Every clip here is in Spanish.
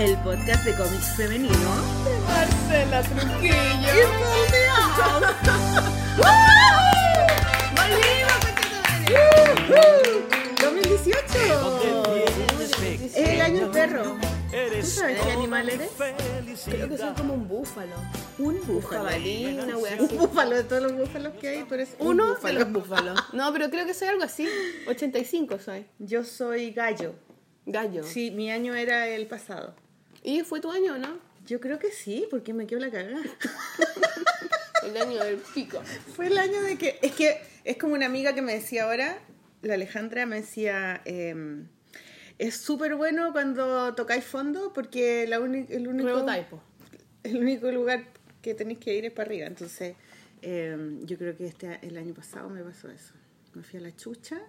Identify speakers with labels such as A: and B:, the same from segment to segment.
A: el podcast de cómics femenino.
B: Marcela Trujillo.
A: ¡Y volvimos! ¡Volvimos! ¡2018! Es el año del perro. ¿Tú sabes qué animal eres?
B: Creo que soy como un búfalo.
A: Un búfalo.
B: jabalí, una wea
A: Un búfalo de todos los búfalos que hay, tú eres un
B: Uno de
A: búfalo.
B: los búfalos. No, pero creo que soy algo así. 85 soy.
A: Yo soy gallo.
B: Gallo.
A: Sí, mi año era el pasado.
B: ¿Y fue tu año o no?
A: Yo creo que sí, porque me quedo la cagada.
B: El año del pico.
A: Fue el año de que. Es que es como una amiga que me decía ahora, la Alejandra me decía. em, es súper bueno cuando tocáis fondo porque la el, único, el único lugar que tenéis que ir es para arriba. Entonces, em, yo creo que este el año pasado me pasó eso. Me fui a la chucha,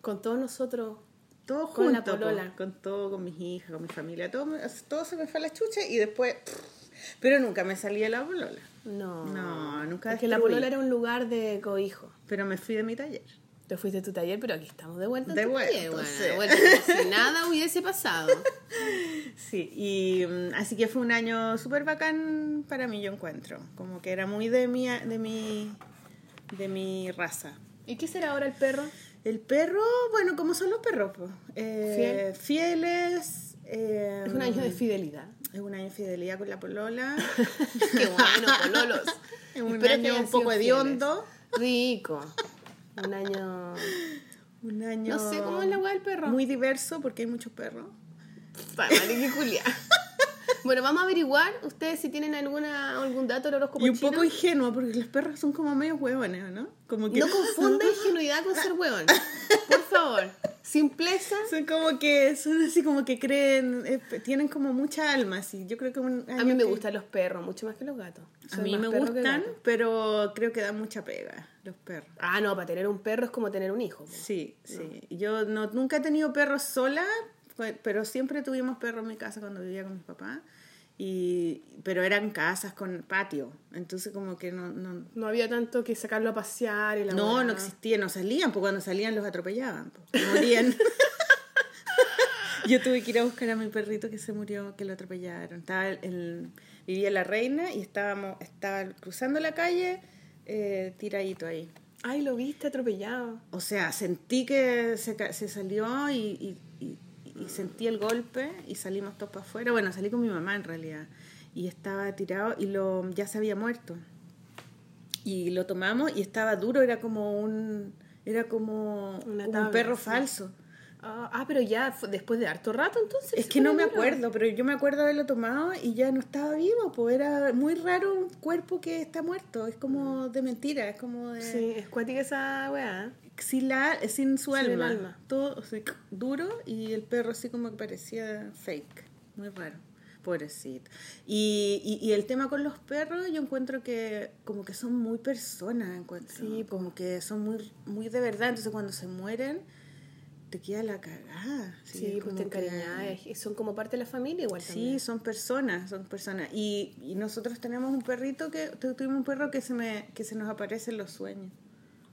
B: Con todos nosotros.
A: Todo
B: Con la
A: junto, po,
B: polola.
A: con todo, con mis hijas, con mi familia, todo, todo se me fue a la chucha y después. Pero nunca me salí de la polola.
B: No.
A: No, nunca
B: Porque la polola era un lugar de cobijo.
A: Pero me fui de mi taller.
B: Te fuiste a tu taller, pero aquí estamos de vuelta. en
A: De
B: tu
A: vuelta,
B: taller, bueno,
A: sí.
B: de vuelta, como si nada hubiese pasado.
A: Sí, y mm, así que fue un año súper bacán para mí, yo encuentro. Como que era muy de mi, de mi, de mi raza.
B: ¿Y qué será ahora el perro?
A: El perro, bueno, como son los perros, pues. Eh, Fieles. eh,
B: Es un año de fidelidad.
A: Es un año de fidelidad con la polola.
B: Qué bueno, pololos.
A: Es un
B: Espero
A: año un poco hediondo.
B: Rico. Un año.
A: Un año.
B: No sé cómo es la weá del perro.
A: Muy diverso porque hay muchos perros.
B: Mariquiculia. Bueno, vamos a averiguar ustedes si tienen alguna, algún dato del horóscopo
A: Y un
B: chino.
A: poco ingenuo porque los perros son como medio huevones, ¿no? Como que
B: No confunda ingenuidad con ser hueón. Por favor. Simpleza.
A: son como que son así como que creen, eh, tienen como mucha alma, así. Yo creo que un
B: A mí me
A: que-
B: gustan los perros, mucho más que los gatos.
A: A
B: Soy
A: mí me gustan, pero creo que dan mucha pega los perros.
B: Ah, no, para tener un perro es como tener un hijo.
A: Sí, sí. Yo no, nunca he tenido perros sola, pero siempre tuvimos perros en mi casa cuando vivía con mis papás. Y, pero eran casas con patio, entonces como que no, no,
B: No había tanto que sacarlo a pasear y la
A: no, no existía, no salían, porque cuando salían los atropellaban, po, morían. Yo tuve que ir a buscar a mi perrito que se murió, que lo atropellaron. Estaba el, vivía la reina y estábamos, estaba cruzando la calle, eh, tiradito ahí.
B: Ay, lo viste atropellado.
A: O sea, sentí que se, se salió y, y- y- sentí el golpe y salimos todos para afuera. Bueno, salí con mi mamá en realidad. Y estaba tirado y lo, ya se había muerto. Y lo tomamos y estaba duro, era como un, era como un perro
B: sí.
A: falso.
B: Ah, ah, pero ya fue después de harto rato entonces.
A: Es que no me acuerdo, pero yo me acuerdo haberlo tomado y ya no estaba vivo, pues era muy raro un cuerpo que está muerto, es como de mentira, es como de...
B: Sí, es cuática esa weá.
A: Sin, la, sin su
B: Sin el
A: alma.
B: alma.
A: Todo duro y el perro así como que parecía fake. Muy raro. Pobrecito. Y, y, y el tema con los perros, yo encuentro que como que son muy personas, encuentro.
B: Sí,
A: como que son muy, muy de verdad. Entonces cuando se mueren, te queda la cagada.
B: Sí,
A: es
B: pues te
A: que-
B: y Son como parte de la familia igual
A: Sí,
B: también.
A: son personas, son personas. Y, y nosotros tenemos un perrito que, tu- tuvimos un perro que se me, que se nos aparece en los sueños.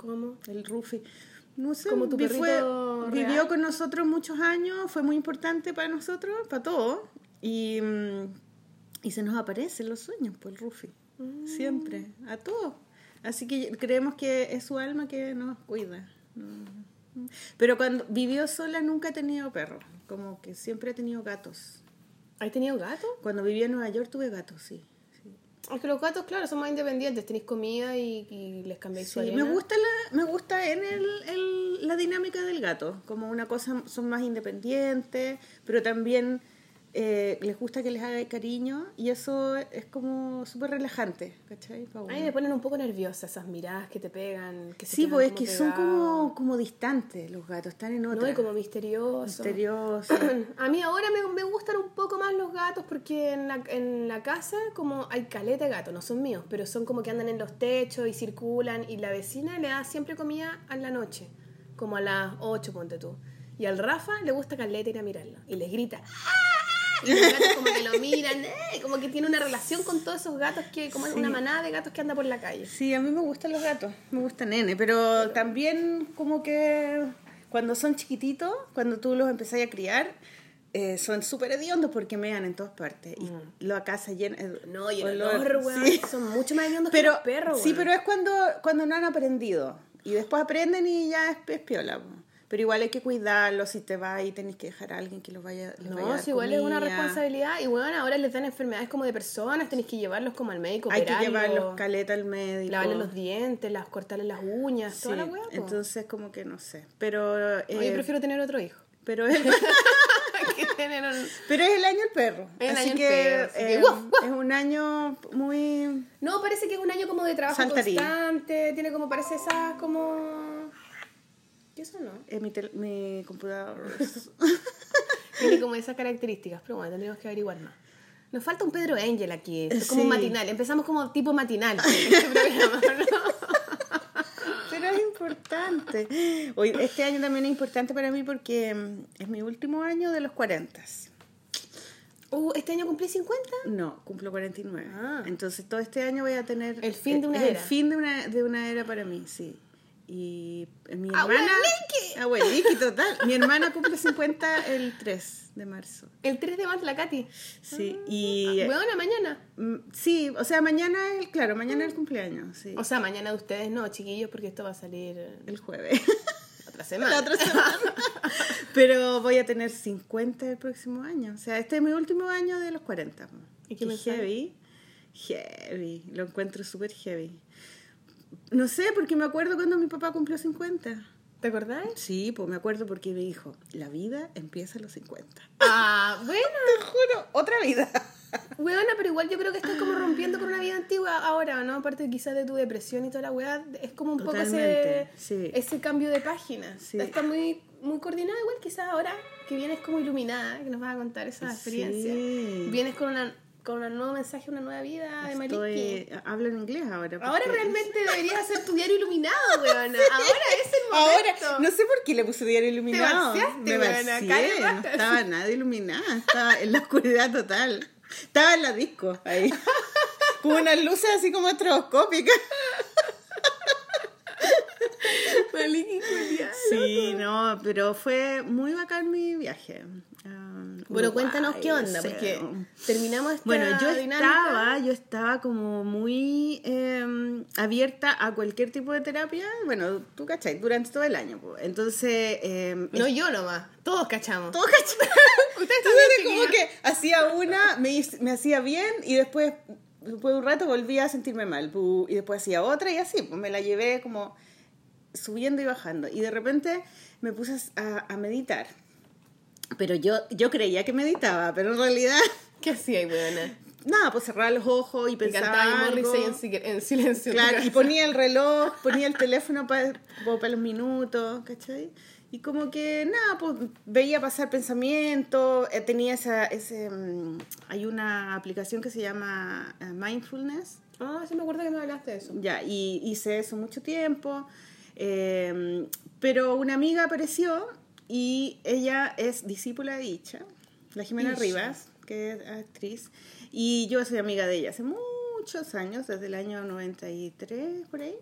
B: ¿Cómo?
A: El Rufi. No sé,
B: Como tu
A: vi-
B: perrito
A: vivió con nosotros muchos años, fue muy importante para nosotros, para todos. Y, mm, y se nos aparece en los sueños, pues el Rufi.
B: Mm.
A: Siempre, a todos. Así que creemos que es su alma que nos cuida. Mm. Pero cuando vivió sola nunca ha tenido perro, como que siempre ha tenido gatos.
B: ¿Has tenido gato?
A: Cuando vivía en Nueva York tuve gatos, sí.
B: Es que los gatos, claro, son más independientes. Tenéis comida y, y les cambiáis su
A: Sí,
B: arena.
A: me gusta la, me gusta en el, el- la dinámica del gato, como una cosa son más independientes, pero también eh, les gusta que les haga cariño y eso es como súper relajante, ¿cachai? Pa' uno.
B: A mí me ponen un poco nerviosa esas miradas que te pegan. Que
A: sí, pues es que son
B: pegados.
A: como, como distantes los gatos, están en otra.
B: No, y como misterioso.
A: misteriosos.
B: A mí ahora me, me gustan un poco más los gatos porque en la, en la casa como hay caleta de gatos, no son míos, pero son como que andan en los techos y circulan y la vecina le da siempre comida a la noche, como a las 8, ponte tú. Y al Rafa le gusta caleta ir a mirarlo y les grita. "¡Ah!". Y los gatos como que lo miran, ¡eh! como que tiene una relación con todos esos gatos que, como es una manada de gatos que anda por la calle.
A: Sí, a mí me gustan los gatos, me gusta nene, pero también como que cuando son chiquititos, cuando tú los empezás a criar, eh, son súper hediondos porque mean en todas partes. Y la casa llena.
B: No, y el
A: olor,
B: olor, weón,
A: sí.
B: son mucho más hediondos
A: Pero,
B: que los perros,
A: sí,
B: weón.
A: pero es cuando, cuando no han aprendido. Y después aprenden y ya es, es piola. Pero igual hay que cuidarlos. Si te vas y tenés que dejar a alguien que los vaya, les vaya a
B: No,
A: dar
B: si igual es una responsabilidad. Y bueno, ahora les dan enfermedades como de personas, tenéis que llevarlos como al médico,
A: Hay que llevarlos caleta al médico.
B: lavarles los dientes, las, cortarles las uñas,
A: Sí,
B: toda la po.
A: entonces como que no sé. Pero,
B: No,
A: eh,
B: yo prefiero tener otro hijo.
A: pero, es, pero es el año el perro.
B: Es el
A: así
B: año
A: que
B: perro, así que
A: eh, es un año muy...
B: No, parece que es un año como de trabajo
A: Saltarín.
B: constante, tiene como, parece esas como... ¿Qué eso no?
A: eh, mi, tel- mi computador.
B: Tiene como esas características, pero bueno, tendríamos que averiguar más. Nos falta un Pedro Angel aquí, esto es como
A: Sí.
B: matinal, empezamos como tipo matinal este programa, ¿no?
A: Pero es importante. Hoy, este año también es importante para mí porque mm, es mi último año de los 40.
B: Uh, ¿este año cumplí 50?
A: No, cumplo 49.
B: Ah.
A: Entonces todo este año voy a tener...
B: El fin de una
A: es
B: era.
A: El fin de una, de una era para mí, sí. Y eh, mi hermana...
B: Abueliqui,
A: total. Mi hermana cumple 50 el 3 de marzo.
B: El 3 de marzo, la Katy.
A: Sí, y...
B: Bueno, mañana.
A: mm, Sí, o sea, mañana, el, claro, mañana es el cumpleaños, sí.
B: O sea, mañana de ustedes no, chiquillos, porque esto va a salir eh,
A: el jueves.
B: otra semana.
A: La otra semana. Pero voy a tener 50 el próximo año. O sea, este es mi último año de los 40. po.
B: ¿Y qué mensaje?
A: heavy. Heavy. Lo encuentro súper heavy. No sé, porque me acuerdo cuando mi papá cumplió 50.
B: ¿Te acordás?
A: Sí, pues me acuerdo porque me dijo, la vida empieza a los 50.
B: Ah, bueno.
A: Te juro, otra vida.
B: Weona, pero igual yo creo que estás como rompiendo con una vida antigua ahora, ¿no? Aparte quizás de tu depresión y toda la weá, es como un poco ese,
A: Totalmente, sí.
B: ese cambio de página.
A: Sí.
B: Está muy, muy coordinada, igual quizás ahora que vienes como iluminada, que nos vas a contar esa experiencia.
A: Sí.
B: Vienes con una con un nuevo mensaje, una nueva vida de.
A: Estoy, hablo en inglés ahora.
B: Ahora realmente deberías hacer tu diario iluminado, weona. Ahora es el momento.
A: Ahora, no sé por qué le puse diario iluminado.
B: vaciaste,
A: Me
B: weona,
A: vacié,
B: calle
A: no estaba nada iluminada, estaba en la oscuridad total. Estaba en la disco, ahí. Con unas luces así como estroboscópicas.
B: Maliki.
A: Sí, no, pero fue muy bacán mi viaje. Ah,
B: Bueno,
A: Uruguay,
B: cuéntanos qué onda, porque terminamos esta
A: Bueno, yo
B: dinámica.
A: estaba, yo estaba como muy eh, abierta a cualquier tipo de terapia, bueno, tú cachai, durante todo el año. po. Entonces, eh,
B: No yo nomás, todos cachamos.
A: todo cachai.
B: Ustedes
A: como que hacía una, me, me hacía bien y después, después de un rato volvía a sentirme mal. Y después hacía otra y así, pues me la llevé como subiendo y bajando. Y de repente me puse a, a meditar. Pero yo, yo creía que meditaba, pero en realidad,
B: ¿Qué hacía ahí, weona?
A: nada, pues cerraba los ojos y
B: Y
A: pensaba
B: cantaba
A: algo.
B: Morrissey en, en silencio.
A: Claro, y ponía el reloj, ponía el teléfono para los minutos, ¿cachai? Y como que nada, pues veía pasar pensamientos, eh, tenía esa, ese, mm, hay una aplicación que se llama eh, Mindfulness,
B: Ah, sí me acuerdo que me hablaste de eso.
A: ya, y hice eso mucho tiempo, eh, pero una amiga apareció y ella es discípula de Icha, la Jimena
B: Isha.
A: Rivas, que es actriz, y yo soy amiga de ella hace muchos años, desde el año 93, por ahí.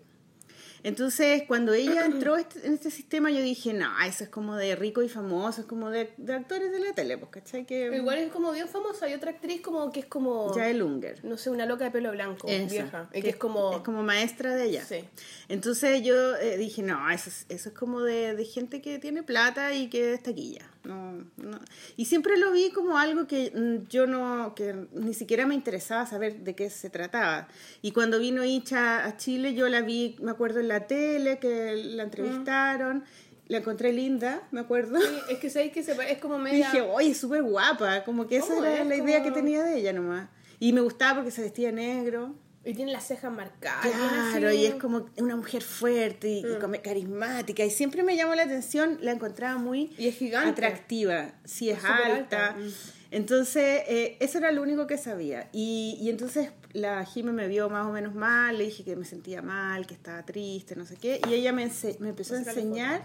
A: Entonces, cuando ella entró este- en este sistema, yo dije, no, eso es como de rico y famoso, es como de, de actores de la tele, pues, ¿cachai? Que
B: Igual es como bien famosa. Hay otra actriz como que es como...
A: Jael Unger.
B: No sé, una loca de pelo blanco,
A: Esa,
B: vieja. Y que es como...
A: es como maestra de ella.
B: Sí.
A: Entonces yo eh, dije, no, eso es, eso es como de, de gente que tiene plata y que es taquilla. No, no. Y siempre lo vi como algo que mm, yo no, que ni siquiera me interesaba saber de qué se trataba. Y cuando vino Icha a Chile, yo la vi, me acuerdo en la tele, que la entrevistaron, la encontré linda, me acuerdo.
B: Sí, es que sabéis que se es como
A: Y
B: media...
A: dije, oye, súper guapa, como que esa
B: ¿Cómo
A: era
B: es?
A: la idea
B: Como-
A: que tenía de ella nomás. Y me gustaba porque se vestía negro.
B: Y tiene las cejas marcadas.
A: Claro,
B: así.
A: y es como una mujer fuerte y, y como carismática. Y siempre me llamó la atención, la encontraba muy
B: Y es gigante.
A: atractiva. Sí, es alta.
B: alta. Mm.
A: Entonces, eh, eso era lo único que sabía. Y, y entonces la Jime me vio más o menos mal, le dije que me sentía mal, que estaba triste, no sé qué. Y ella me, ense- me empezó a enseñar,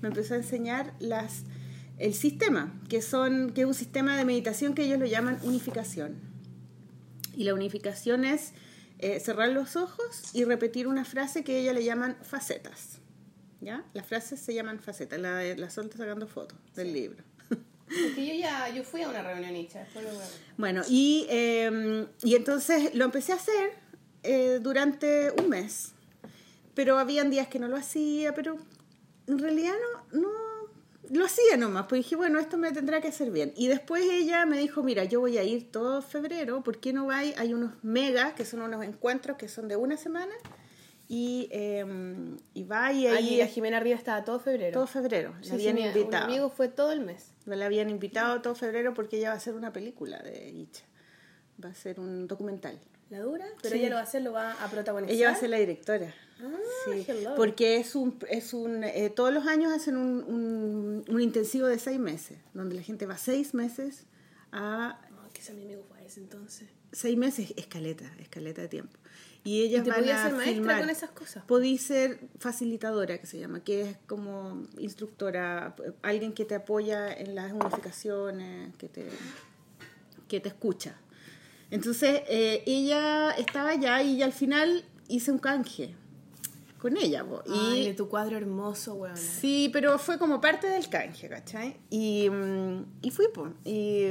A: me empezó a enseñar las el sistema, que son que es un sistema de meditación que ellos lo llaman unificación. Y la unificación es eh, cerrar los ojos y repetir una frase que ella le llaman facetas. ¿Ya? Las frases se llaman facetas. La, la Sol está sacando fotos del libro.
B: Porque yo ya yo fui a una reunión hecha, lo.
A: Bueno, y, eh, y entonces lo empecé a hacer eh, durante un mes. Pero habían días que no lo hacía, pero en realidad no, no lo hacía nomás. Pues dije, bueno, esto me tendrá que hacer bien. Y después ella me dijo, mira, yo voy a ir todo febrero, ¿por qué no vais? Hay unos megas, que son unos encuentros que son de una semana. Y, eh, y va y ahí...
B: La Jimena Arriba estaba todo febrero.
A: todo febrero.
B: Sí,
A: La habían
B: mi-
A: invitado.
B: Un amigo fue todo el mes.
A: Me la habían invitado todo febrero porque ella va a hacer una película de Icha. Va a ser un documental.
B: ¿La dura? Pero
A: Sí.
B: ella lo va a hacer, lo va a protagonizar.
A: Ella va a ser la directora.
B: Ah,
A: Sí,
B: hello.
A: porque es un, es un eh, todos los años hacen un, un, un intensivo de seis meses, donde la gente va seis meses a
B: No, que ese mi amigo fue a ese entonces.
A: seis meses, escaleta, escaleta de tiempo. Y ellas
B: ¿Y te
A: van
B: podías
A: a
B: ser maestra
A: filmar.
B: con esas cosas?
A: Podí ser facilitadora, que se llama, que es como instructora, alguien que te apoya en las unificaciones, que te, que te escucha. Entonces, eh, ella estaba allá y al final hice un canje con ella. po.
B: Ay,
A: Y
B: de tu cuadro hermoso, weón.
A: Sí, pero fue como parte del canje, ¿cachai? Y, mm, y fui, pues. Y,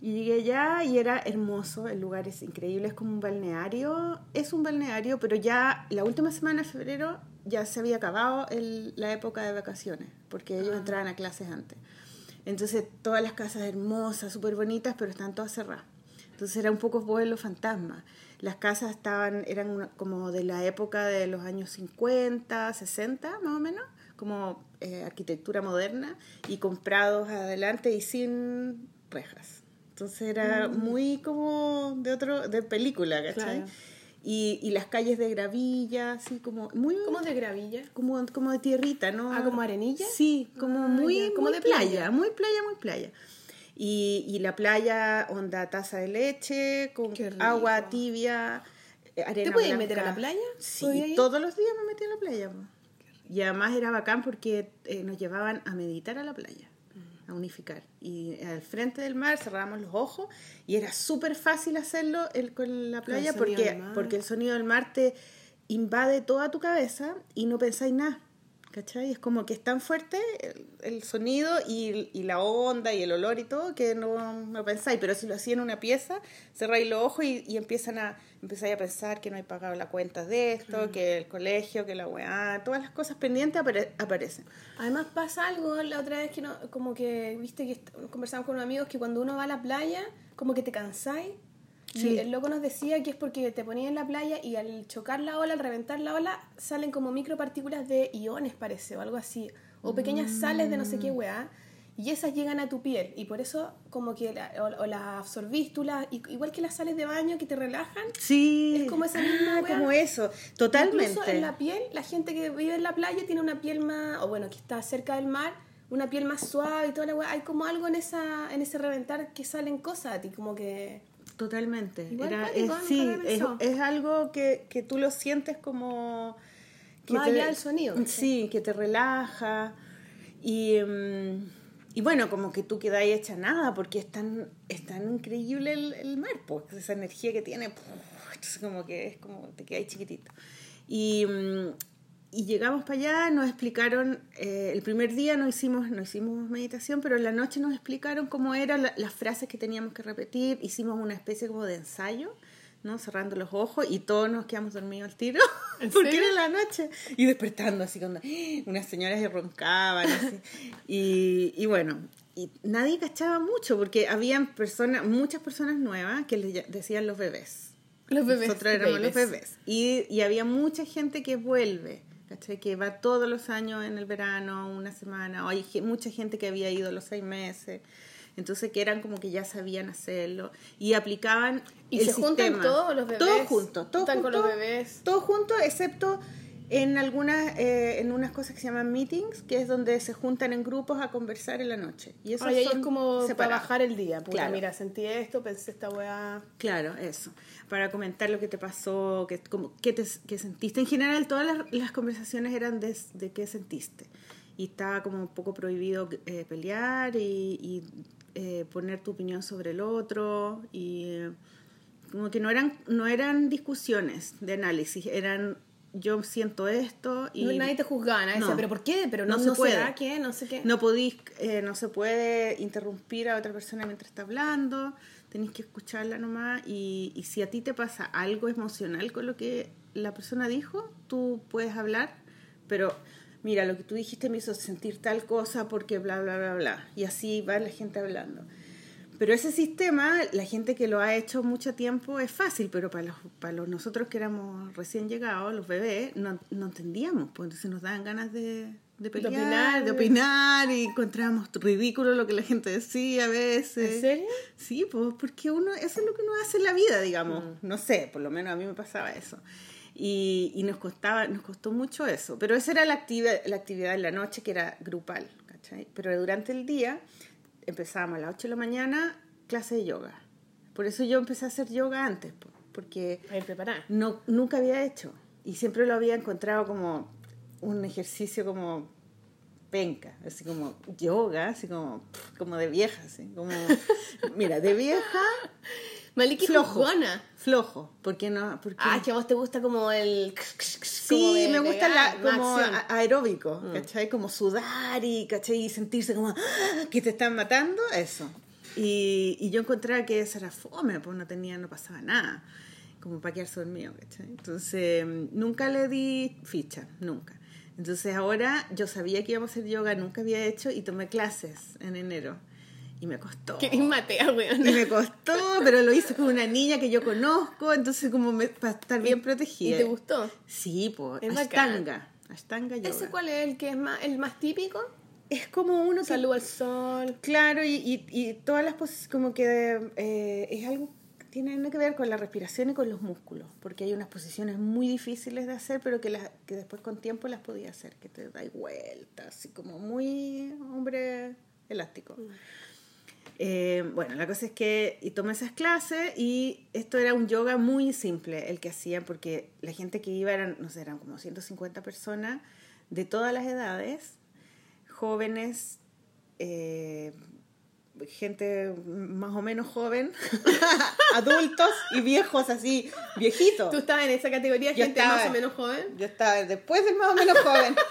A: y llegué allá y era hermoso, el lugar es increíble, es como un balneario. Es un balneario, pero ya la última semana de febrero ya se había acabado el- la época de vacaciones, porque ellos entraban a clases antes. Entonces, todas las casas hermosas, súper bonitas, pero están todas cerradas. Entonces era un poco pueblo fantasma. Las casas estaban, eran una- como de la época de los años 50, 60 más o menos, como eh, arquitectura moderna y comprados adelante y sin rejas. Entonces era muy como de otro, de película, ¿cachai?
B: Claro.
A: Y, y las calles de gravilla, así como muy
B: ¿Cómo de gravilla?
A: como, como de tierrita, ¿no?
B: Ah, ¿como arenilla?
A: Sí, como
B: Ah,
A: muy,
B: ya, como
A: muy
B: de
A: playa,
B: playa.
A: muy playa, muy playa. Y, y la playa, onda taza de leche, con agua tibia, eh, arena
B: ¿Te podías
A: blanca.
B: meter a la playa? ¿Podías
A: Sí, todos los días me metí a la playa. Y además era bacán porque eh, nos llevaban a meditar a la playa, a unificar. Y al frente del mar cerrábamos los ojos y era súper fácil hacerlo el- con la playa porque, porque el sonido del mar te invade toda tu cabeza y no pensáis nada. ¿Cachai? Es como que es tan fuerte el, el sonido y, y la onda y el olor y todo que no, no pensáis. Pero si lo hacía en una pieza, cerráis los ojos y, y empiezan a, empezáis a pensar que no hay pagado la cuenta de esto, que el colegio, que la weá, todas las cosas pendientes apare- aparecen.
B: Además pasa algo la otra vez que no, como que, viste que conversamos con unos amigos que cuando uno va a la playa, como que te cansáis.
A: Sí.
B: Y el loco nos decía que es porque te ponías en la playa y al chocar la ola, al reventar la ola, salen como micropartículas de iones, parece, o algo así. O pequeñas sales de no sé qué weá. Y esas llegan a tu piel. Y por eso, como que la- o, o las absorbís tú, igual que las sales de baño que te relajan.
A: Sí.
B: Es como esa misma
A: Ah,
B: weá.
A: como eso, totalmente.
B: Incluso en la piel, la gente que vive en la playa tiene una piel más, o bueno, que está cerca del mar, una piel más suave y toda la weá. Hay como algo en esa en ese reventar que salen cosas a ti, como que...
A: Totalmente.
B: Igual
A: Era,
B: cuático,
A: es, sí, es, algo que, que tú lo sientes como... que
B: Más allá del sonido, ¿cachai?
A: Sí, que te relaja. Y, mm, y bueno, como que tú quedáis hecha nada, porque es tan, es tan increíble el, el mar, pues, esa energía que tiene. Entonces como que es como te quedáis chiquitito. Y, mm, y llegamos para allá, nos explicaron, eh, el primer día no hicimos, no hicimos meditación, pero en la noche nos explicaron cómo eran la- las frases que teníamos que repetir, hicimos una especie como de ensayo, ¿no? Cerrando los ojos y todos nos quedamos dormidos al tiro,
B: ¿En
A: porque
B: serio?
A: era la noche, y despertando así cuando unas señoras que roncaban, así. y, y bueno, y nadie cachaba mucho, porque habían personas, muchas personas nuevas que les decían los bebés.
B: Los bebés.
A: Nosotros éramos los bebés. Y, y había mucha gente que vuelve, ¿cachai? Que va todos los años en el verano, una semana. O hay mucha gente que había ido los seis meses. Entonces que eran como que ya sabían hacerlo. Y aplicaban
B: ¿Y
A: el
B: se juntan
A: sistema.
B: todos los bebés?
A: Todos juntos. Todos
B: Juntan con
A: juntos,
B: los bebés.
A: Todos juntos, excepto en algunas, eh, en unas cosas que se llaman meetings, que es donde se juntan en grupos a conversar en la noche. Y eso
B: Ay, es como para
A: separados.
B: bajar el día. Puta,
A: Claro.
B: mira, sentí esto, pensé esta weá.
A: Claro, eso. Para comentar lo que te pasó, que, como, qué, te, sentiste. En general, todas las, las conversaciones eran de, de qué sentiste. Y estaba como un poco prohibido eh, pelear y, y, eh, poner tu opinión sobre el otro. Y eh, como que no eran, no eran discusiones de análisis, eran yo siento esto y
B: No, nadie te juzgaba, nadie
A: No.
B: decía, pero ¿por qué? Pero no,
A: No
B: no,
A: se puede.
B: será qué, no sé qué.
A: no podís, eh, no se puede interrumpir a otra persona mientras está hablando, tenéis que escucharla nomás y, y si a ti te pasa algo emocional con lo que la persona dijo, tú puedes hablar, pero mira, lo que tú dijiste me hizo sentir tal cosa porque bla, bla, bla, bla. Y así va la gente hablando. Pero ese sistema, la gente que lo ha hecho mucho tiempo es fácil, pero para los, para los nosotros que éramos recién llegados, los bebés, no, no entendíamos, pues entonces nos daban ganas de, de pelear,
B: opinar.
A: de opinar, y encontrábamos ridículo lo que la gente decía a veces.
B: ¿En serio?
A: Sí, pues porque uno, eso es lo que uno hace en la vida, digamos. No sé, por lo menos a mí me pasaba eso. Y, y nos costaba, nos costó mucho eso. Pero esa era la actividad, la actividad en la noche que era grupal, ¿cachai? Pero durante el día empezábamos a las 8 de la mañana clase de yoga. Por eso yo empecé a hacer yoga antes, po, porque
B: A ir preparada.
A: no, nunca había hecho. Y siempre lo había encontrado como un ejercicio como penca, así como yoga, así como, como de vieja, así como, mira, de vieja,
B: Maliki
A: flojo, flojo, porque no, porque
B: Ah, que a vos te gusta como el...
A: Sí, me gusta la, como
B: acción.
A: aeróbico, ¿cachai? Como sudar y, ¿cachai? Y sentirse como ¡ah! que te están matando, eso. Y, y yo encontraba que eso era fome, pues no tenía, no pasaba nada, como para quedarse dormido, ¿cachai? Entonces, mm, nunca le di ficha, nunca. Entonces ahora yo sabía que íbamos a hacer yoga, nunca había hecho y tomé clases en enero. Y me costó.
B: Que matea, weón.
A: Y me costó, pero lo hice con una niña que yo conozco, entonces como me- para estar bien
B: ¿Y
A: protegida.
B: te gustó?
A: Sí, pues. Ashtanga. Ashtanga yoga.
B: ¿Ese cuál es el que es más, el más típico?
A: Es como uno que...
B: Salud al sol.
A: Claro, y, y, y todas las poses como que eh, es algo tiene que ver con la respiración y con los músculos, porque hay unas posiciones muy difíciles de hacer, pero que, las, que después con tiempo las podía hacer, que te dais vueltas, así como muy hombre elástico. Eh, bueno, la cosa es que y tomé esas clases y esto era un yoga muy simple el que hacían porque la gente que iba eran, no sé, eran como 150 personas de todas las edades, jóvenes, eh, gente más o menos joven, adultos y viejos así, viejitos.
B: ¿Tú estabas en esa categoría,
A: Yo
B: gente
A: estaba-
B: más o menos joven?
A: Yo estaba después del más o menos joven.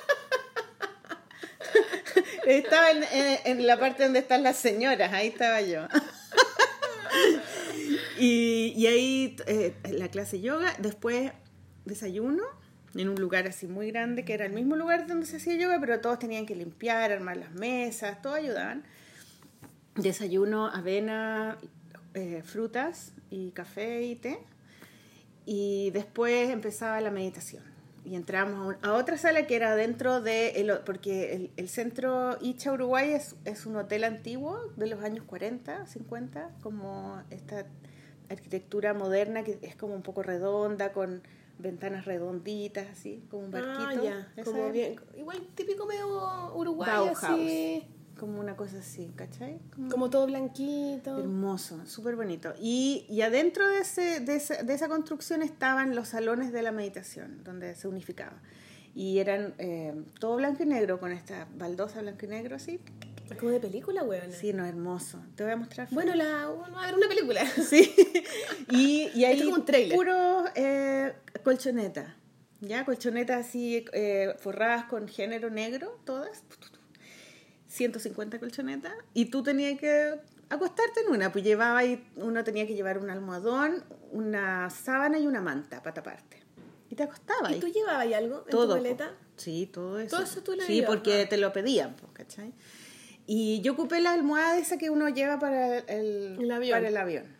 A: estaba en, en- en la parte donde están las señoras, ahí estaba yo. y, y ahí eh, la clase yoga, después desayuno en un lugar así muy grande, que era el mismo lugar donde se hacía yoga, pero todos tenían que limpiar, armar las mesas, todos ayudaban. Desayuno, avena, eh, frutas y café y té. Y después empezaba la meditación. Y entramos a, un- a otra sala que era dentro de... El, porque el, el centro Icha Uruguay es, es un hotel antiguo de los años 40, 50, como esta arquitectura moderna que es como un poco redonda, con ventanas redonditas, así, como un barquito.
B: Ah, ya. Como bien, igual típico medio uruguayo,
A: Bauhaus.
B: así.
A: Como una cosa así, ¿cachai? Como-
B: Como todo blanquito.
A: Hermoso, súper bonito. Y, y adentro de, ese, de, esa, de esa construcción estaban los salones de la meditación, donde se unificaba. Y eran eh, todo blanco y negro, con esta baldosa blanco y negro así.
B: Como de película, weón.
A: Sí, no, hermoso. Te voy a mostrar.
B: Bueno, la, bueno, a ver una película.
A: Sí. Y, y ahí
B: como un tráiler.
A: puro eh, colchoneta. ¿Ya? Colchonetas así eh, forradas con género negro, todas. 150 colchonetas. Y tú tenías que acostarte en una. Pues llevaba ahí, uno tenía que llevar un almohadón, una sábana y una manta para taparte. Y te acostabas
B: ¿Y tú llevabas algo en
A: Todo.
B: tu maleta?
A: Sí, todo eso.
B: Todo eso tú lo
A: Sí, porque te lo pedían, po, ¿cachai? Y yo ocupé la almohada esa que uno lleva para el,
B: El avión.
A: Para el avión.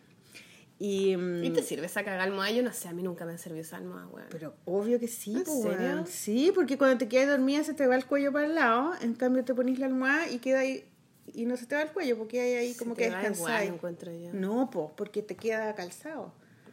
A: Y, mm,
B: ¿Y te sirve esa caga almohada? Yo no sé, a mí nunca me han servido esa almohada, weón.
A: Pero obvio que sí,
B: ¿En
A: po,
B: serio?
A: weón. Sí, porque cuando te quedas dormida se te va el cuello para el lado, en cambio te pones la almohada y queda ahí y no se te va el cuello porque hay ahí
B: Se
A: como que
B: yo.
A: No, po, porque te queda calzado.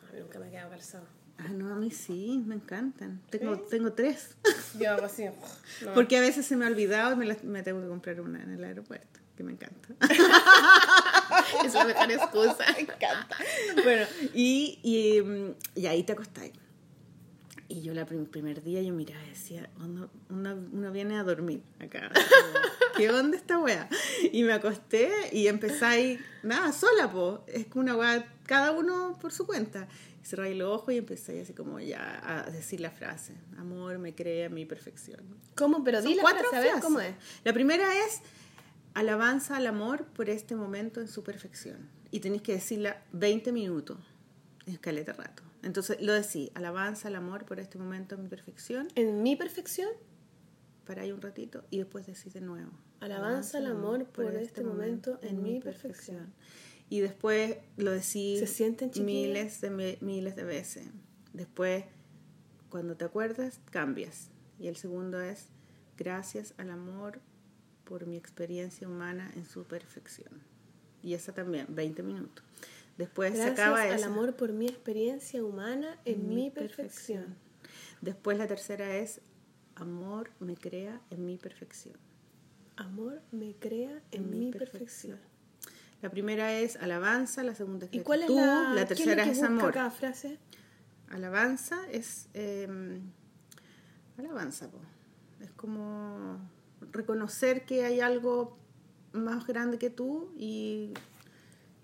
B: A mí nunca me ha quedado calzado.
A: Ah, no, a mí sí, me encantan. Tengo, tengo tres.
B: Yo hago así. no.
A: Porque a veces se me ha olvidado y me, las- me tengo que comprar una en el aeropuerto, que me encanta.
B: Es la mejor excusa.
A: me encanta. Bueno, y, y, mm, y ahí te acostáis. Y yo el primer día yo miraba y decía, uno, uno, viene a dormir acá. ¿Qué onda esta wea? Y me acosté y empezáis, nada, sola, po. Es que una wea, cada uno por su cuenta. cerráis los ojos y empezáis así como ya a decir la frase. Amor me crea mi perfección.
B: ¿Cómo? Pero
A: Son
B: di la frase, a ver cómo es.
A: La primera es alabanza al amor por este momento en su perfección. Y tenéis que decirla 20 minutos, en escaleta rato. Entonces lo decís, alabanza al amor por este momento en mi perfección,
B: En mi perfección,
A: paráis un ratito y después decís de nuevo.
B: Alabanza al amor por este momento en mi perfección.
A: Y después lo decís
B: ¿Se sienten,
A: miles de, mi- miles de veces. Después, cuando te acuerdas, cambias. Y el segundo es, gracias al amor por mi experiencia humana en su perfección. Y esa también, 20 minutos. Después
B: gracias
A: se acaba
B: al
A: esa.
B: amor por mi experiencia humana en mi perfección.
A: Después la tercera es, amor me crea en mi perfección.
B: Amor me crea en, mi perfección.
A: La primera es alabanza, la segunda es
B: ¿Y cuál es
A: gratitud,
B: la,
A: la
B: es
A: tercera
B: lo que
A: es amor.
B: cada frase?
A: Alabanza es eh, alabanza, po. es como reconocer que hay algo más grande que tú y,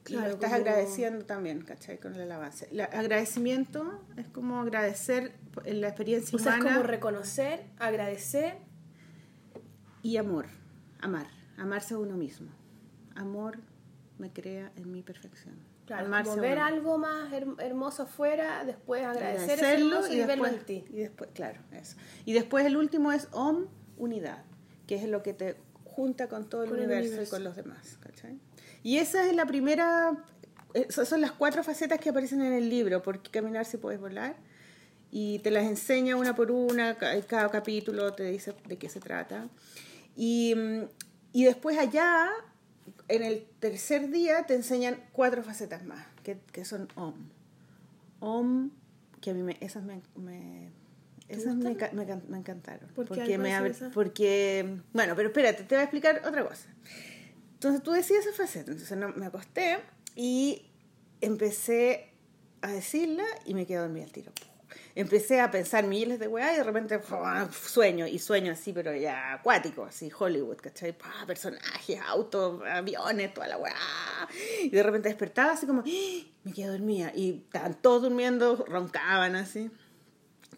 A: y lo
B: Claro,
A: estás
B: como-
A: agradeciendo también, ¿cachai? Con el alabanza. El agradecimiento es como agradecer la experiencia
B: O sea, es
A: humana
B: como reconocer, agradecer.
A: y amor, amar, amarse a uno mismo. Amor me crea en mi perfección.
B: Claro,
A: Amarse
B: como ver
A: uno.
B: algo más her- hermoso afuera, después agradecer
A: agradecerlo
B: hermoso y, verlo en ti.
A: y después claro eso y después el último es om unidad que es lo que te junta con todo el,
B: Con el
A: universo,
B: universo.
A: y con los demás ¿cachai? y esa es la primera esas son las cuatro facetas que aparecen en el libro por qué caminar si puedes volar y te las enseña una por una ca- cada capítulo te dice de qué se trata y, mm, y después allá en el tercer día te enseñan cuatro facetas más que, que son om Om, que a mí me, esas me, me- esas me, me me encantaron.
B: ¿Por
A: porque, me
B: ¿Cuáles son
A: abre- porque, bueno, pero espérate, te voy a explicar otra cosa. Entonces tú decías esa faceta, entonces no, me acosté y empecé a decirla y me quedé dormida al tiro. Empecé a pensar miles de weá y de repente sueño, y sueño así, pero ya acuático, así, Hollywood, ¿cachai? Personajes, autos, aviones, toda la weá. Y de repente despertaba así como, ¡Ah! me quedé dormida. Y estaban todos durmiendo, roncaban así.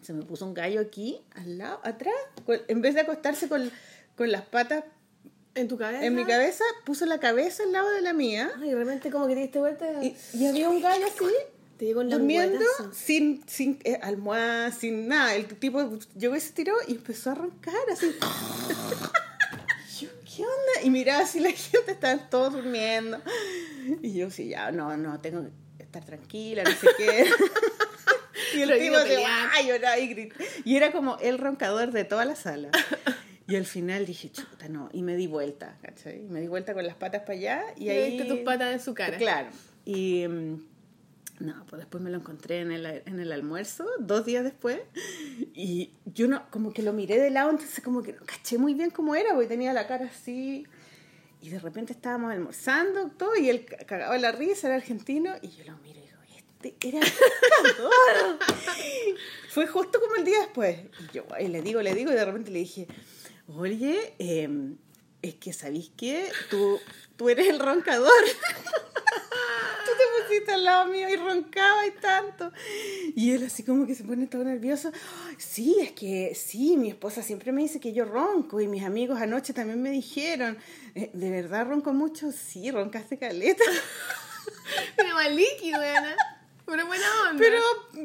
A: Se me puso un gallo aquí, al lado, atrás, en vez de acostarse con, con las patas
B: En tu cabeza.
A: en mi cabeza, puso la cabeza al lado de la mía.
B: Ay, de repente como que te diste vuelta
A: Y, y había un gallo así,
B: te llegó el
A: durmiendo,
B: lengüetazo.
A: sin, sin eh, almohada, sin nada. El tipo llegó y se tiró y empezó a roncar así. Yo, ¿qué onda? Y miraba así la gente, estaban todos durmiendo. Y yo, sí, ya, no, no, tengo que estar tranquila, no sé qué. y el tipo se
B: pelear.
A: va a llorar y. Y era como el roncador de toda la sala. Y al final dije, chuta, no. Y me di vuelta, ¿cachai? Me di vuelta con las patas para allá y
B: Y
A: ahí...
B: viste tus patas en su cara.
A: Claro. Y mm, no, pues después me lo encontré en el, en el almuerzo, dos días después, y yo no, como que lo miré de lado, entonces como que no caché muy bien cómo era, porque tenía la cara así, y de repente estábamos almorzando, todo, y él ca- cagaba la risa, era argentino, y yo lo miro era pescador". Fue justo como el día después, y yo y le digo, le digo, y de repente le dije, oye, em, es que sabéis que tú, tú eres el roncador. Tú te pusiste al lado mío y roncaba y tanto. Y él así como que se pone todo nervioso. "Ay, Sí, es que sí, mi esposa siempre me dice que yo ronco y mis amigos anoche también me dijeron, "Eh, ¿de verdad ronco mucho? Sí, roncaste caleta.
B: Tiene más líquido. Pero buena onda.
A: Pero,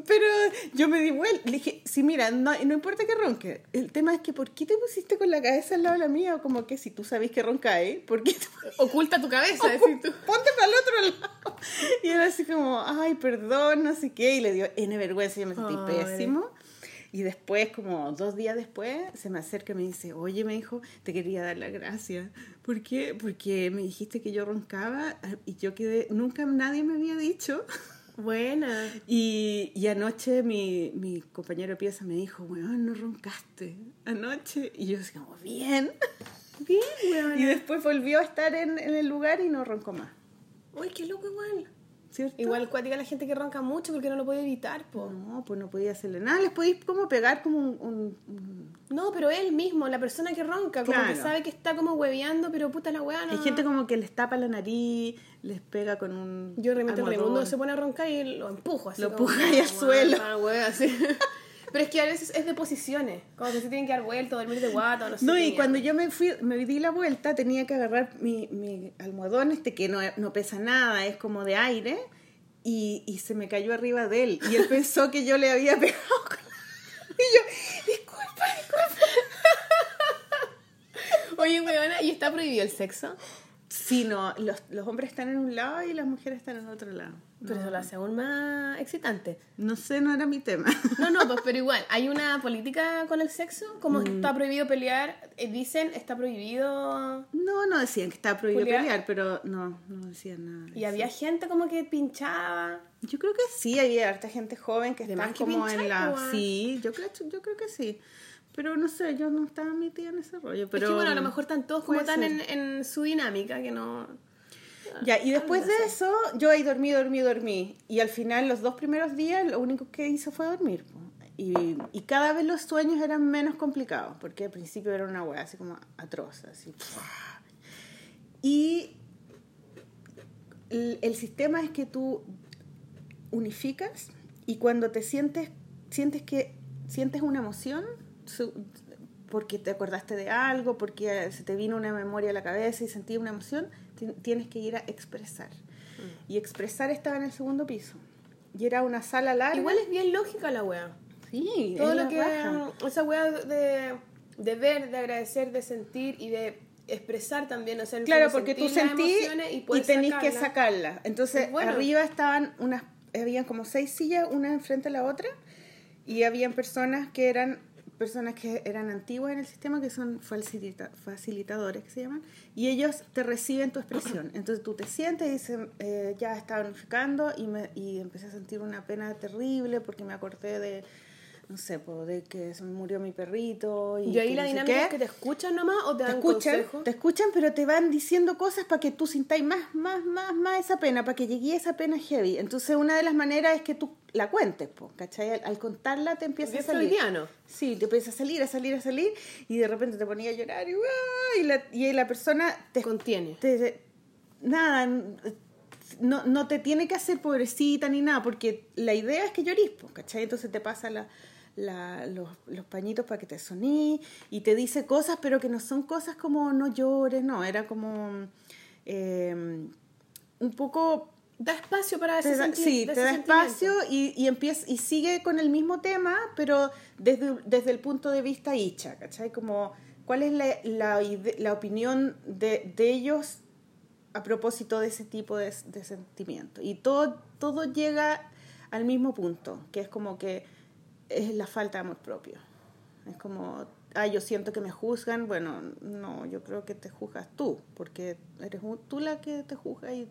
A: pero yo me di vuelta. Le dije, sí, mira, no, no importa que ronque. El tema es que, ¿por qué te pusiste con la cabeza al lado de la mía? O como que si tú sabes que ronca, ¿eh? ¿Por qué te
B: Oculta tu cabeza, decís tú.
A: ponte para el otro lado. Y era así como, ay, perdón, no sé qué. Y le dio N vergüenza, yo me sentí
B: Ay.
A: pésimo. Y después, como dos días después, se me acerca y me dice, oye, me dijo, te quería dar las gracias. ¿Por qué? Porque me dijiste que yo roncaba y yo quedé, nunca nadie me había dicho.
B: Buena.
A: Y, y anoche mi, mi compañero de pieza me dijo, weón, no roncaste anoche. Y yo así como, bien.
B: Bien, weona.
A: Y después volvió a estar en, en el lugar y no roncó más.
B: Uy, qué loco igual.
A: ¿Cierto?
B: Igual cuática la gente que ronca mucho porque no lo puede evitar, po.
A: No, pues no podía hacerle nada. Les podéis como pegar como un... un- un-
B: No, pero él mismo, la persona que ronca, como que sabe que está como hueveando, pero puta la weá no.
A: Hay gente como que les tapa la nariz, les pega con un
B: Yo realmente el. Raimundo se pone a roncar y lo empujo así.
A: Lo empuja ahí al
B: "Ah,
A: suelo".
B: ah, wea, así. Pero es que a veces es de posiciones, como que se tienen que dar vuelta, dormir de guata, o no sé.
A: No, y cuando yo me fui, me di la vuelta, tenía que agarrar mi, mi almohadón este que no, no pesa nada, es como de aire, y, y se me cayó arriba de él. Y él pensó que yo le había pegado con la... Y yo, disculpa, disculpa.
B: Oye, weona, ¿y está prohibido el sexo?
A: Sí, no, los, los hombres están en un lado y las mujeres están en otro lado.
B: Pero eso lo hace aún más excitante.
A: No sé, no era mi tema.
B: No, no, pues, pero igual, hay una política con el sexo, como
A: Mm.
B: está prohibido pelear, eh, dicen, está prohibido...
A: No, no decían que estaba prohibido
B: Julia.
A: pelear, pero no, no decían nada. de
B: Y
A: eso.
B: había gente como que pinchaba.
A: Yo creo que sí, había harta gente joven que está
B: que
A: como
B: pinchar,
A: en la...
B: pues, weón.
A: Sí, yo creo, yo creo que sí. Pero no sé, yo no estaba metida en ese rollo. Pero...
B: es que bueno, a lo mejor están todos como tan en, en su dinámica que no...
A: Ya, y después de eso, yo ahí dormí, dormí, dormí. Y al final, los dos primeros días, lo único que hice fue dormir. Y, y cada vez los sueños eran menos complicados, porque al principio era una weá así como atroz, así. Y el, el sistema es que tú unificas y cuando te sientes, sientes que sientes una emoción, su- porque te acordaste de algo, porque se te vino una memoria a la cabeza y sentí una emoción, tienes que ir a expresar. Y expresar estaba en el segundo piso. Y era una sala larga.
B: Igual es bien lógica la wea.
A: sí,
B: Todo
A: es
B: lo que...
A: raja.
B: Esa wea de, de ver, de agradecer, de sentir y de expresar también. O sea,
A: Claro, porque tú sentís y,
B: puedes
A: tenés que sacarla. Entonces,
B: bueno.
A: arriba estaban unas, habían como seis sillas, una enfrente a la otra, y habían personas que eran personas que eran antiguas en el sistema, que son facilita- facilitadores, que se llaman, y ellos te reciben tu expresión. Entonces tú te sientes y dices, eh, ya estaba unificando, y, me, y empecé a sentir una pena terrible porque me acordé de, no sé, po, de que se murió mi perrito. Y,
B: Y ahí la
A: no
B: dinámica es que te escuchan nomás o te
A: te
B: dan
A: escuchan,
B: consejo.
A: te escuchan, pero te van diciendo cosas para que tú sintáis más, más, más, más esa pena, para que llegue esa pena heavy. Entonces, una de las maneras es que tú la cuentes, po, ¿cachai? Al, al contarla te empieza a salir. Sí, te empieza a salir, a salir, a salir, y de repente te ponía a llorar y, y, la, y la persona te,
B: Contiene.
A: te- nada, no, no te tiene que hacer pobrecita ni nada, porque la idea es que llorís, ¿cachai? Entonces te pasa la, la- los, los pañitos para que te soní y te dice cosas, pero que no son cosas como no llores, no, era como eh, un poco
B: Da espacio para ese
A: da, sí, te da espacio y, y, empieza, y sigue con el mismo tema, pero desde, desde el punto de vista Icha, ¿cachai? Como, ¿cuál es la, la, la opinión de, de ellos a propósito de ese tipo de, de sentimiento? Y todo, todo llega al mismo punto, que es como que es la falta de amor propio. Es como, ah, yo siento que me juzgan, bueno, no, yo creo que te juzgas tú, porque eres tú la que te juzga y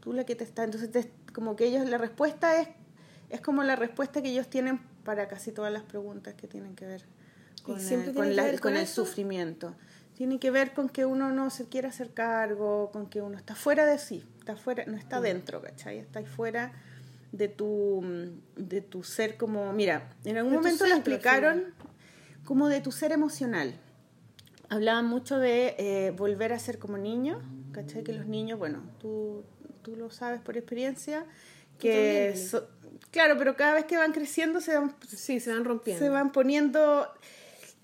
A: tú la que te está. Entonces, te- como que ellos, la respuesta es, es como la respuesta que ellos tienen para casi todas las preguntas que tienen que ver con, el,
B: que
A: la-
B: ver
A: con
B: con
A: el
B: eso?
A: sufrimiento. Tiene que ver con que uno no se quiere hacer cargo, con que uno está fuera de sí, está fuera, no
B: Mm.
A: está dentro, ¿cachai? Está ahí fuera de tu, de tu ser como, mira, en algún
B: De
A: momento lo explicaron como de tu ser emocional. Hablaban mucho de eh, volver a ser como niño, ¿cachai? Que los niños, bueno, tú, tú lo sabes por experiencia, que... so- claro, pero cada vez que van creciendo se van,
B: Sí, se van rompiendo.
A: se van poniendo...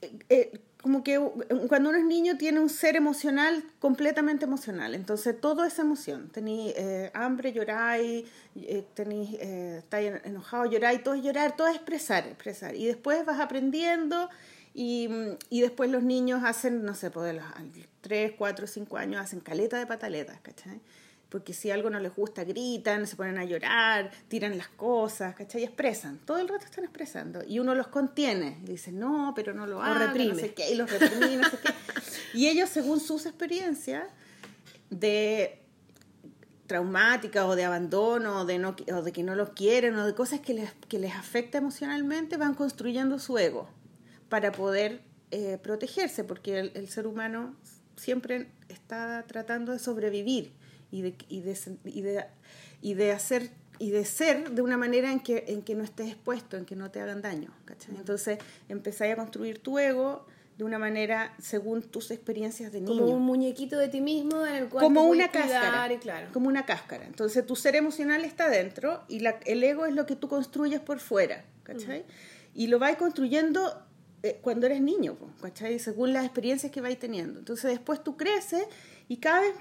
A: eh, eh, como que u- cuando uno es niño tiene un ser emocional completamente emocional, entonces todo es emoción. Tenéis eh, hambre, lloráis, eh, eh, estáis enojado, lloráis, todo es llorar, todo es expresar, expresar. Y después vas aprendiendo y, mm, y después los niños hacen, no sé, pues de los 3, 4, 5 años hacen caleta de pataletas, ¿cachai? Porque si algo no les gusta, gritan, se ponen a llorar, tiran las cosas, ¿cachai? Y expresan. Todo el rato están expresando. Y uno los contiene. Y dice, no, pero no lo haga,
B: reprime.
A: no sé qué, y los reprime, no sé qué. Y ellos, según sus experiencias de traumática o de abandono o de, no, o de que no los quieren o de cosas que les, que les afecta emocionalmente, van construyendo su ego para poder eh, protegerse, porque el, el ser humano siempre está tratando de sobrevivir y de, y de, y de, y de hacer y de ser de una manera en que, en que no estés expuesto, en que no te hagan daño. ¿cachai? Entonces empezáis a construir tu ego de una manera según tus experiencias de niño.
B: Como un muñequito de ti mismo en el cual
A: como una cáscara.
B: y claro.
A: Como una cáscara. Entonces tu ser emocional está dentro y la- el ego es lo que tú construyes por fuera. ¿Cachai? Y lo vais construyendo eh, cuando eres niño. Según las experiencias que vais teniendo. Entonces después tú creces y cada vez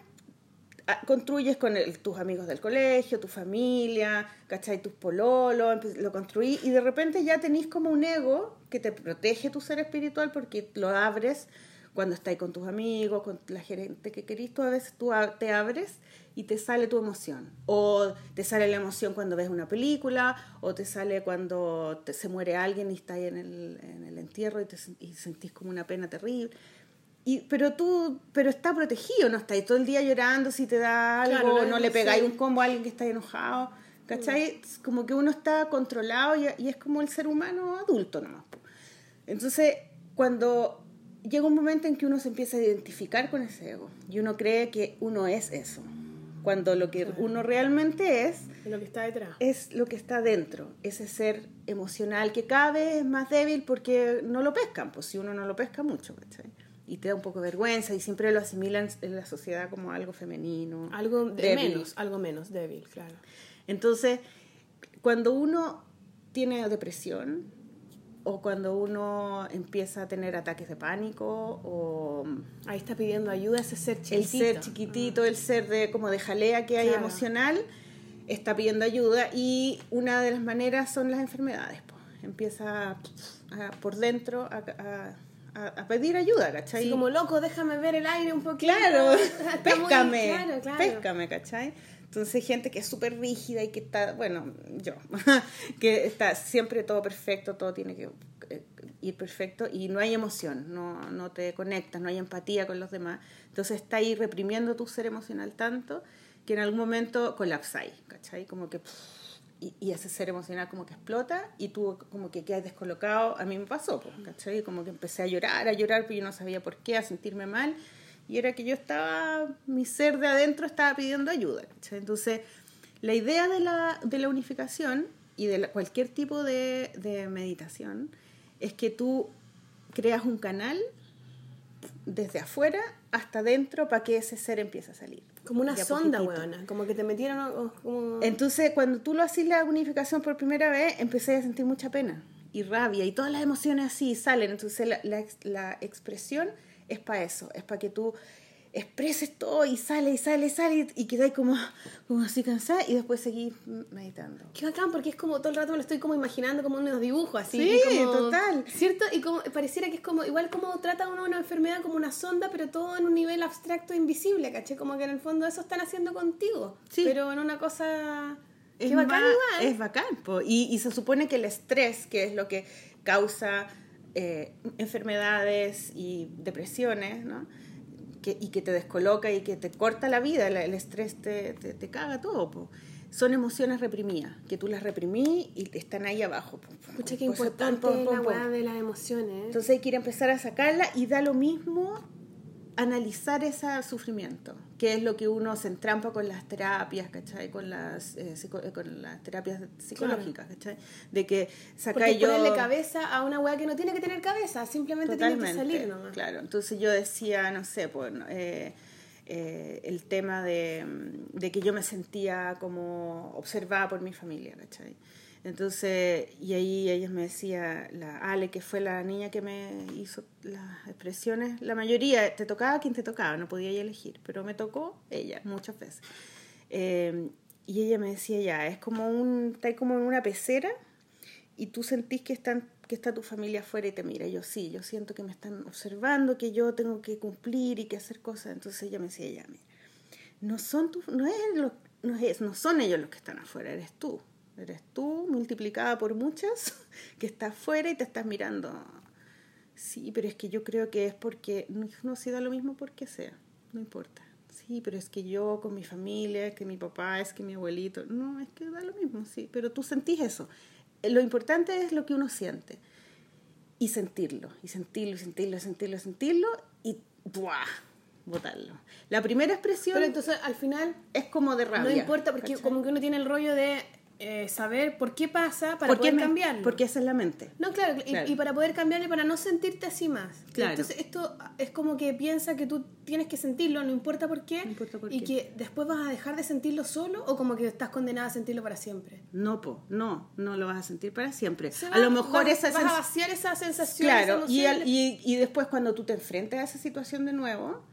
A: construyes con el- tus amigos del colegio, tu familia, ¿cachai? Tus pololos, lo construís y de repente ya tenés como un ego que te protege tu ser espiritual porque lo abres cuando estás con tus amigos, con la gente que querís, tú a veces tú te abres y te sale tu emoción. O te sale la emoción cuando ves una película, o te sale cuando te- se muere alguien y estás en el, en el entierro y, te, y sentís como una pena terrible. Y, pero tú, pero está protegido, no estáis todo el día llorando si te da algo,
B: Claro, no
A: no le pegáis
B: así.
A: un combo a alguien que está enojado, ¿cachai? Es Como que uno está controlado y, y es como el ser humano adulto nomás. Entonces, cuando llega un momento en que uno se empieza a identificar con ese ego y uno cree que uno es eso, cuando lo que uno realmente es
B: Es lo que está detrás.
A: es lo que está dentro, ese ser emocional que cada vez es más débil porque no lo pescan, pues si uno no lo pesca mucho, ¿cachai? Y te da un poco de vergüenza y siempre lo asimilan en la sociedad como algo femenino.
B: Algo de
A: débil.
B: menos, algo menos débil, claro.
A: Entonces, cuando uno tiene depresión o cuando uno empieza a tener ataques de pánico o
B: Ahí está pidiendo ayuda ese ser chiquitito.
A: el ser chiquitito, el ser de como de jalea que hay
B: Claro.
A: emocional, está pidiendo ayuda y una de las maneras son las enfermedades. po. Empieza a- por dentro a, a- a- a pedir ayuda, ¿cachai?
B: Así como loco, déjame ver el aire un poquito.
A: Claro,
B: muy-
A: péscame,
B: claro, claro.
A: péscame, ¿cachai? Entonces gente que es súper rígida y que está, bueno, yo, que está siempre todo perfecto, todo tiene que eh, ir perfecto y no hay emoción, no, no te conectas, no hay empatía con los demás. Entonces está ahí reprimiendo tu ser emocional tanto que en algún momento colapsáis, ¿cachai? Como que... Y, ese ser emocional como que explota y tú como que quedas descolocado. A mí me pasó, pues, ¿cachai? Como que empecé a llorar, a llorar, pero yo no sabía por qué, a sentirme mal. Y era que yo estaba, mi ser de adentro estaba pidiendo ayuda. ¿cachai? Entonces, la idea de la, de la unificación y de cualquier tipo de, de meditación es que tú creas un canal desde afuera hasta adentro para que ese ser empiece a salir.
B: Como una sonda, weona. Como que te metieron como...
A: Entonces, cuando tú lo haces la unificación por primera vez, empecé a sentir mucha pena y rabia y todas las emociones así salen. Entonces, la, la la expresión es para eso, es para que tú expreses todo y sale y sale y sale y quedáis como, como así cansada y después seguís meditando.
B: Qué bacán, porque es como todo el rato me lo estoy como imaginando como unos dibujos así.
A: Sí,
B: como-
A: total.
B: ¿Cierto? Y como pareciera que es como, igual como trata uno una enfermedad como una sonda, pero todo en un nivel abstracto e invisible, ¿caché? Como que en el fondo eso están haciendo contigo.
A: Sí.
B: Pero en una cosa...
A: Es
B: Qué bacán igual.
A: Es bacán. po. Y, y se supone que el estrés, que es lo que causa eh, enfermedades y depresiones, ¿no? Que, y que te descoloca y que te corta la vida, el, el estrés te, te, te caga todo. po. Son emociones reprimidas, que tú las reprimís y están ahí abajo. po, po, po, po,
B: importante
A: po, po,
B: la
A: po.
B: weá de las emociones.
A: Entonces hay que ir a empezar a sacarla y da lo mismo analizar ese sufrimiento, que es lo que uno se entrampa con las terapias, ¿cachai? Con las, eh, psico- eh, con las terapias psicológicas, ¿cachai? De que
B: es
A: yo...
B: ponerle cabeza a una weá que no tiene que tener cabeza, simplemente tiene que salir nomás.
A: Claro, entonces yo decía, no sé, pues, eh, eh, el tema de, de que yo me sentía como observada por mi familia, ¿cachai? Entonces, y ahí ella me decía, la Ale, que fue la niña que me hizo las expresiones, la mayoría, te tocaba quien te tocaba, no podía elegir, pero me tocó ella muchas veces. Eh, y ella me decía, ya, es como un, está como en una pecera y tú sentís que están que está tu familia afuera y te mira. Yo sí, yo siento que me están observando, que yo tengo que cumplir y que hacer cosas. Entonces ella me decía, ya, mira, no son tu, no es lo- no es, no son ellos los que están afuera, eres tú. Eres tú multiplicada por muchas que está afuera y te estás mirando. Sí, pero es que yo creo que es porque no, se da lo mismo porque sea, no importa. Sí, pero es que yo con mi familia, es que mi papá, es que mi abuelito, no, es que da lo mismo, sí, pero tú sentís eso. Eh, Lo importante es lo que uno siente y sentirlo, y sentirlo, y sentirlo, y sentirlo, y sentirlo, y ¡buah! botarlo. La primera expresión
B: Pero entonces al final
A: es como de rabia.
B: no importa porque
A: ¿cachai?
B: como que uno tiene el rollo de eh, saber por qué pasa para
A: ¿Por qué
B: poder cambiarlo.
A: Porque esa es la mente.
B: No, claro, y-
A: Claro.
B: Y, para poder cambiarlo y para no sentirte así más.
A: Claro.
B: Entonces esto es como que piensa que tú tienes que sentirlo, no importa por qué,
A: No importa por
B: y
A: qué.
B: que después vas a dejar de sentirlo solo o como que estás condenada a sentirlo para siempre.
A: No, po, no, no lo vas a sentir para siempre.
B: Se
A: a lo mejor
B: vas,
A: esa
B: vas a vaciar esa sensación.
A: Claro,
B: esa
A: y, al- y, y después cuando tú te enfrentes a esa situación de nuevo,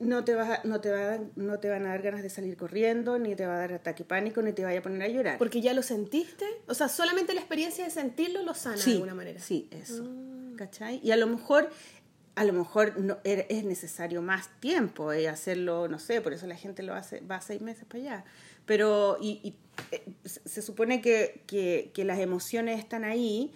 A: no te, vas a- no, te va no te van a dar ganas de salir corriendo, ni te va a dar ataque pánico, ni te vaya a poner a llorar.
B: porque ya lo sentiste. O sea, solamente la experiencia de sentirlo lo sana
A: sí,
B: de alguna manera.
A: Sí, eso. ¿Cachai? Y a lo mejor, a lo mejor no, es necesario más tiempo eh, hacerlo, no sé, por eso la gente lo hace, va seis meses para allá. Pero, y, y, eh, se se supone que, que, que las emociones están ahí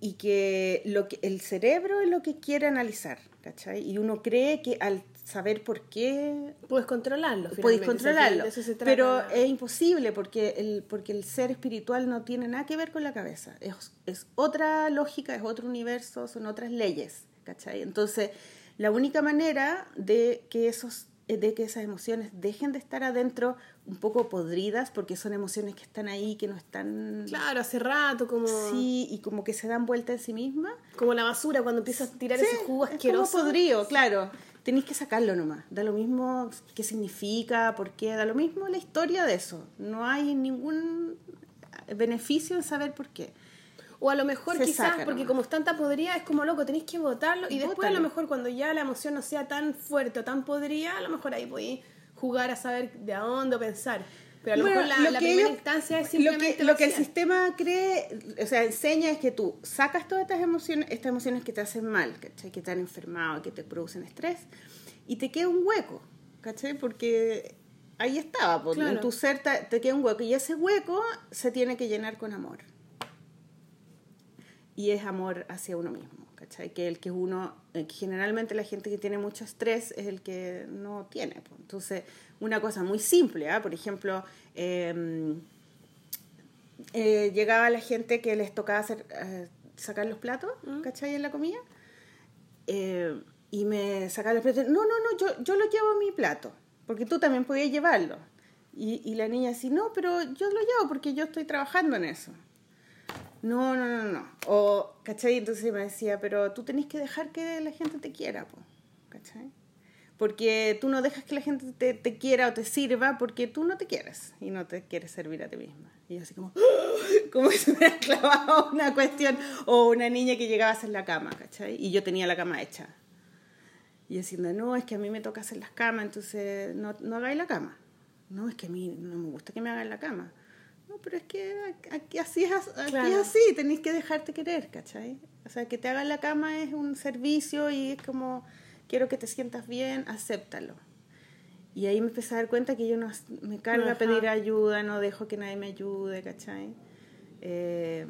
A: y que, lo que el cerebro es lo que quiere analizar, ¿cachai? Y uno cree que al saber por qué
B: Puedes controlarlo.
A: podéis
B: finalmente,
A: controlarlo, pero es imposible porque el, porque el ser espiritual no tiene nada que ver con la cabeza, es, es otra lógica, es otro universo, son otras leyes, ¿cachai? Entonces, la única manera de que, esos, de que esas emociones dejen de estar adentro un poco podridas, porque son emociones que están ahí, que no están...
B: Claro, hace rato, como,
A: Sí, y como que se dan vuelta en sí mismas.
B: como la basura cuando empiezas a tirar
A: Sí,
B: ese jugo
A: es como
B: asqueroso.
A: podrido, claro. Tenéis que sacarlo nomás. Da lo mismo qué significa, por qué, da lo mismo la historia de eso. No hay ningún beneficio en saber por qué.
B: O a lo mejor
A: Se
B: quizás, porque
A: nomás.
B: como es tanta podrida, es como loco, tenéis que botarlo. Y después a lo mejor cuando ya la emoción no sea tan fuerte o tan podrida, a lo mejor ahí podéis jugar a saber de a dónde pensar. Pero a lo
A: Bueno,
B: mejor la,
A: lo
B: la
A: que
B: primera
A: ellos-
B: instancia es
A: lo
B: simplemente
A: que, lo que el sistema cree, o sea, enseña es que tú sacas todas estas emociones, estas emociones que te hacen mal, ¿cachai? que te han enfermado, que te producen estrés, y te queda un hueco, ¿cachai? Porque ahí estaba,
B: Claro.
A: en tu ser te, te queda un hueco, y ese hueco se tiene que llenar con amor. Y es amor hacia uno mismo, ¿cachai? Que el que uno, eh, generalmente la gente que tiene mucho estrés es el que no tiene. pues. Entonces, una cosa muy simple, ¿ah? por ejemplo, eh, eh, llegaba la gente que les tocaba hacer, eh, sacar los platos, ¿cachai? En la comida. Eh, y me sacaba los platos. No, no, no, yo, yo lo llevo en mi plato, porque tú también podías llevarlo. Y, y la niña así, no, pero yo lo llevo porque yo estoy trabajando en eso. No, no, no, no. O, ¿cachai? Entonces me decía, pero tú tenés que dejar que la gente te quiera, po, ¿cachai? Porque tú no dejas que la gente te, te quiera o te sirva porque tú no te quieres y no te quieres servir a ti misma. Y yo así como, como se me hubiera clavado una cuestión. O una niña que llegaba a hacer la cama, ¿cachai? Y yo tenía la cama hecha. Y diciendo, no, es que a mí me toca hacer las camas, entonces no, no hagáis la cama. No, es que a mí no me gusta que me hagan la cama. No, pero es que aquí así es, aquí
B: Claro.
A: es así, tenéis que dejarte querer, ¿cachai? O sea, que te hagan la cama es un servicio y es como, quiero que te sientas bien, acéptalo. Y ahí me empecé a dar cuenta que yo no me carga
B: Ajá.
A: pedir ayuda, no dejo que nadie me ayude, ¿cachai? Eh,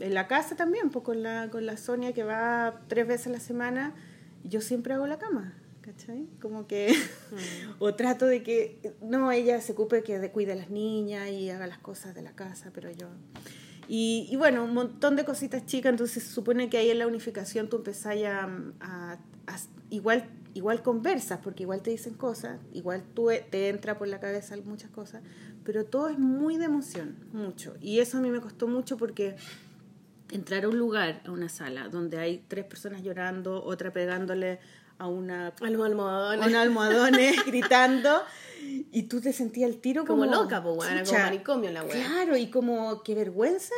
A: en la casa también, pues con la, con la Sonia que va tres veces a la semana, yo siempre hago la cama, ¿cachai? Como que, o trato de que, no, ella se ocupe que de, cuide a las niñas y haga las cosas de la casa, pero yo... Y, y bueno, un montón de cositas chicas, entonces se supone que ahí en la unificación tú empezás a, a- a- igual, igual conversas, porque igual te dicen cosas, igual tú e- te entra por la cabeza muchas cosas, pero todo es muy de emoción, mucho. Y eso a mí me costó mucho porque entrar a un lugar, a una sala, donde hay tres personas llorando, otra pegándole a una
B: A los almohadones.
A: gritando y tú te sentías el tiro como,
B: Como loca, po, weona, como manicomio la wea.
A: Claro, y como qué vergüenza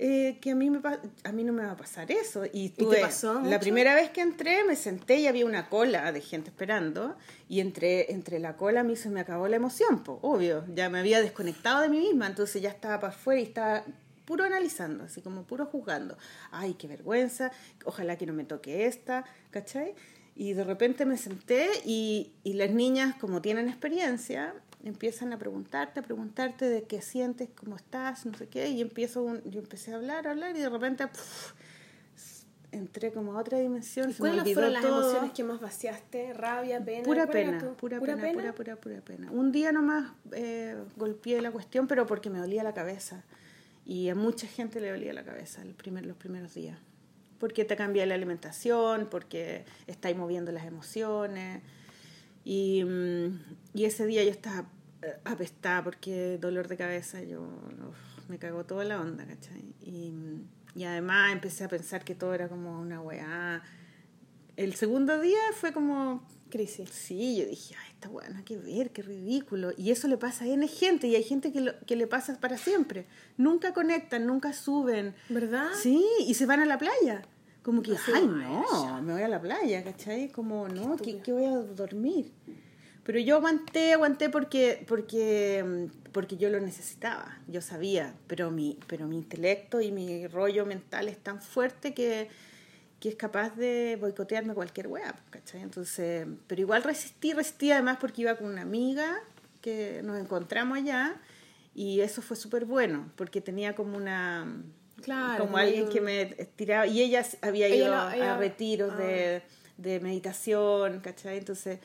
A: eh, que a mí, me, pa- a mí no me va a pasar eso. Y,
B: te
A: tuve-
B: pasó
A: La primera vez que entré me senté y había una cola de gente esperando y entre, entre la cola a mí se me acabó la emoción, po, obvio. Ya me había desconectado de mí misma, entonces ya estaba para afuera y estaba puro analizando, así como puro juzgando. Ay, qué vergüenza, ojalá que no me toque esta, ¿cachai? Y de repente me senté y, y las niñas, como tienen experiencia, empiezan a preguntarte, a preguntarte de qué sientes, cómo estás, no sé qué, y empiezo un- yo empecé a hablar, a hablar, y de repente entré como a otra dimensión,
B: ¿Cuáles fueron las
A: todo.
B: emociones que más vaciaste? ¿Rabia, pena?
A: Pura
B: ¿Cuál era
A: pena,
B: tu-
A: pura, pena, pura, pura, pura pena. Un día nomás eh, golpeé la cuestión, pero porque me dolía la cabeza. Y a mucha gente le dolía la cabeza el primer, los primeros días. Porque te cambia la alimentación, porque estáis moviendo las emociones. Y, mm, y ese día yo estaba eh, apestada porque dolor de cabeza, yo uf, me cagó toda la onda, ¿cachai? Y, y además empecé a pensar que todo era como una weá. El segundo día fue como
B: Crisis.
A: Sí, yo dije, ay, está bueno, que ver, qué ridículo. Y eso le pasa a N gente y hay gente que, lo- que le pasa para siempre. Nunca conectan, nunca suben.
B: ¿Verdad?
A: Sí, y se van a la playa. Como que, ay, no, me voy a la playa, ¿cachai? Como, no, ¿qué,
B: estúpida.
A: qué voy a dormir? Pero yo aguanté, aguanté porque, porque, porque yo lo necesitaba, yo sabía, pero mi, pero mi intelecto y mi rollo mental es tan fuerte que, que es capaz de boicotearme cualquier wea, ¿cachai? Entonces, pero igual resistí, resistí además porque iba con una amiga que nos encontramos allá y eso fue súper bueno, porque tenía como una...
B: Claro,
A: Como alguien
B: un-
A: que me tiraba, y ella había
B: Ella
A: ido
B: lo- ella-
A: a retiros
B: ah.
A: de, de meditación, ¿cachai? Entonces,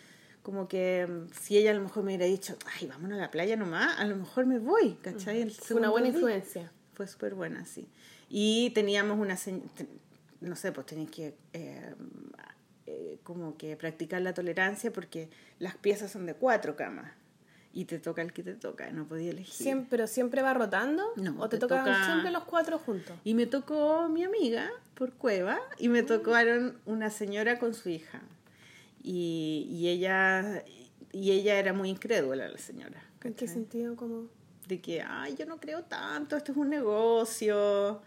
A: como que mm, si ella a lo mejor me hubiera dicho, ay, vámonos a la playa nomás, a lo mejor me voy, ¿cachai? El
B: Fue una buena
A: día.
B: influencia.
A: Fue súper buena, sí. Y teníamos una, no sé, pues tenías que eh, eh, como que practicar la tolerancia porque las piezas son de cuatro camas y te toca el que te toca, no podía elegir.
B: Siempre, ¿Pero siempre va rotando?
A: No,
B: ¿O te,
A: te
B: tocan
A: toca-
B: siempre los cuatro juntos?
A: Y me tocó mi amiga por cueva y me tocaron una señora con su hija. Y, y ella y ella era muy incrédula la señora.
B: ¿En qué
A: ¿cachai?
B: sentido? Como...
A: De que, ay, yo no creo tanto, esto es un negocio.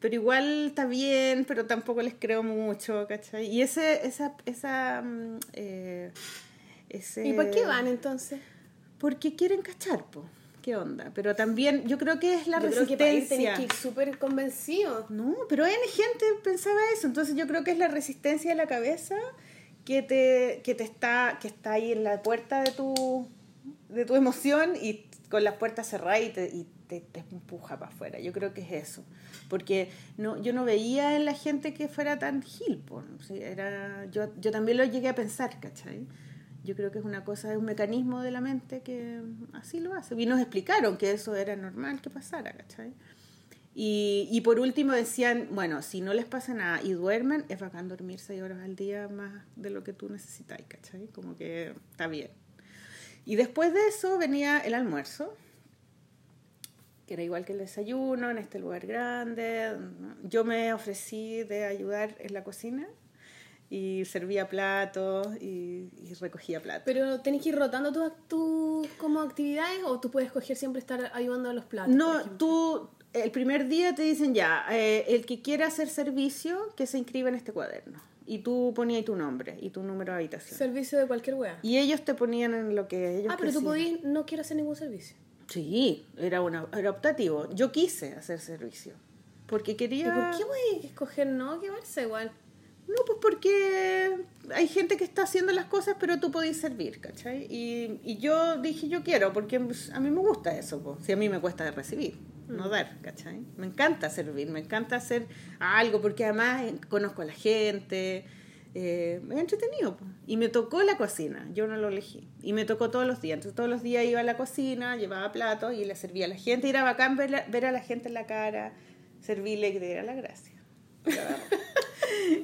A: Pero igual está bien, pero tampoco les creo mucho, ¿cachai? Y ese, esa, esa, mm, eh, ese...
B: ¿Y por qué van entonces?
A: Porque quieren cachar, po. ¿Qué onda? Pero también, yo creo que es la
B: Yo creo que para ir
A: resistencia.
B: que ir súper convencido.
A: No, pero hay gente pensaba eso, entonces yo creo que es la resistencia de la cabeza que te, que te está, que está ahí en la puerta de tu, de tu emoción y con las puertas cerradas y te, y te, te empuja para afuera. Yo creo que es eso. Porque no, yo no veía en la gente que fuera tan gil. Sí, era, yo, yo también lo llegué a pensar, ¿cachai? Yo creo que es una cosa, es un mecanismo de la mente que así lo hace. Y nos explicaron que eso era normal que pasara, ¿cachai? Y, y por último decían, bueno, si no les pasa nada y duermen, es bacán dormir seis horas al día más de lo que tú necesitas, ¿cachai? Como que está bien. Y después de eso venía el almuerzo, que era igual que el desayuno, en este lugar grande. Yo me ofrecí de ayudar en la cocina y servía platos y, y recogía platos.
B: Pero tenés que ir rotando tus tus como actividades o tú puedes escoger siempre estar ayudando a los platos.
A: No, tú, el primer día te dicen ya, eh, el que quiera hacer servicio, que se inscriba en este cuaderno. Y tú ponías tu nombre y tu número de habitación.
B: Servicio de cualquier wea.
A: Y ellos te ponían en lo que ellos
B: Ah, pero tú
A: quisieran.
B: podías, no quiero hacer ningún servicio.
A: Sí, era, una, era optativo. Yo quise hacer servicio. Porque quería...
B: ¿Y por qué voy a escoger no quedarse igual?
A: No, pues porque hay gente que está haciendo las cosas, pero tú podés servir, ¿cachai? Y, y yo dije, yo quiero, porque a mí me gusta eso, pues. si a mí me cuesta recibir, no dar, ¿cachai? Me encanta servir, me encanta hacer algo, porque además eh, conozco a la gente, eh, es entretenido. Y me tocó la cocina, yo no lo elegí. Y me tocó todos los días, entonces todos los días iba a la cocina, llevaba platos y le servía a la gente, y era bacán ver, a la gente en la cara, servirle que diera la gracia.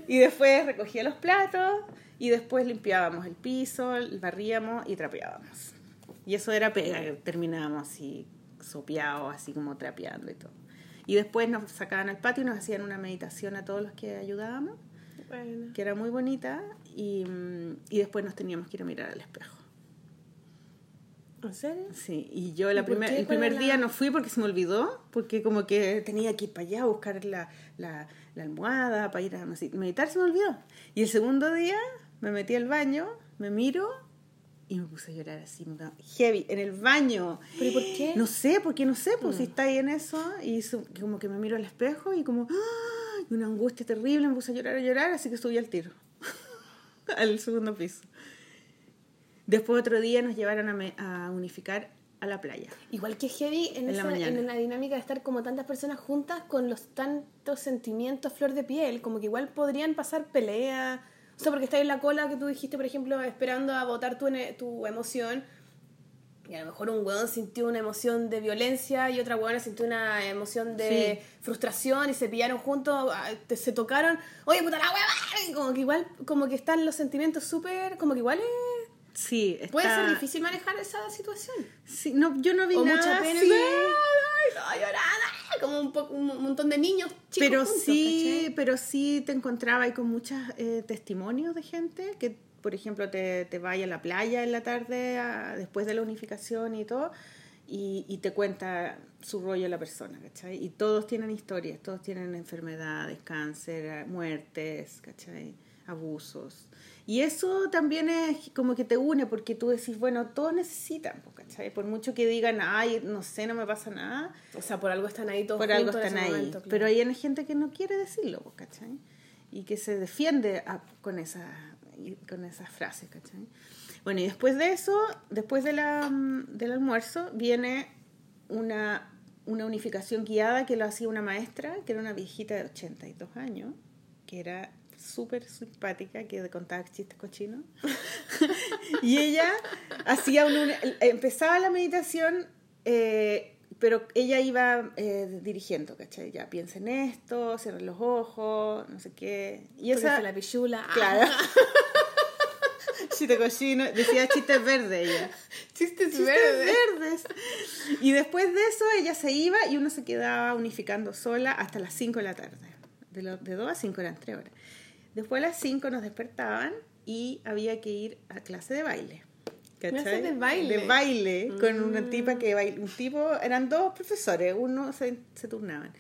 A: Y después recogía los platos y después limpiábamos el piso, barríamos y trapeábamos. Y eso era pega, terminábamos así sopeados, así como trapeando y todo. Y después nos sacaban al patio y nos hacían una meditación a todos los que ayudábamos,
B: Bueno.
A: que era muy bonita, y, y después nos teníamos que ir a mirar al espejo.
B: ¿En serio?
A: Sí, y yo
B: ¿Y
A: la primer, el
B: ¿Cuál
A: primer día
B: la-
A: no fui porque se me olvidó, porque como que tenía que ir para allá a buscar la, la, la almohada para ir a meditar, se me olvidó. Y el segundo día me metí al baño, me miro y me puse a llorar así, heavy, en el baño.
B: ¿Pero y por qué?
A: No sé, porque no sé, pues
B: Mm.
A: si está ahí en eso, y su- como que me miro al espejo y como, ¡ah! y una angustia terrible, me puse a llorar, a llorar, así que subí al tiro, al segundo piso. Después otro día nos llevaron a, me- a unificar a la playa.
B: Igual que heavy en,
A: En la
B: esa,
A: mañana.
B: en la dinámica de estar como tantas personas juntas con los tantos sentimientos flor de piel, como que igual podrían pasar peleas. O sea, porque estás en la cola que tú dijiste, por ejemplo, esperando a votar tu, tu emoción. Y a lo mejor un weón sintió una emoción de violencia y otra weona sintió una emoción de frustración y se pillaron juntos, ah, se tocaron, oye puta la y como que igual, como que están los sentimientos súper, como que igual es
A: Sí, está...
B: Puede ser difícil manejar esa situación.
A: Sí, no, yo no vi
B: O
A: nada
B: mucha pena.
A: así.
B: Ay, ay, llorada, Como un, po- un montón de niños chicos
A: pero
B: juntos,
A: sí,
B: ¿cachai?
A: pero sí te encontraba ahí con muchos testimonios de gente que, por ejemplo, te, te vaya a la playa en la tarde a- después de la unificación y todo, y, y te cuenta su rollo la persona, ¿cachai? Y todos tienen historias, todos tienen enfermedades, cáncer, muertes, ¿cachai? Abusos. Y eso también es como que te une, porque tú decís, bueno, todos necesitan, pues, ¿cachai? Por mucho que digan, ay, no sé, no me pasa nada,
B: O sea, por algo están ahí todos
A: por algo están ahí.
B: momento, claro.
A: Pero hay gente que no quiere decirlo, pues, ¿cachai? Y que se defiende a- con, esa, con esas frases, ¿cachai? Bueno, y después de eso, después de la, mm, del almuerzo, viene una, una unificación guiada que lo hacía una maestra, que era una viejita de 82 años, que era súper simpática, que contaba chistes cochinos. y ella hacía un, empezaba la meditación, eh, pero ella iba eh, dirigiendo, ¿cachai? Ya piensa en esto, cierra los ojos, no sé qué. Y esa,
B: la pichula. ah,
A: claro. Chiste cochino, decía chistes verdes ella.
B: Chistes
A: Chistes
B: verdes.
A: verdes. Y después de eso ella se iba y uno se quedaba unificando sola hasta las 5 de la tarde. De, lo- de 2 a 5 eran 3 horas. Después a las 5 nos despertaban y había que ir a clase de baile. ¿cachai?
B: ¿Clase de baile?
A: De baile, con una
B: Mm.
A: tipa que baila. Un tipo, eran dos profesores, uno se, se turnaban.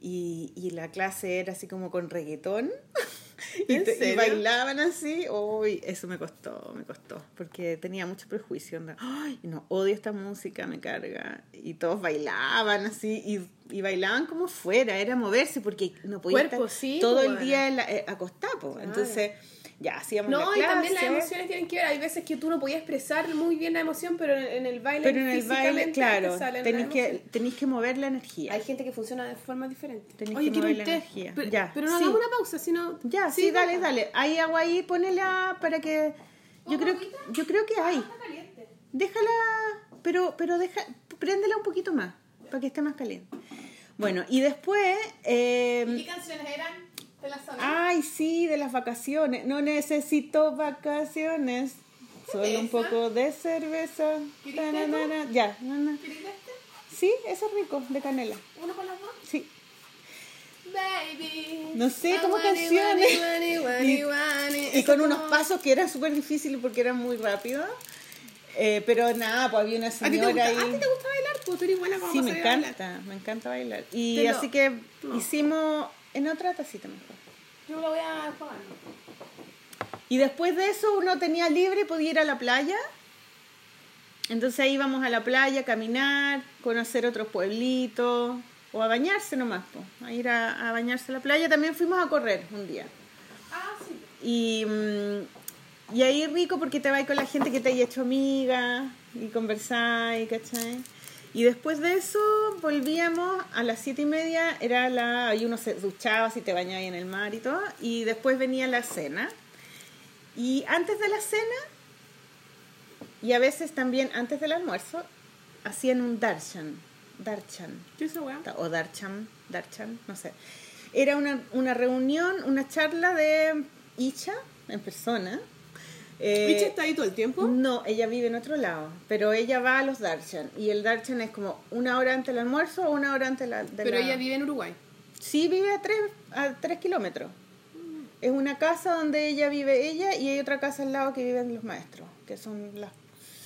A: Y, y la clase era así como con reggaetón. y, bailaban así. Uy, eso me costó, me costó. Porque tenía mucho prejuicio. onda, Ay, no, odio esta música, me carga. Y todos bailaban así. Y, y bailaban como fuera, era moverse porque no podía
B: Cuerpo,
A: estar
B: sí,
A: todo
B: pues,
A: el día en la- eh, acostado. pues.
B: Claro.
A: Entonces, ya hacíamos la
B: No, y
A: clase.
B: también las emociones tienen que ver. Hay veces que tú no podías expresar muy bien la emoción, pero en, en el baile
A: Pero en el baile, claro, tenéis que, tenéis que mover la energía.
B: Hay gente que funciona de forma diferente.
A: Tenéis
B: Oye,
A: que mover la energía.
B: Pero,
A: Ya,
B: pero no
A: sí.
B: hagamos una pausa, sino...
A: Ya, sí, dale, dale. ¿Hay agua ahí? Ponela para que... Yo creo, que- yo creo que hay.
B: Está caliente.
A: Déjala, pero, pero deja, préndela un poquito más, para que esté más caliente. Bueno, y después... eh,
B: ¿Y qué canciones eran de la zona?
A: ay, sí, de las vacaciones. No necesito vacaciones. Solo un poco de cerveza.
B: ¿Querés
A: Tananana. Ya, na, na.
B: ¿Quieres este?
A: Sí, eso es rico, de canela.
B: ¿Uno con las dos?
A: Sí.
B: Baby.
A: No sé, como canciones. Y- con unos pasos que eran súper difíciles porque eran muy rápidos. Eh, pero nada, pues había una
B: ¿A ti, te
A: señora
B: gusta,
A: ahí.
B: ¿A ti te gusta bailar? Pues tú eres buena como
A: Sí, me encanta, me encanta bailar. Y
B: lo-
A: así que
B: no.
A: hicimos en otra tacita mejor.
B: Yo lo voy a jugar.
A: Y después de eso uno tenía libre y podía ir a la playa. Entonces ahí íbamos a la playa a caminar, conocer otros pueblitos o a bañarse nomás, po, a ir a, a bañarse a la playa. También fuimos a correr un día.
B: Ah, sí.
A: Y, mm, y ahí rico porque te vas con la gente que te haya hecho amiga y conversáis, ¿cachai? Y después de eso volvíamos a las siete y media, era la, ahí uno se duchaba si te bañabas en el mar y todo, y después venía la cena. Y antes de la cena, y a veces también antes del almuerzo, hacían un darshan, darshan, o Darchan, Darchan, no sé. Era una, una reunión, una charla de Icha en persona. Eh,
B: ¿Picha está ahí todo el tiempo?
A: No, ella vive en otro lado, pero ella va a los Darshan y el Darshan es como una hora antes del almuerzo o una hora antes de la... de
B: Pero
A: la-
B: ella vive en Uruguay.
A: Sí, vive a tres, a tres kilómetros. Es una casa donde ella vive ella y hay otra casa al lado que viven los maestros, que son las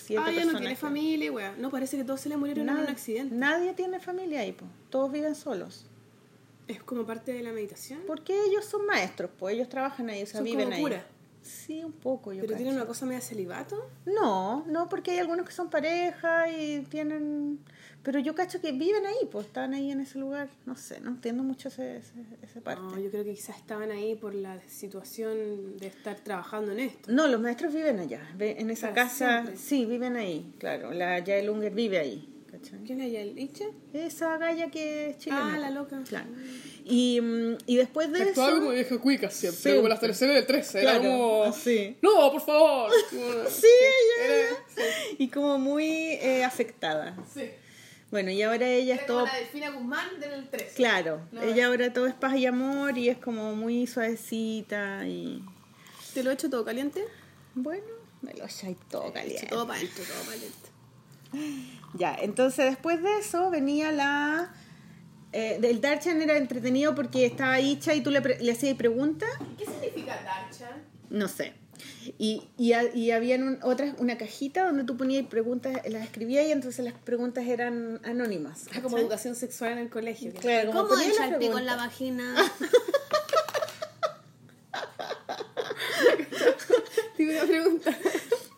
A: siete
B: Ah, ella
A: personas.
B: no tiene
A: que-
B: familia, weá. No, parece que todos se le murieron en un accidente.
A: Nadie tiene familia ahí, po. todos viven solos.
B: Es como parte de la meditación.
A: Porque ellos son maestros, pues ellos trabajan ahí, o sea,
B: Son
A: viven
B: como
A: ahí. Sí, un poco, yo
B: Pero tienen una cosa media celibato.
A: No, no, porque hay algunos que son pareja y tienen... Pero yo cacho que viven ahí, pues están ahí en ese lugar. No sé, no entiendo mucho ese, ese- esa parte.
B: No, yo creo que quizás estaban ahí por la situación de estar trabajando en esto.
A: No, los maestros viven allá, ve- en esa
B: Para
A: casa.
B: siempre.
A: Sí, viven ahí, claro. La Yael Unger vive ahí.
B: ¿Quién es ella? ¿El Iche?
A: Esa galla que es chilena.
B: Ah, la loca.
A: Claro. Y, mm, y después de
C: Actuaba
A: eso...
C: como vieja cuica siempre,
A: Siempre.
C: como las teleseries del 13.
A: Claro,
C: era como.
A: así.
C: No, por favor.
A: Sí, ella, ella. Y como muy eh, afectada.
B: Sí.
A: Bueno, y ahora ella es todo...
B: Delfina Guzmán del 13.
A: Claro,
B: No,
A: ella ahora todo es paz y amor y es como muy suavecita y...
B: ¿Te lo he hecho todo caliente?
A: Bueno, Me lo echáis todo caliente.
B: Todo para adentro, todo para adentro.
A: Ya, entonces después de eso venía la... Eh, el Darchan era entretenido porque estaba Icha y tú le, pre- le hacías preguntas.
B: ¿Qué significa Darchan?
A: No sé. Y, y, había un, otras, una cajita donde tú ponías preguntas, las escribías y entonces las preguntas eran anónimas.
B: Es como educación sexual en el colegio.
A: Claro, como
B: ¿Cómo
A: ponías
B: echa
A: la
B: el pico en la vagina? Típica pregunta.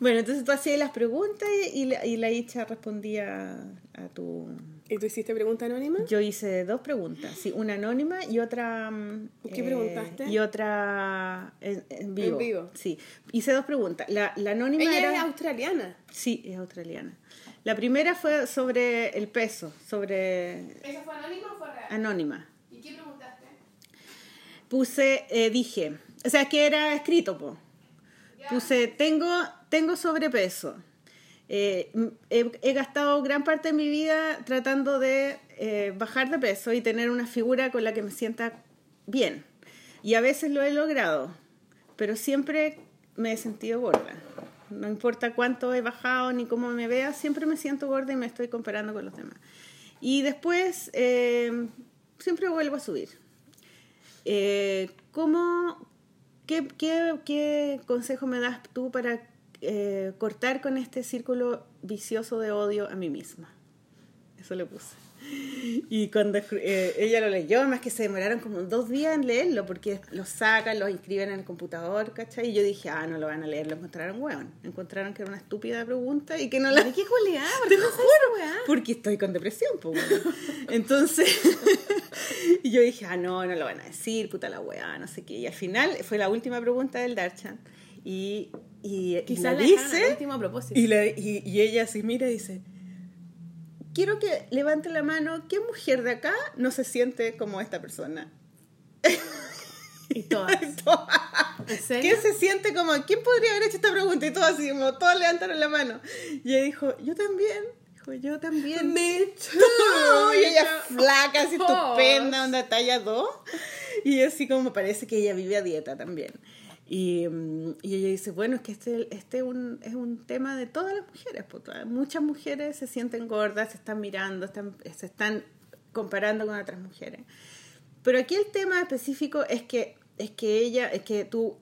A: Bueno, entonces tú hacías las preguntas y, y la, y la Icha respondía a tu...
B: ¿Y tú hiciste pregunta anónima?
A: Yo hice dos preguntas, sí, una anónima y otra... mm,
B: ¿Qué preguntaste?
A: Y otra en, en vivo.
B: En vivo.
A: Sí, hice dos preguntas. La, la anónima
B: Ella
A: era...
B: es australiana.
A: Sí, es australiana. La primera fue sobre el peso, sobre
B: ¿Esa fue anónima o fue real?
A: anónima.
B: ¿Y qué preguntaste?
A: Puse, eh, dije, o sea, que era escrito, po. Puse, tengo, tengo sobrepeso. Eh, he, gastado gran parte de mi vida tratando de eh, bajar de peso y tener una figura con la que me sienta bien. Y a veces lo he logrado, pero siempre me he sentido gorda. No importa cuánto he bajado ni cómo me vea, siempre me siento gorda y me estoy comparando con los demás. Y después eh, siempre vuelvo a subir. ¿cómo, qué consejo me das tú para eh, cortar con este círculo vicioso de odio a mí misma? Eso le puse. Y cuando eh, ella lo leyó, además que se demoraron como dos días en leerlo, porque lo sacan, lo inscriben en el computador, ¿cachai? Y yo dije, ah, no lo van a leer, lo encontraron hueón. Encontraron que era una estúpida pregunta y que no la...
B: ¿Qué? ¿Por
A: Te lo juro,
B: weá?
A: porque estoy con depresión, pues. Entonces, y yo dije, ah, no, no lo van a decir, puta la weá, no sé qué. Y al final fue la última pregunta del Darchan. Y, y,
B: Quizás
A: la dice,
B: último propósito.
A: y, la- y, y ella así mira y dice, quiero que levante la mano, ¿qué mujer de acá no se siente como esta persona?
B: Y todas. ¿En serio?
A: ¿Quién se siente como, quién podría haber hecho esta pregunta? Y todos así, como, todos levantaron la mano. Y ella dijo, yo también. Dijo, yo también.
B: Me
A: No, y ella flaca, así estupenda, onda talla 2. Y así como parece que ella vive a dieta también. Y, mm, y ella dice, bueno, es que este, este un- es un tema de todas las mujeres. todas- muchas mujeres se sienten gordas, se están mirando, están, se están comparando con otras mujeres. Pero aquí el tema específico es que, es que ella, es que tú,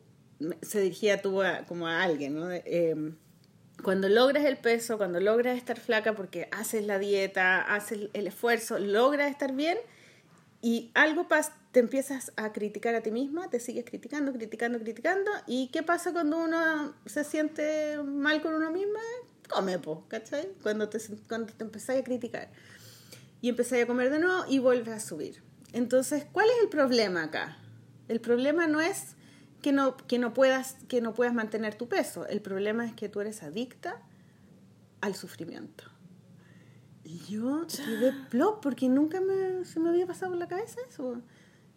A: se dirigía tú a- como a alguien, ¿no? Eh, cuando logras el peso, cuando logras estar flaca porque haces la dieta, haces el esfuerzo, logras estar bien y algo pasa, te empiezas a criticar a ti misma, te sigues criticando, criticando, criticando y ¿qué pasa cuando uno se siente mal con uno misma? Come, po, ¿cachai? Cuando te, cuando te empezás a criticar y empezás a comer de nuevo y vuelves a subir. Entonces, ¿cuál es el problema acá? El problema no es que no, que no, puedas, que no puedas mantener tu peso. El problema es que tú eres adicta al sufrimiento. Y yo quedé plop porque nunca me, se me había pasado por la cabeza eso.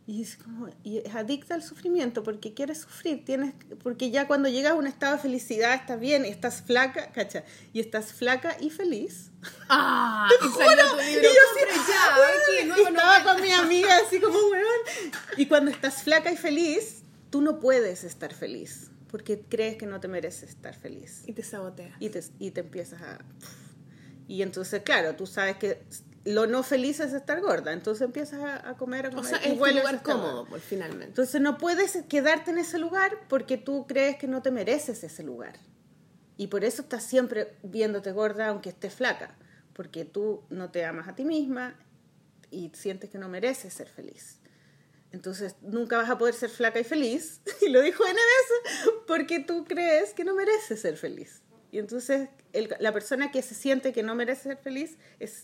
A: Y es como, y es adicta al sufrimiento porque quieres sufrir, tienes, porque ya cuando llegas a un estado de felicidad estás bien, estás flaca, cacha, y estás flaca y feliz.
B: ¡Ah! Tu libro.
A: Y yo así,
B: ya,
A: "Ah,
B: aquí, nuevo
A: estaba
B: novela".
A: con mi amiga así como, weón. Y cuando estás flaca y feliz, tú no puedes estar feliz porque crees que no te mereces estar feliz.
B: Y te sabotea.
A: Y te, y te empiezas a... Y entonces, claro, tú sabes que lo no feliz es estar gorda, entonces empiezas a, a comer, a
B: O
A: comer.
B: sea,
A: y
B: es
A: a
B: lugar cómodo, pues, finalmente.
A: Entonces no puedes quedarte en ese lugar porque tú crees que no te mereces ese lugar. Y por eso estás siempre viéndote gorda aunque estés flaca, porque tú no te amas a ti misma y sientes que no mereces ser feliz. Entonces nunca vas a poder ser flaca y feliz, y lo dijo N veces, porque tú crees que no mereces ser feliz. Y entonces la persona que se siente que no merece ser feliz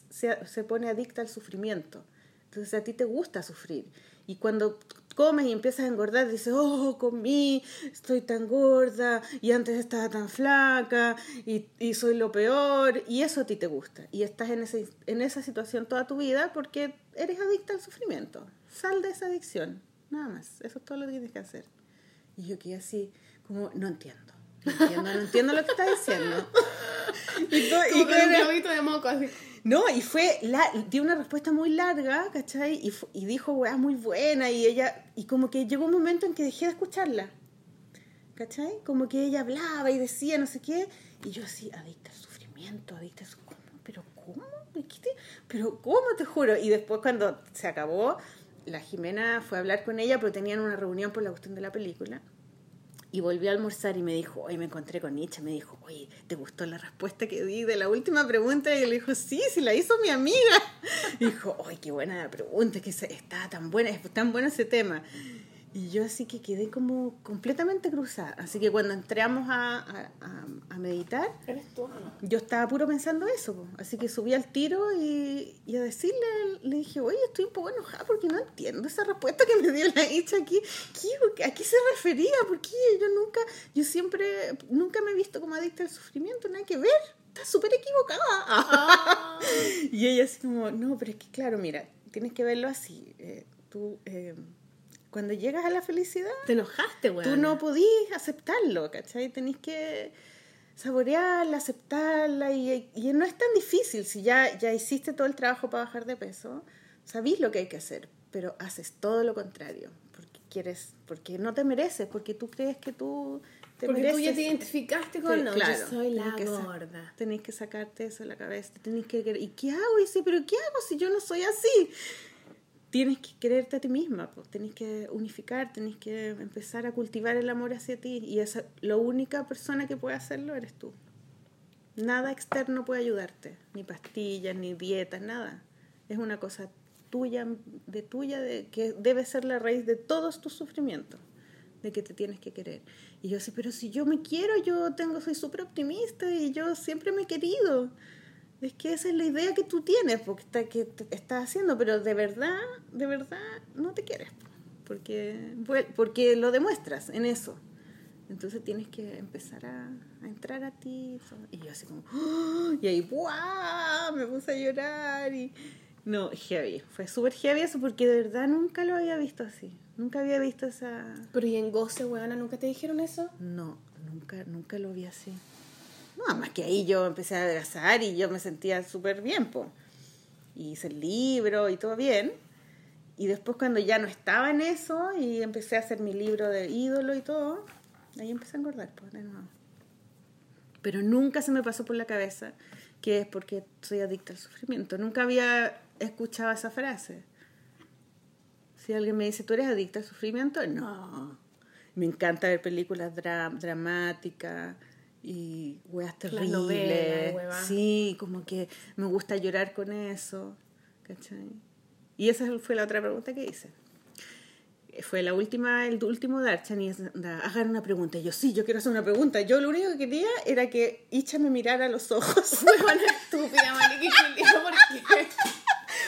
A: se, pone adicta al sufrimiento. Entonces a ti te gusta sufrir. Y cuando comes y empiezas a engordar, dices, oh, comí, estoy tan gorda, y antes estaba tan flaca, y, soy lo peor, y eso a ti te gusta. Y estás en, en esa situación toda tu vida porque eres adicta al sufrimiento. Sal de esa adicción, nada más. Eso es todo lo que tienes que hacer. Y yo quedé así, como, no entiendo. No entiendo, no entiendo lo que estás diciendo. Y, to- y
B: con un
A: era-
B: globito de moco así.
A: no, y fue, la, dio una respuesta muy larga, ¿cachai? Y, dijo, weá, muy buena, y ella, y como que llegó un momento en que dejé de escucharla. ¿cachai? Como que ella hablaba y decía no sé qué, y yo así, adicta al sufrimiento, adicta a su... ¿Cómo? ¿Pero cómo? ¿Qué te- ¿Pero cómo? Te juro. Y después cuando se acabó, la Jimena fue a hablar con ella, pero tenían una reunión por la cuestión de la película. Y volvió a almorzar y me dijo, hoy me encontré con Nietzsche, me dijo, oye, ¿te gustó la respuesta que di de la última pregunta? Y le dijo, sí, sí, la hizo mi amiga. Dijo, ay, qué buena la pregunta, que está tan buena, es tan bueno ese tema. Y yo así que quedé como completamente cruzada. Así que cuando entramos a, a- a- a meditar,
B: Eres tú.
A: yo estaba puro pensando eso. po. Así que subí al tiro y, y a decirle, le dije, oye, estoy un poco enojada porque no entiendo esa respuesta que me dio la hecha aquí. ¿Qué, ¿A qué se refería? Porque yo nunca, yo siempre, nunca me he visto como adicta al sufrimiento, nada que ver. Está súper equivocada. y ella así como, no, pero es que claro, mira, tienes que verlo así. eh, tú, eh, cuando llegas a la felicidad,
B: Te enojaste, weón.
A: tú no podís aceptarlo, ¿cachai? Tenés que saborearla, aceptarla y, y no es tan difícil. Si ya, ya hiciste todo el trabajo para bajar de peso, sabís lo que hay que hacer, pero haces todo lo contrario. Porque quieres, porque no te mereces, porque tú crees que tú te
B: Porque
A: mereces.
B: tú ya te identificaste con,
A: Sí,
B: no,
A: claro,
B: yo soy la
A: tenés que
B: gorda.
A: Tenés que sacarte eso de la cabeza. Tenés que ¿Y qué hago? Y dice, ¿pero qué hago si yo no soy así? Tienes que quererte a ti misma, pues. tenés que unificar, tenés que empezar a cultivar el amor hacia ti. Y esa, la única persona que puede hacerlo eres tú. Nada externo puede ayudarte, ni pastillas, ni dietas, nada. Es una cosa tuya, de tuya, de que debe ser la raíz de todos tus sufrimientos, de que te tienes que querer. Y yo así, pero si yo me quiero, yo tengo, soy súper optimista y yo siempre me he querido. Es que esa es la idea que tú tienes, porque está, que te estás haciendo, pero de verdad, de verdad, no te quieres, po, porque, porque lo demuestras en eso. Entonces tienes que empezar a, a entrar a ti. Y yo así como, ¡oh! y ahí, ¡buah! Me puse a llorar y... No, heavy. Fue súper heavy eso porque de verdad nunca lo había visto así. Nunca había visto esa...
B: Pero y en goce, weona, ¿nunca te dijeron eso?
A: No, nunca, nunca lo vi así. No, más que ahí yo empecé a adelgazar y yo me sentía súper bien, po. Hice el libro y todo bien. Y después cuando ya no estaba en eso y empecé a hacer mi libro de ídolo y todo, ahí empecé a engordar, pues, de nuevo. Pero nunca se me pasó por la cabeza que es porque soy adicta al sufrimiento. Nunca había escuchado esa frase. Si alguien me dice, ¿tú eres adicta al sufrimiento? No. Me encanta ver películas dra- dramáticas y weas terribles.
B: novelas,
A: sí, como que me gusta llorar con eso. ¿Cachai? Y esa fue la otra pregunta que hice. Fue la última, el último Darchan y es, da, hagan una pregunta. Y yo, sí, yo quiero hacer una pregunta. Yo lo único que quería era que Icha me mirara a los ojos.
B: Estúpida, ¿por qué?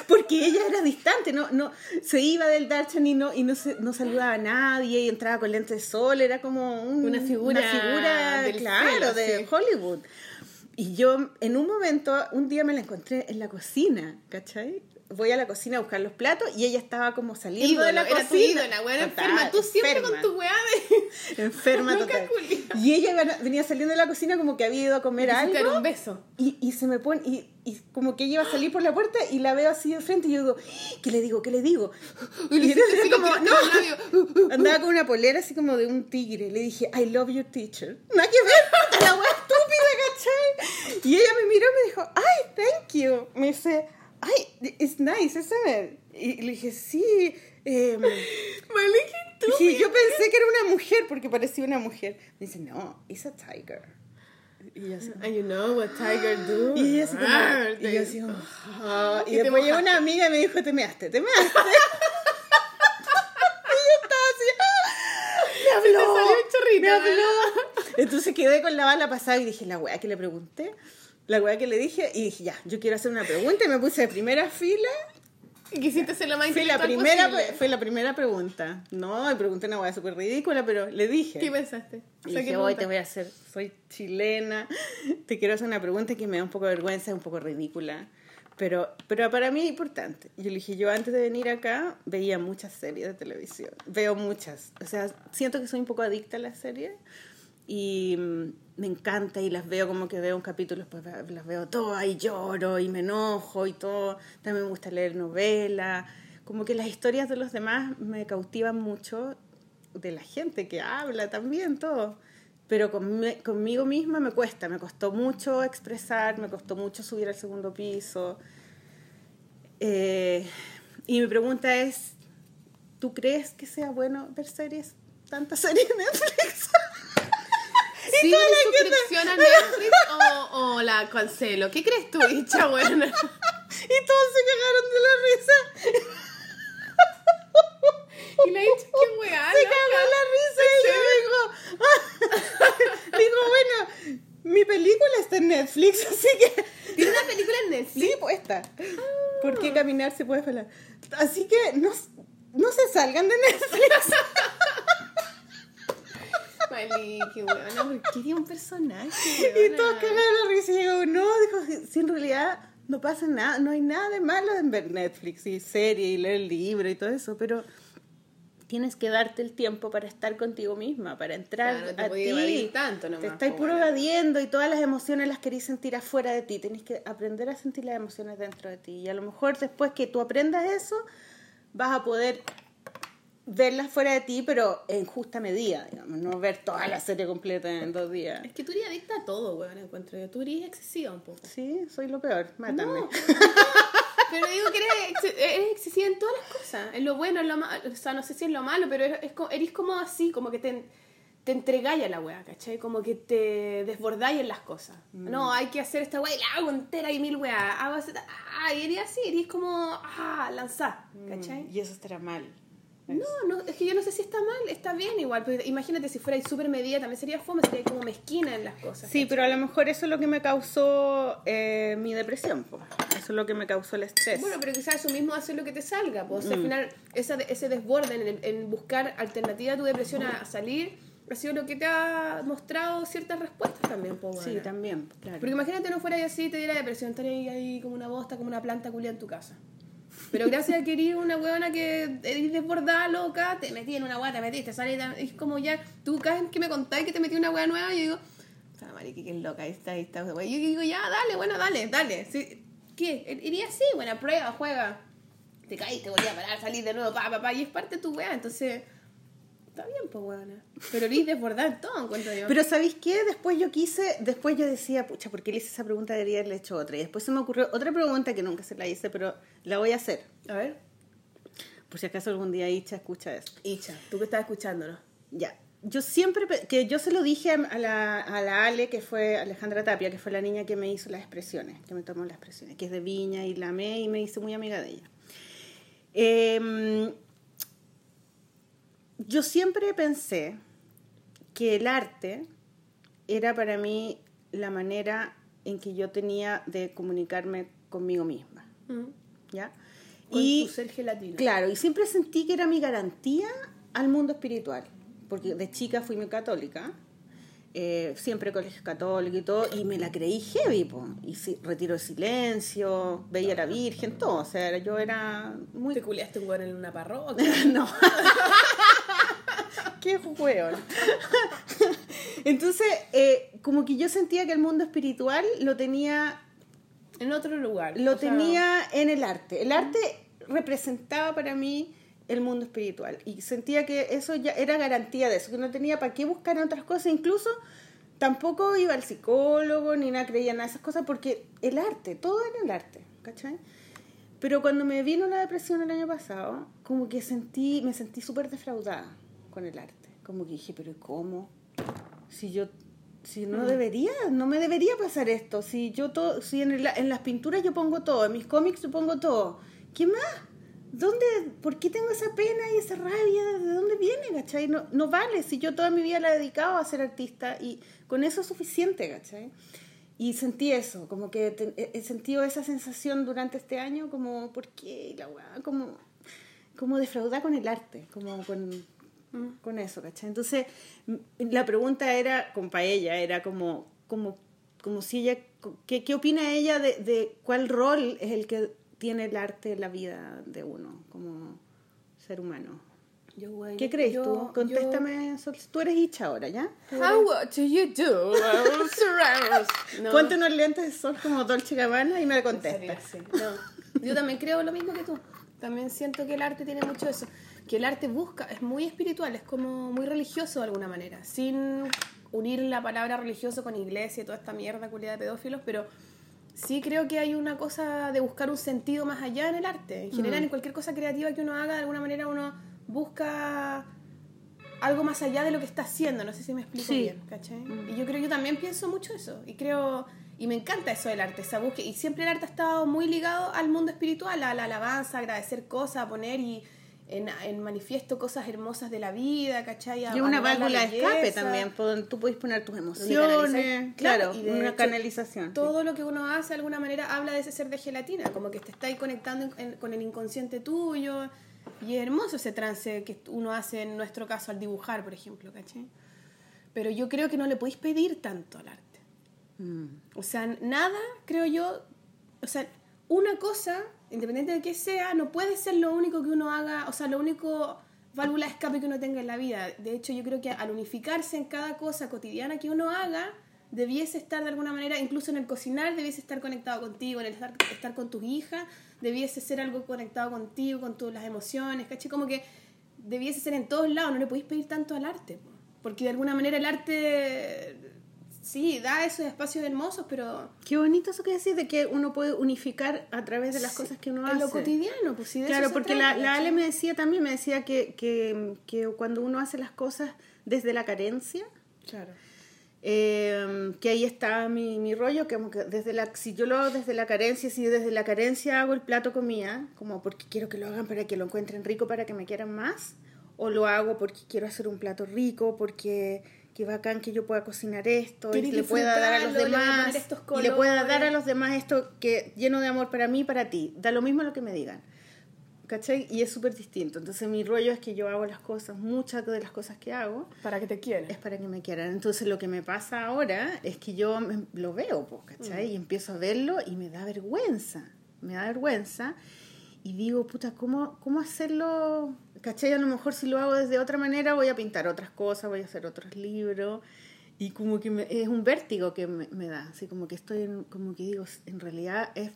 A: Porque ella era distante, no, no, se iba del Darchan y no, y no, se, no saludaba a nadie y entraba con lentes de sol, era como un-
B: Una figura
A: una figura,
B: del
A: claro,
B: cielo,
A: de
B: sí.
A: Hollywood. Y yo en un momento, un día me la encontré en la cocina, ¿cachai? Voy a la cocina a buscar los platos y ella estaba como saliendo
B: Ídolo,
A: de la
B: era
A: cocina.
B: tu ídola,
A: Total,
B: enferma. Tú siempre
A: enferma.
B: con tu weá de...
A: Enferma total. Y ella venía saliendo de la cocina como que había ido a comer
B: dar
A: algo.
B: un beso.
A: Y, y se me pone, y, y como que ella iba a salir por la puerta y la veo así de frente y yo digo, ¿qué le digo? ¿Qué le digo?
B: Y le
A: Y era
B: así,
A: como, no, andaba con una polera así como de un tigre. Le dije, I love your teacher. Nada que ver, la wea estúpida, ¿cachai? Y ella me miró y me dijo, ay, thank you. Me dice, ay, it's nice, isn't it? Y le dije, sí. Eh,
B: tú.
A: dije, yo pensé que era una mujer porque parecía una mujer. Me dice, no, it's a tiger. Y yo así,
B: And you know what tiger do.
A: Y ella así como, y yo así como, ah, y
B: Y
A: después llegó una amiga y me dijo, te measte, te measte. y yo estaba así, ¡ah! me habló, me habló. Entonces quedé con la bala pasada y dije, la weá que le pregunté, la weá que le dije, y dije, ya, yo quiero hacer una pregunta y me puse de primera fila.
B: Y quisiste ser la más
A: Fue la, primera,
B: posible.
A: fue la primera pregunta. No, y pregunté una weá súper ridícula, pero le dije.
B: ¿Qué pensaste? O sea,
A: dije,
B: ¿qué
A: hoy te voy a hacer, soy chilena, te quiero hacer una pregunta que me da un poco de vergüenza, un poco ridícula, pero, pero para mí es importante. Yo le dije, yo antes de venir acá veía muchas series de televisión, veo muchas, o sea, siento que soy un poco adicta a las series y mm, me encanta y las veo como que veo un capítulo, pues las veo todas y lloro y me enojo y todo. También me gusta leer novelas, como que las historias de los demás me cautivan mucho de la gente que habla también, todo. Pero conmi- conmigo misma me cuesta, me costó mucho expresar, me costó mucho subir al segundo piso. Eh, y mi pregunta es, ¿tú crees que sea bueno ver series, tantas series en Netflix?
B: ¿Sí,
A: toda la
B: suscripción a Netflix o, o la cancelo? ¿Qué crees tú, bicha buena?
A: Y todos se cagaron de la risa.
B: Y la bicha, qué weá.
A: Se cagó la risa y yo digo, digo, bueno, mi película está en Netflix, así que
B: ¿Tiene una película en Netflix?
A: sí, puesta. ¿Por qué caminar se puede falar? Así que no, no se salgan de Netflix.
B: Maliki, weona, ¿por qué tiene un personaje,
A: Y todos cagaron la risa y digo, no, dijo, si, en realidad no pasa nada, no hay nada de malo en ver Netflix y serie y leer libro y todo eso, pero tienes que darte el tiempo para estar contigo misma, para entrar
B: Claro, no te
A: a ti.
B: evadir tanto nomás,
A: te estáis puro evadiendo y todas las emociones las querés sentir afuera de ti. Tenés que aprender a sentir las emociones dentro de ti. Y a lo mejor después que tú aprendas eso, vas a poder verlas fuera de ti, pero en justa medida, digamos, no ver toda la serie completa en dos días.
B: Es que tú eres adicta a todo, weón, encuentro yo. Tú eres excesiva un poco.
A: Sí, soy lo peor, mátame.
B: No. Pero digo que eres, eres excesiva en todas las cosas. En lo bueno, en lo malo. O sea, no sé si en lo malo, pero eres, es eres como así, como que te, te entregáis a la weá, ¿cachai? Como que te desbordáis en las cosas.
A: Mm.
B: No, hay que hacer esta weá y la hago entera y mil weá. Hago esta- ah, y eres así, eres como, ah, lanzar, ¿cachai?
A: Y eso estará mal.
B: No, no, es que yo no sé si está mal, está bien igual. Pero imagínate si fuera súper medida, también sería fome, sería como mezquina en las cosas.
A: Sí, pero a lo mejor eso es lo que me causó eh, mi depresión. po. Eso es lo que me causó el estrés.
B: Bueno, pero quizás eso mismo hace lo que te salga. Pues. O
A: Mm.
B: al final, esa, ese desborde en, en buscar alternativa a tu depresión a, a salir ha sido lo que te ha mostrado ciertas respuestas también.
A: Sí, también, claro.
B: Porque imagínate no fuera así, te diera depresión, estaría ahí, ahí como una bosta, como una planta culia en tu casa. Pero gracias a que una huevona que eres desbordada, loca, te metí en una hueá, te metiste, salí, te- es como ya, tú cada vez que me contáis que te metí una hueá nueva, yo digo, esta marica que es loca, ahí está, ahí está. Yo digo, ya, dale, bueno, dale, dale. Sí, ¿Qué? Iría así, buena prueba, juega. Te caíste, volví a parar, salir de nuevo, pa, pa, pa, y es parte de tu hueá, entonces, está bien, pues huevona. Pero eres desbordada en todo, encuentro yo.
A: Pero ¿sabéis qué? Después yo quise, después yo decía, pucha, ¿por qué le hice esa pregunta? Debería haberle hecho otra. Y después se me ocurrió otra pregunta que nunca se la hice, pero la voy a hacer.
B: a ver,
A: Por si acaso algún día Icha escucha eso.
B: Icha, tú que estás escuchándonos.
A: Ya. Yo siempre, que yo se lo dije a la, a la Ale, que fue Alejandra Tapia, que fue la niña que me hizo las expresiones, que me tomó las expresiones, que es de Viña y la amé y me hice muy amiga de ella. Em, yo siempre pensé que el arte era para mí la manera en que yo tenía de comunicarme conmigo misma, ¿ya?
B: Con
A: y
B: tu ser gelatino.
A: Claro, y siempre sentí que era mi garantía al mundo espiritual, porque de chica fui muy católica, eh, siempre colegio católico y todo, y me la creí heavy, po. y si, retiro de silencio, veía a la Virgen, todo, o sea, yo era muy...
B: Te culiaste un en una parroquia.
A: no. Qué hueón. Entonces, eh, como que yo sentía que el mundo espiritual lo tenía
B: en otro lugar.
A: lo
B: sea,
A: tenía en el arte. El arte representaba para mí el mundo espiritual y sentía que eso ya era garantía de eso, que no tenía para qué buscar otras cosas, incluso tampoco iba al psicólogo ni nada, creía en nada de esas cosas porque el arte, todo era el arte, ¿cachai? Pero cuando me vino la depresión el año pasado, como que sentí, me sentí súper defraudada con el arte, como que dije, pero ¿cómo? Si yo si no debería, no me debería pasar esto. Si yo todo, si en, el- en las pinturas yo pongo todo, en mis cómics yo pongo todo. ¿Qué más? ¿Dónde, por qué tengo esa pena y esa rabia? ¿De dónde viene, cachai? No, no vale, si yo toda mi vida la he dedicado a ser artista y con eso es suficiente, cachai? Y sentí eso, como que te- he sentido esa sensación durante este año, como, ¿por qué? La weá, como, como defraudada con el arte, como con, con eso, ¿cachai? Entonces, la pregunta era, como para ella, era como, como, como si ella, ¿qué, qué opina ella de, de cuál rol es el que tiene el arte la vida de uno como ser humano?
B: Yo, güey,
A: ¿Qué crees
B: yo-
A: tú? Contéstame, Sol. tú eres Hicha ahora, ¿ya?
B: yo- How do you do? no.
A: Ponte unos lentes de sol como Dolce Gabbana y me
B: En
A: contesta.
B: serio, sí. No. Yo también creo lo mismo que tú. También siento que el arte tiene mucho eso. que el arte busca, es muy espiritual, es como muy religioso de alguna manera, sin unir la palabra religioso con iglesia y toda esta mierda culiada de pedófilos, pero sí creo que hay una cosa de buscar un sentido más allá en el arte. En general, en cualquier cosa creativa que uno haga, de alguna manera uno busca algo más allá de lo que está haciendo. No sé si me explico
A: Sí.
B: bien, ¿cachai? Y yo creo yo también pienso mucho eso. Y creo, y me encanta eso del arte, esa búsqueda. Y siempre el arte ha estado muy ligado al mundo espiritual, a la alabanza, a agradecer cosas, a poner y en, en manifiesto cosas hermosas de la vida, ¿cachai? A
A: Y una válvula de escape también, tú puedes poner tus emociones. Claro,
B: y de
A: una
B: hecho,
A: canalización. sí.
B: Todo lo que uno hace de alguna manera habla de ese ser de gelatina, como que te está ahí conectando en- con el inconsciente tuyo. Y es hermoso ese trance que uno hace en nuestro caso al dibujar, por ejemplo, ¿cachai? Pero yo creo que no le podéis pedir tanto al arte.
A: Mm.
B: O sea, nada, creo yo, o sea, una cosa, independiente de qué sea, no puede ser lo único que uno haga, o sea, lo único válvula de escape que uno tenga en la vida. De hecho, yo creo que al unificarse en cada cosa cotidiana que uno haga, debiese estar de alguna manera, incluso en el cocinar, debiese estar conectado contigo, en el estar, estar con tus hijas, debiese ser algo conectado contigo, con tus las emociones, ¿cachai? Como que debiese ser en todos lados, no le podéis pedir tanto al arte, po. porque de alguna manera el arte, sí, da esos espacios hermosos, pero
A: Qué bonito eso que decís de que uno puede unificar a través de las cosas que uno
B: en
A: hace.
B: lo cotidiano, pues sí, de
A: Claro, porque
B: trata,
A: la, la Ale me decía también, me decía que, que, que cuando uno hace las cosas desde la carencia,
B: Claro.
A: eh, que ahí está mi, mi rollo, que como que desde la, si yo lo hago desde la carencia, si desde la carencia hago el plato comida, como porque quiero que lo hagan para que lo encuentren rico, para que me quieran más, o lo hago porque quiero hacer un plato rico, porque qué bacán que yo pueda cocinar esto y le pueda dar a los
B: le
A: demás
B: estos
A: y le pueda dar a los demás esto que lleno de amor para mí y para ti. Da lo mismo lo que me digan. ¿Cachai? Y es súper distinto. Entonces mi rollo es que yo hago las cosas, muchas de las cosas que hago,
B: Para que te quieran.
A: es para que me quieran. Entonces lo que me pasa ahora es que yo me- lo veo, pues, ¿cachai? Y empiezo a verlo y me da vergüenza. Me da vergüenza. Y digo, puta, ¿cómo, ¿cómo hacerlo? ¿Cachai? A lo mejor si lo hago desde otra manera voy a pintar otras cosas, voy a hacer otros libros. Y como que me- es un vértigo que me, me da. Así como que estoy, en- como que digo, en realidad es,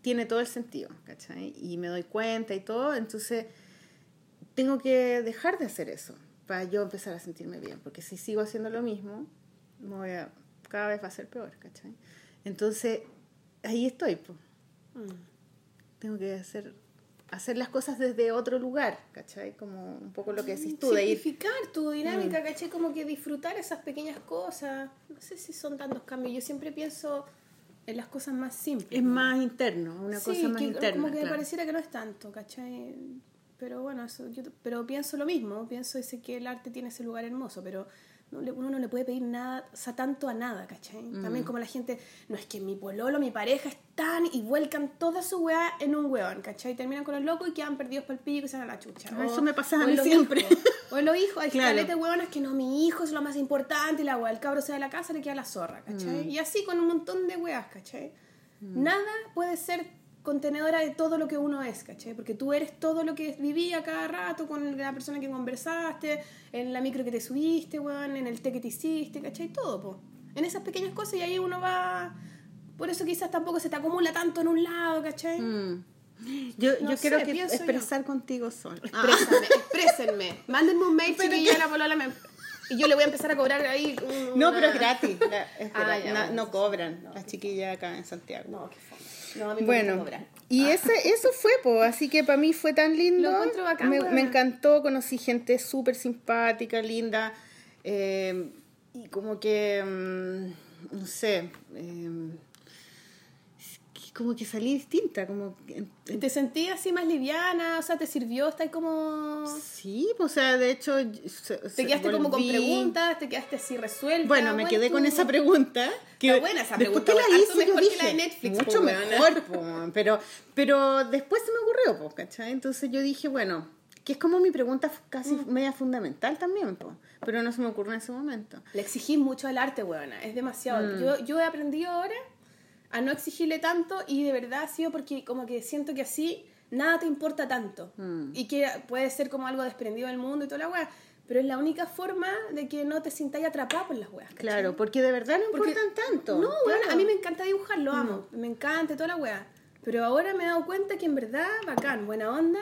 A: tiene todo el sentido, ¿cachai? Y me doy cuenta y todo. Entonces tengo que dejar de hacer eso para yo empezar a sentirme bien, porque si sigo haciendo lo mismo, me voy a, cada vez va a ser peor, ¿cachai? Entonces, ahí estoy, pues. Tengo que hacer, hacer las cosas desde otro lugar, ¿cachai? Como un poco lo que decís tú, de ir...
B: Simplificar tu dinámica, ¿cachai? Como que disfrutar esas pequeñas cosas. No sé si son tantos cambios. Yo siempre pienso en las cosas más simples.
A: Es más interno, una
B: Sí,
A: cosa más
B: que
A: interna.
B: Como que me
A: claro.
B: pareciera que no es tanto, ¿cachai? Pero bueno, eso, yo, pero pienso lo mismo. Pienso ese que el arte tiene ese lugar hermoso, pero uno no le puede pedir nada, o sea, tanto a nada, ¿cachai?
A: Mm.
B: También como la gente, no es que mi pololo, mi pareja están y vuelcan toda su weá en un weón, ¿cachai? Terminan con los locos y quedan perdidos por el pillo y se dan a la chucha.
A: Ah, eso me pasa a mí siempre.
B: hijos. O los hijos, hay
A: Claro.
B: de hueonas que no, mi hijo es lo más importante y la weá, el cabro se va de la casa, le queda la zorra,
A: Mm.
B: ¿cachai? Y así con un montón de weas, ¿cachai? Nada puede ser contenedora de todo lo que uno es, ¿cachai? Porque tú eres todo lo que vivía cada rato con la persona que conversaste, en la micro que te subiste, weón, en el té que te hiciste, ¿cachai? Todo, po. En esas pequeñas cosas y ahí uno va... Por eso quizás tampoco se te acumula tanto en un lado, ¿cachai?
A: Mm. Yo,
B: No
A: yo
B: sé,
A: quiero que
B: yo.
A: expresar contigo sola. Ah.
B: Exprésenme. Mándenme un mail,
A: que-
B: la polola me- Y yo le voy a empezar a cobrar ahí. un-
A: No,
B: una-
A: pero es gratis. la- es
B: Ah,
A: gratis.
B: ya,
A: no,
B: bueno.
A: no cobran las chiquillas acá en Santiago.
B: No, qué fome. No, a mí me
A: Bueno,
B: cobrar.
A: y ese, eso fue, po, así que para mí fue tan lindo.
B: Lo encuentro bacán,
A: me, encantó, conocí gente súper simpática, linda, eh, y como que, mm, no sé, eh, que como que salí distinta, como que-
B: ¿Te sentías así más liviana? O sea, ¿te sirvió? ¿Estás como...?
A: sí, o sea, de hecho...
B: ¿Te quedaste como con
A: volví-
B: preguntas? ¿Te quedaste así resuelta?
A: Bueno, me quedé con
B: tú-
A: esa pregunta.
B: Está buena esa
A: después
B: pregunta,
A: que la hice, yo
B: mejor que
A: dije,
B: la de Netflix,
A: mucho
B: po, weona.
A: mejor, po, pero, pero después se me ocurrió, po, ¿cachai? Entonces yo dije, bueno, que es como mi pregunta casi
B: Mm.
A: media fundamental también, po, pero no se me ocurrió en ese momento.
B: Le exigís mucho al arte, weona. Es demasiado.
A: Mm.
B: Yo, yo he aprendido ahora a no exigirle tanto y de verdad ha sido porque como que siento que así nada te importa tanto.
A: Mm.
B: Y que puede ser como algo desprendido del mundo y toda la weá. Pero es la única forma de que no te sintáis atrapada por las weas.
A: Claro, porque de verdad no
B: Porque-
A: importan tanto.
B: No,
A: claro.
B: a mí me encanta dibujar, lo amo. Me encanta toda la weá. Pero ahora me he dado cuenta que en verdad, bacán, buena onda.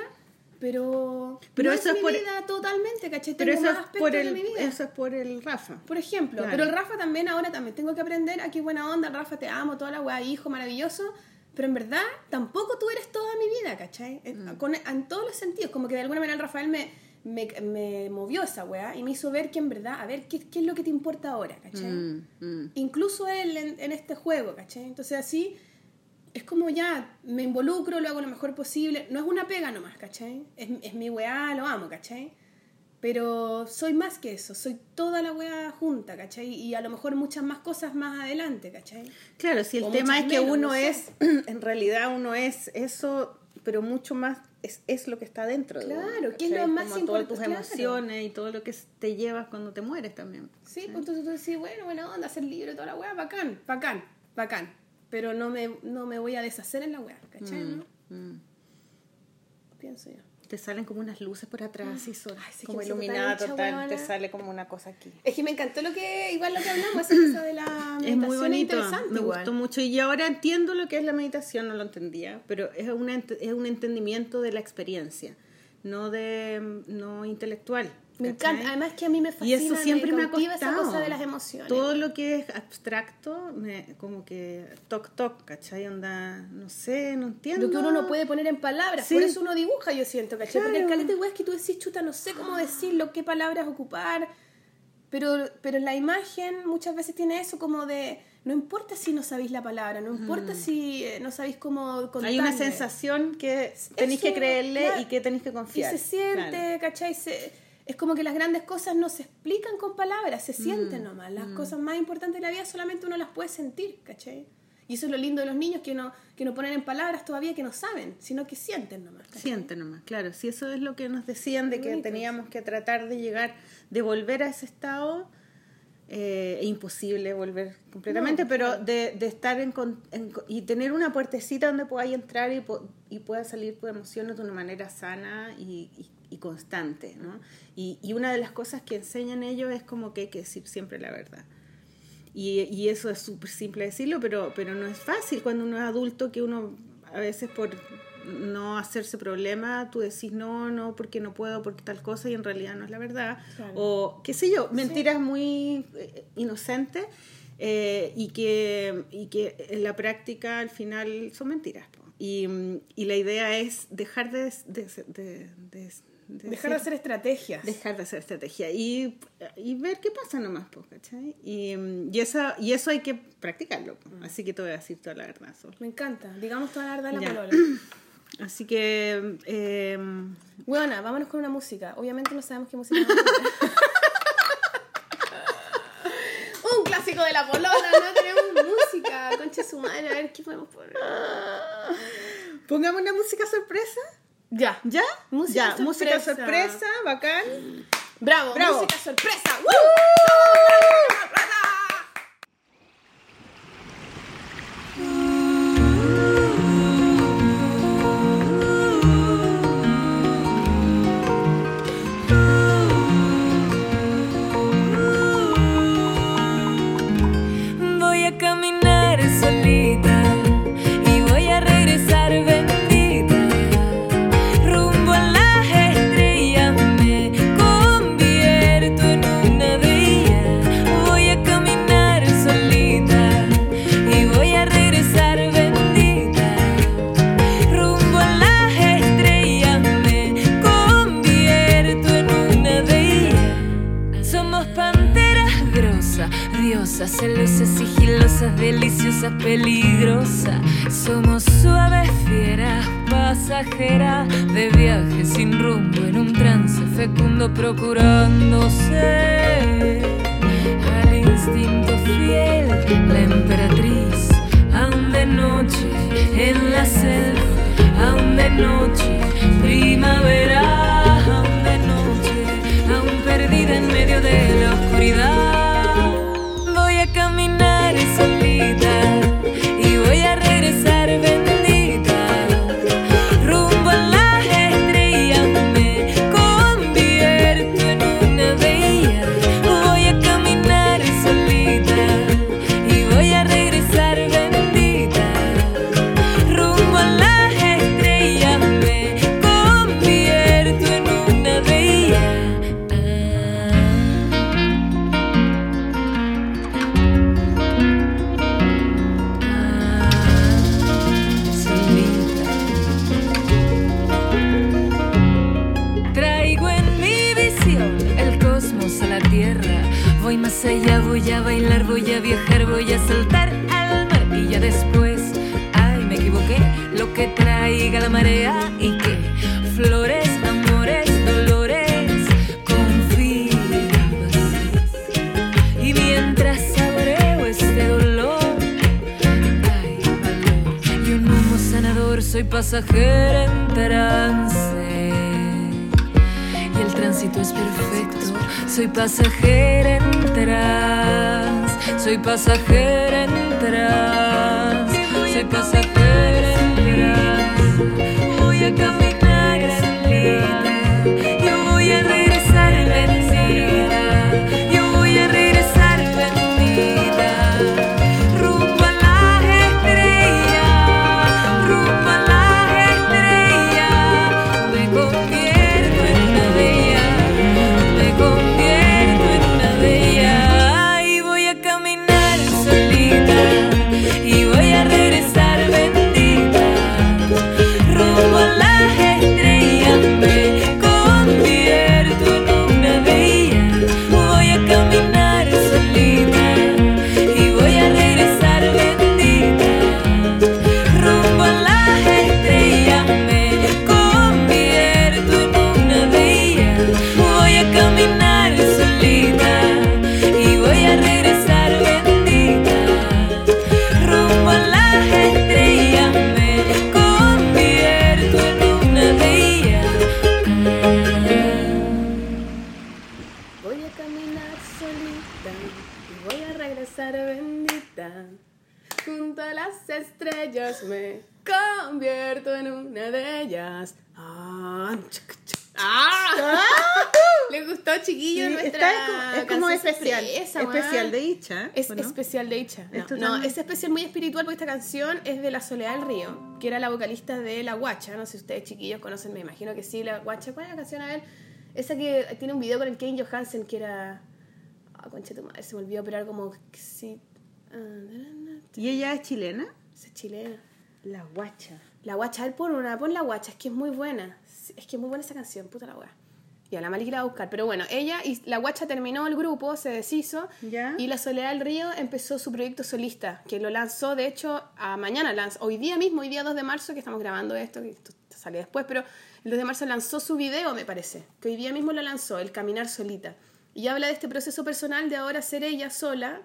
B: Pero,
A: Pero
B: no
A: eso
B: es, mi
A: por-
B: vida totalmente, ¿cachai?
A: Pero
B: Tengo
A: eso
B: más
A: es, por
B: de mi
A: el,
B: vida.
A: eso es por el Rafa.
B: Por ejemplo,
A: Claro.
B: pero el Rafa también, ahora también tengo que aprender a qué buena onda, Rafa, te amo, toda la weá, hijo maravilloso, pero en verdad tampoco tú eres toda mi vida, ¿cachai? En-
A: Mm.
B: Con, en todos los sentidos, como que de alguna manera el Rafael me, me, me movió esa weá y me hizo ver que en verdad, a ver, ¿qué, qué es lo que te importa ahora, ¿cachai?
A: Mm, mm.
B: Incluso él en, en este juego, ¿cachai? Entonces así es como ya, me involucro, lo hago lo mejor posible, no es una pega nomás, ¿cachai? Es, es mi weá, lo amo, ¿cachai? Pero soy más que eso, soy toda la weá junta, ¿cachai? Y a lo mejor muchas más cosas más adelante, ¿cachai?
A: Claro, si el
B: O
A: tema es que
B: menos,
A: uno
B: no sé.
A: es, en realidad uno es eso, pero mucho más es, es lo que está dentro. de uno,
B: Claro, ¿qué es lo más
A: Como todas tus
B: importante? Claro.
A: emociones y todo lo que te llevas cuando te mueres también.
B: Sí, pues entonces tú decís, bueno, buena onda, ser libre, toda la weá, bacán, bacán, bacán. Pero no me, no me voy a deshacer en la weá, ¿cachai? no?
A: Mm.
B: Pienso yo.
A: Te salen como unas luces por atrás, así son,
B: Ay, sí
A: como
B: me siento tan
A: iluminada
B: hecha,
A: total, te sale como una cosa aquí.
B: Es que me encantó lo que, igual lo que hablamos, esa cosa de la
A: Es muy
B: meditación
A: bonito,
B: interesante
A: me
B: igual.
A: gustó mucho y ahora entiendo lo que es la meditación, no lo entendía, pero es, una, es un entendimiento de la experiencia, no de no intelectual.
B: Me
A: ¿cachai?
B: encanta, además que a mí me
A: Y
B: fascina,
A: eso siempre me ha costado.
B: esa cosa de las emociones.
A: Todo lo que es abstracto, me, como que toc toc, ¿cachai? Onda, no sé, no entiendo.
B: Lo que uno no puede poner en palabras,
A: Sí.
B: por eso uno dibuja, yo siento, ¿cachai? Porque el
A: Claro.
B: calete weas que tú decís, chuta, no sé cómo decirlo, qué palabras ocupar, pero, pero la imagen muchas veces tiene eso como de, no importa si no sabéis la palabra, no importa si eh, no sabéis cómo contarle.
A: Hay una sensación que tenéis que creerle
B: claro.
A: y que tenéis que
B: Y
A: confiar.
B: se siente,
A: Claro.
B: ¿cachai? Se- es como que las grandes cosas no se explican con palabras, se
A: Mm,
B: sienten nomás. Las cosas más importantes de la vida solamente uno las puede sentir, ¿cachai? Y eso es lo lindo de los niños, que no, que no ponen en palabras todavía que no saben, sino que sienten nomás. ¿cachai?
A: Siente nomás, claro. Si eso es lo que nos decían de que teníamos que tratar de llegar, de volver a ese estado, eh, es imposible volver completamente,
B: No,
A: pero de, de estar en, con- en y tener una puertecita donde podáis entrar y, po- y pueda salir tus emociones de una manera sana y, y- y constante, ¿no? Y, y una de las cosas que enseñan ellos es como que hay que decir siempre la verdad. Y, y eso es súper simple decirlo, pero, pero no es fácil cuando uno es adulto que uno a veces por no hacerse problema, tú decís no, no, porque no puedo, porque tal cosa y en realidad no es la verdad.
B: Claro.
A: O qué sé yo, mentiras muy eh, inocentes eh, y, que, y que en la práctica al final son mentiras. Y, y la idea es dejar de... de, de- de- de
B: Dejar de hacer estrategias.
A: dejar de hacer estrategia y, y ver qué pasa nomás, po, ¿cachai? Y, mm, y, eso, y eso hay que practicarlo. po. Así que te voy a decir toda la verdad, Sol.
B: Me encanta. Digamos toda la verdad en la
A: Ya. Así que... eh,
B: Buena, vámonos con una música. Obviamente no sabemos qué música vamos a poner. Un clásico de la polola, no tenemos música. Concha su madre, a ver qué podemos poner.
A: Pongamos una música sorpresa.
B: Ya.
A: ¿Ya?
B: Música
A: ya, música
B: sorpresa.
A: sorpresa, bacán.
B: Bravo,
A: Bravo.
B: música sorpresa. ¡Woo!
D: Diosas, celosas, sigilosas, deliciosas, peligrosas. Somos suaves, fieras, pasajeras de viaje sin rumbo en un trance fecundo procurándose al instinto fiel, la emperatriz, aún de noche en la selva, aún de noche, primavera, aún de noche, aún perdida en medio de la oscuridad. Caminar pasajera en trance. Soy pasajera
A: especial de Icha. No,
B: es especial muy espiritual porque esta canción es de la Soledad del Río, que era la vocalista de La Guacha. No sé si ustedes chiquillos conocen, me imagino que sí, La Guacha. ¿Cuál es la canción a ver? Esa que tiene un video con el Kane Johansen que era. Ah, concha tu madre, se me olvidó, pero era como. Ah,
A: ¿Y ella es chilena?
B: es chilena.
A: La guacha.
B: La Guacha, a ver, pon una, pon La Guacha, es que es muy buena. Es que es muy buena esa canción, puta la wea. Ya, la Maliki la a buscar. Pero bueno, ella y La Guacha terminó el grupo, se deshizo.
A: Ya.
B: Y La Soledad del Río empezó su proyecto solista, que lo lanzó, de hecho, a mañana, lanz- hoy día mismo, hoy día 2 de marzo, que estamos grabando esto, que esto sale después, pero el 2 de marzo lanzó su video, me parece, que hoy día mismo lo lanzó, El Caminar Solita. Y habla de este proceso personal de ahora ser ella sola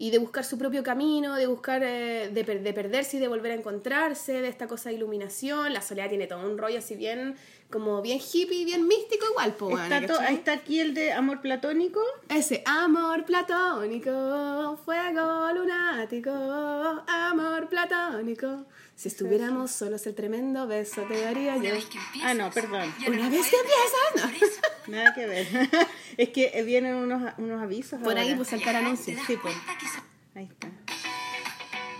B: y de buscar su propio camino, de buscar, eh, de, per- de perderse y de volver a encontrarse, de esta cosa de iluminación. La soledad tiene todo un rollo así bien, como bien hippie, bien místico igual, po,
A: Está está aquí el de amor platónico.
B: Ese amor platónico, fuego lunático, amor platónico. Si estuviéramos solos, el tremendo beso te daría yo.
A: Ah, no, perdón.
B: Una vez que empiezas, ¿no?
A: Nada que ver. es que eh, vienen unos, unos avisos.
B: Por ahí, pues saltar anuncios.
A: Sí, pues. Ahí está.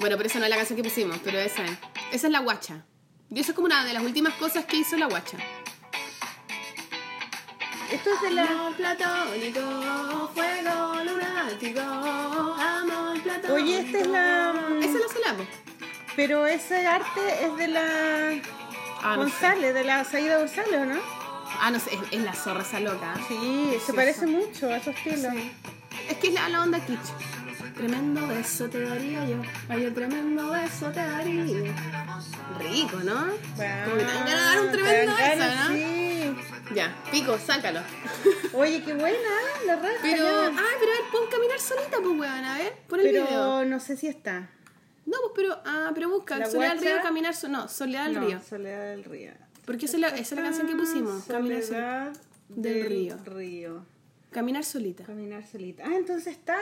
B: Bueno, pero esa no es la canción que pusimos, pero esa es. Esa es la guacha. Y eso es como una de las últimas cosas que hizo la guacha.
A: Esto es de la.
B: Amor platónico, fuego lunático, amor platónico.
A: Oye, esta es la-
B: Esa es la solapa.
A: Pero ese arte es de la.
B: Ah, no sé.
A: González, de la Saída González, ¿o no?
B: Ah, no sé, es, es la zorra esa loca.
A: Sí, se parece mucho a su estilo.
B: Sí. Es que es la, la onda kitsch. Tremendo beso te daría yo. Ay, un tremendo beso te daría. Rico, ¿no? Como que te ganas de dar un tremendo beso, ¿no?
A: sí.
B: Ya, pico, sácalo.
A: Oye, qué buena, la raja.
B: Pero,
A: ya.
B: ah, pero a ver, pon caminar solita, pues, weón, a ver, pon el video.
A: Pero no sé si está.
B: No, pues, pero, ah, pero busca,
A: La
B: Soledad del. Río, caminar, so- no, Soledad del
A: no,
B: Río.
A: Soledad del Río.
B: Porque esa es la, esa es la canción que pusimos, caminar, sol-
A: Soledad
B: del
A: del
B: Río.
A: Río.
B: caminar solita.
A: Caminar solita. Ah, entonces están.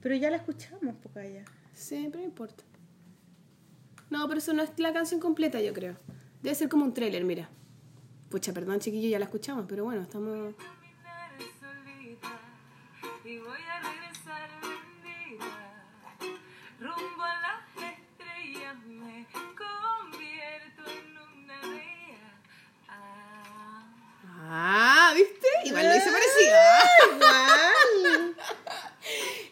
A: Pero ya la escuchamos, poca ya.
B: Sí, pero no importa. No, pero eso no es la canción completa, yo creo. Debe ser como un tráiler, mira. Pucha, perdón, chiquillo, ya la escuchamos, pero bueno, estamos...
D: Y voy a regresar bendita. Rumbo a las estrellas me convierto en una. Ah.
B: Ah, ¿viste? Igual lo hice parecido.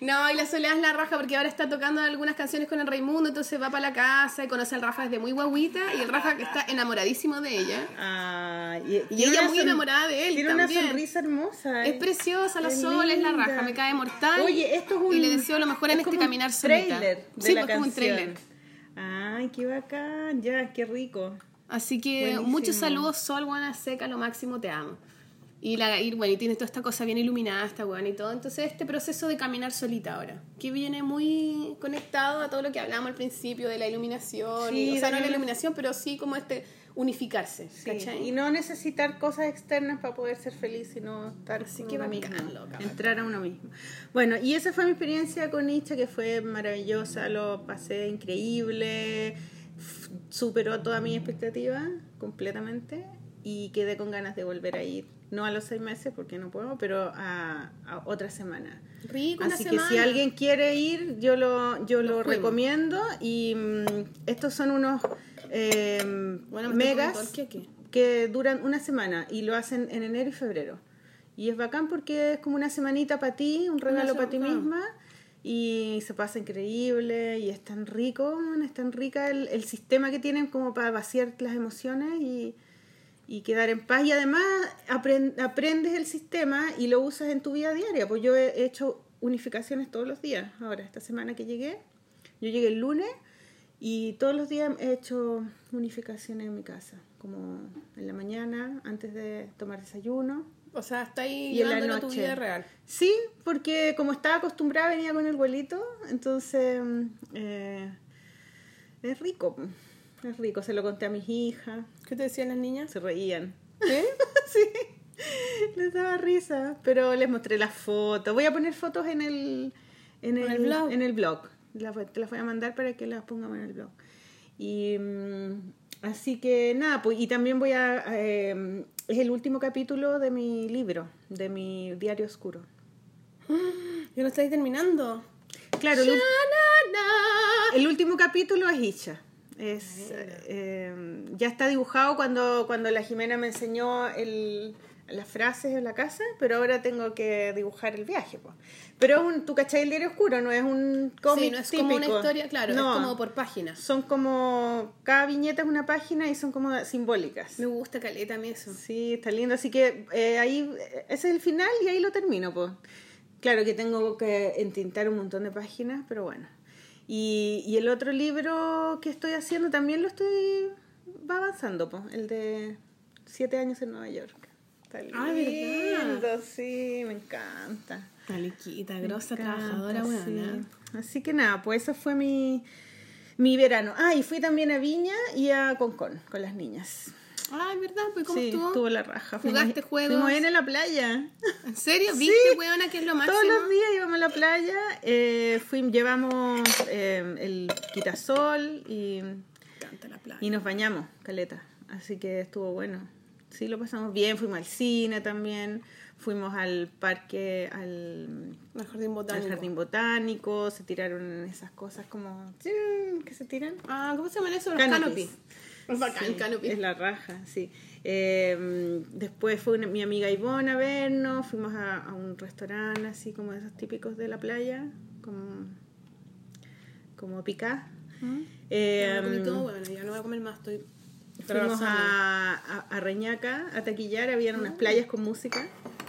B: No, y la Soledad es la raja porque ahora está tocando algunas canciones con el Raimundo, entonces va para la casa y conoce al Rafa desde muy guaguita y el Rafa que está enamoradísimo de ella.
A: Ah, y,
B: ella muy enamorada de él
A: Tiene
B: también.
A: una sonrisa hermosa.
B: Es preciosa, la Sol es la raja, me cae mortal.
A: Oye, esto es un.
B: Y le deseo lo mejor en
A: es
B: este
A: un
B: caminar solita.
A: De
B: sí,
A: la
B: pues como un trailer.
A: Ay, qué bacán. Ya, qué rico.
B: Así que
A: Buenísimo.
B: muchos saludos, Sol, buena seca, lo máximo, te amo. Y, la, y bueno, y tiene toda esta cosa bien iluminada, esta weón y todo. Entonces, este proceso de caminar solita ahora, que viene muy conectado a todo lo que hablamos al principio de la iluminación.
A: Sí,
B: y, o sea, no la iluminación, pero sí como este unificarse.
A: Y no necesitar cosas externas para poder ser feliz, sino estar
B: Así
A: con
B: que
A: uno mismo,
B: loca,
A: entrar a uno mismo. Bueno, y esa fue mi experiencia con Nietzsche, que fue maravillosa, lo pasé increíble, superó toda mi expectativa completamente y quedé con ganas de volver a ir. No a los seis meses porque no puedo, pero a, a otra semana.
B: Rico, una
A: Así que
B: semana.
A: si alguien quiere ir, yo lo, yo lo
B: fuimos.
A: recomiendo. Y mm, estos son unos eh,
B: Bueno,
A: megas que duran una semana y lo hacen en enero y febrero. Y es bacán porque es como una semanita para ti, un regalo para ti misma. Y se pasa increíble y es tan rico, es tan rica el, el sistema que tienen como para vaciar las emociones y, y quedar en paz. Y además apren- aprendes el sistema y lo usas en tu vida diaria. Pues yo he hecho unificaciones todos los días. Ahora, esta semana que llegué, yo llegué el lunes y todos los días he hecho unificaciones en mi casa. Como en la mañana, antes de tomar desayuno.
B: O sea, está ahí
A: Y en la
B: a tu
A: noche.
B: vida real.
A: Sí, porque como estaba acostumbrada, venía con el abuelito, entonces eh, es rico, es rico. Se lo conté a mis hijas,
B: ¿Qué te decían las niñas?
A: se reían.
B: ¿Qué?
A: sí, les daba risa, pero les mostré las fotos. Voy a poner fotos en el, en el,
B: el blog.
A: En el blog. Las te las voy a mandar para que las pongamos en el blog. Y mm, así que nada, pues y también voy a... eh, es el último capítulo de mi libro, de mi diario oscuro.
B: ¿Ya lo estáis terminando?
A: Claro, el, el último capítulo es Isha. Es, eh, ya está dibujado cuando, cuando la Jimena me enseñó el, las frases en la casa, pero ahora tengo que dibujar el viaje. po. Pero es un, tú cachai el diario oscuro, no es un cómic
B: Sí, no es como una historia, claro,
A: No,
B: es como por páginas.
A: Son como, cada viñeta es una página y son como simbólicas.
B: Me gusta caleta a mí eso.
A: Sí, está lindo. Así que eh, ahí, ese es el final y ahí lo termino. Claro que tengo que entintar un montón de páginas, pero bueno. Y, y el otro libro que estoy haciendo también lo estoy, va avanzando, pues. El de Siete años en Nueva York. Está lindo,
B: Ah, ¿verdad?
A: sí, me encanta.
B: Maliquita,
A: Me
B: grosa,
A: encanta,
B: trabajadora,
A: sí.
B: buena.
A: Así que nada, pues eso fue mi, mi verano. Ah, y fui también a Viña y a Concón con las niñas.
B: Ay, ¿verdad? Pues ¿cómo
A: sí,
B: estuvo?
A: estuvo la raja.
B: ¿Jugaste
A: Fuimos-
B: juegos?
A: Fuimos en la playa.
B: ¿En serio?
A: Sí.
B: ¿Viste, weona, que es lo máximo?
A: Todos los días íbamos a la playa, eh, fuimos, llevamos eh, el quitasol y,
B: la playa.
A: y nos bañamos, caleta. Así que estuvo bueno. Sí, lo pasamos bien. Fuimos al cine también. Fuimos al parque, al,
B: jardín
A: al
B: botánico.
A: jardín botánico. Se tiraron esas cosas como. que se tiran?
B: Ah, ¿cómo se llaman eso? Los
A: Canopies.
B: canopy. Es bacán,
A: Sí,
B: el canopy.
A: Es la raja, sí. Eh, después fue una- mi amiga Ivonne a vernos, fuimos a, a un restaurante así como de esos típicos de la playa, como, como picá.
B: ¿Mm?
A: Eh,
B: Ya me comí todo, bueno, ya no voy a comer más, estoy
A: fuimos a, a, a Reñaca a taquillar, habían unas playas con música.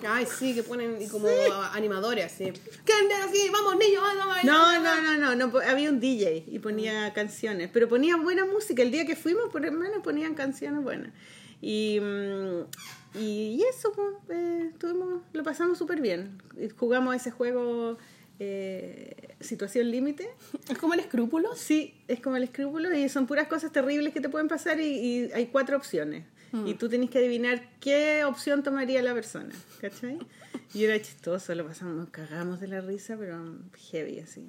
B: Ay, sí, que ponen y como animadores, así. ¿Qué así? Vamos, niños, vamos. vamos,
A: No, no, no, no, no, había un DJ y ponía canciones, pero ponía buena música. El día que fuimos, por hermano, ponían canciones buenas. Y, mm, y, eso, pues, eh, estuvimos- lo pasamos súper bien. Jugamos ese juego eh, Situación Límite.
B: Es como el escrúpulo.
A: Sí, es como el escrúpulo y son puras cosas terribles que te pueden pasar y, y hay cuatro opciones. Y tú tenés que adivinar qué opción tomaría la persona, ¿cachai? Y era chistoso, lo pasamos, nos cagamos de la risa, pero heavy, así,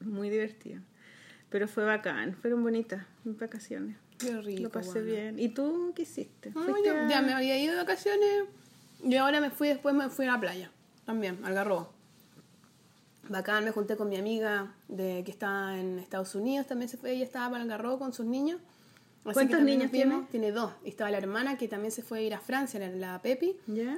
A: muy divertido. Pero fue bacán, fueron bonitas mis vacaciones.
B: Qué rico.
A: lo pasé
B: bueno.
A: bien. ¿Y tú qué hiciste?
B: No,
A: ¿Fuiste
B: yo
A: a-
B: ya me había ido de vacaciones y ahora me fui, después me fui a la playa. También, al Garrobo. Bacán, me junté con mi amiga de que está en Estados Unidos, también se fue, ella estaba para el Garrobo con sus niños. Así
A: ¿Cuántos niños tiene?
B: Tiene dos. Y estaba la hermana que también se fue a ir a Francia, la, la Pepi,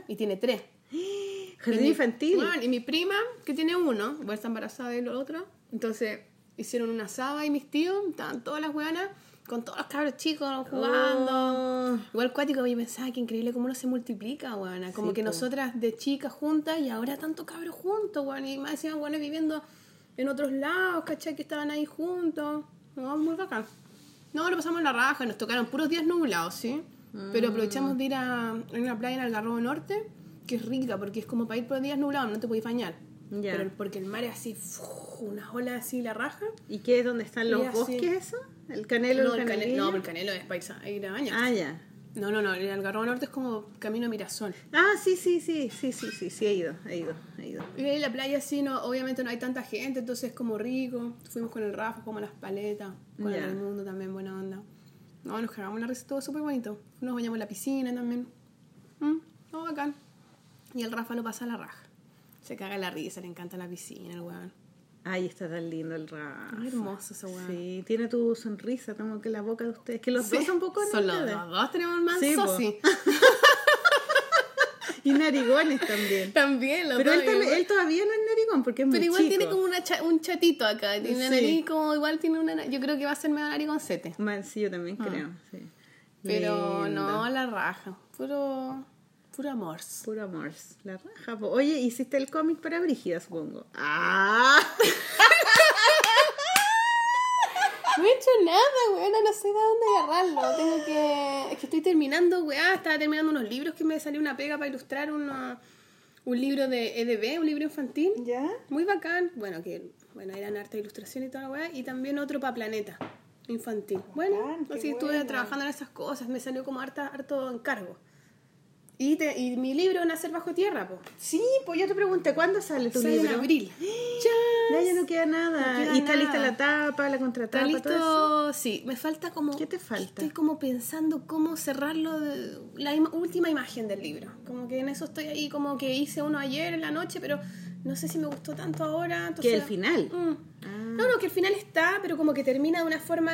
B: y tiene tres.
A: Jardín infantil.
B: Bueno, y mi prima, que tiene uno, igual está embarazada de lo otro. Entonces hicieron una asada y mis tíos, estaban todas las weanas con todos los cabros chicos jugando.
A: Oh.
B: Igual cuático, yo pensaba que increíble cómo uno se multiplica, weona. Como
A: Sí,
B: que
A: po.
B: nosotras de chicas juntas y ahora tanto cabros juntos, weón. Y más encima, bueno, viviendo en otros lados, ¿cachai? Que estaban ahí juntos. No, muy bacán. No, lo pasamos en la raja, nos tocaron puros días nublados, ¿sí? Pero aprovechamos de ir a, una playa en Algarrobo Norte que es rica porque es como para ir por días nublados, no te podéis bañar. Pero porque el mar es así, unas olas así, la raja.
A: ¿Y qué es donde están los
B: así.
A: bosques eso? ¿El canelo,
B: no,
A: el
B: el cane-
A: canelillo?
B: no, el canelo es para irse a ir a bañar.
A: Ah, ya.
B: No, no, no, el Algarrobo Norte es como camino a Mirasol.
A: Ah, sí, sí, sí, sí, sí, sí, sí, he ido, he ido, he ido.
B: Y ahí la playa sí, no, obviamente no hay tanta gente, entonces es como rico. Fuimos con el Rafa, como a las paletas, con
A: Ya.
B: el mundo también, buena onda. No, nos cagamos la risa, todo súper bonito. Nos bañamos en la piscina también. Mm, todo bacán. Y el Rafa no pasa la raja. Se caga la risa, le encanta la piscina, el weón.
A: Ay, está tan lindo el Rafa.
B: Es hermoso ese weón.
A: Sí, tiene tu sonrisa, como que la boca de ustedes. Que los dos son un poco
B: Son los, los dos tenemos más
A: Sí. Y narigones también.
B: También, los
A: Pero
B: dos
A: él, también- él todavía no es narigón porque es muy
B: Pero igual
A: chico.
B: tiene como una cha- un chatito acá. Tiene una
A: Sí.
B: nariz como igual tiene una na- Yo creo que va a ser medio narigoncete.
A: Man, sí, yo también creo, sí.
B: Pero
A: Lindo.
B: no, la raja. Puro, puro amor.
A: Puro amor. La raja. po. Oye, hiciste el cómic para Brígida, supongo. ¡Ah!
B: No he hecho nada, weona, no sé de dónde agarrarlo. Tengo que. Es que estoy terminando, weá. Estaba terminando unos libros que me salió una pega para ilustrar uno- un libro de EDB, un libro infantil.
A: ¿Ya?
B: Muy bacán. Bueno, que bueno, eran arte de ilustración y toda la weá. Y también otro para Planeta, infantil. Bueno, así estuve
A: bueno.
B: trabajando en esas cosas. Me salió como harta, harto encargo. Y, te- y mi libro, Nacer Bajo Tierra, pues.
A: Sí, pues yo te pregunté, ¿cuándo sale tu
B: Sale en
A: libro?
B: abril.
A: Ya, ya no queda nada.
B: No queda
A: y está lista la tapa, la
B: Está
A: contratapa, todo eso.
B: listo, sí, me falta como...
A: ¿Qué te falta?
B: Estoy como pensando cómo cerrarlo, de- la im- última imagen del libro. Como que en eso estoy ahí, como que hice uno ayer en la noche, pero no sé si me gustó tanto ahora. entonces-
A: Que el final.
B: Mm.
A: Ah.
B: No, no, que el final está, pero como que termina de una forma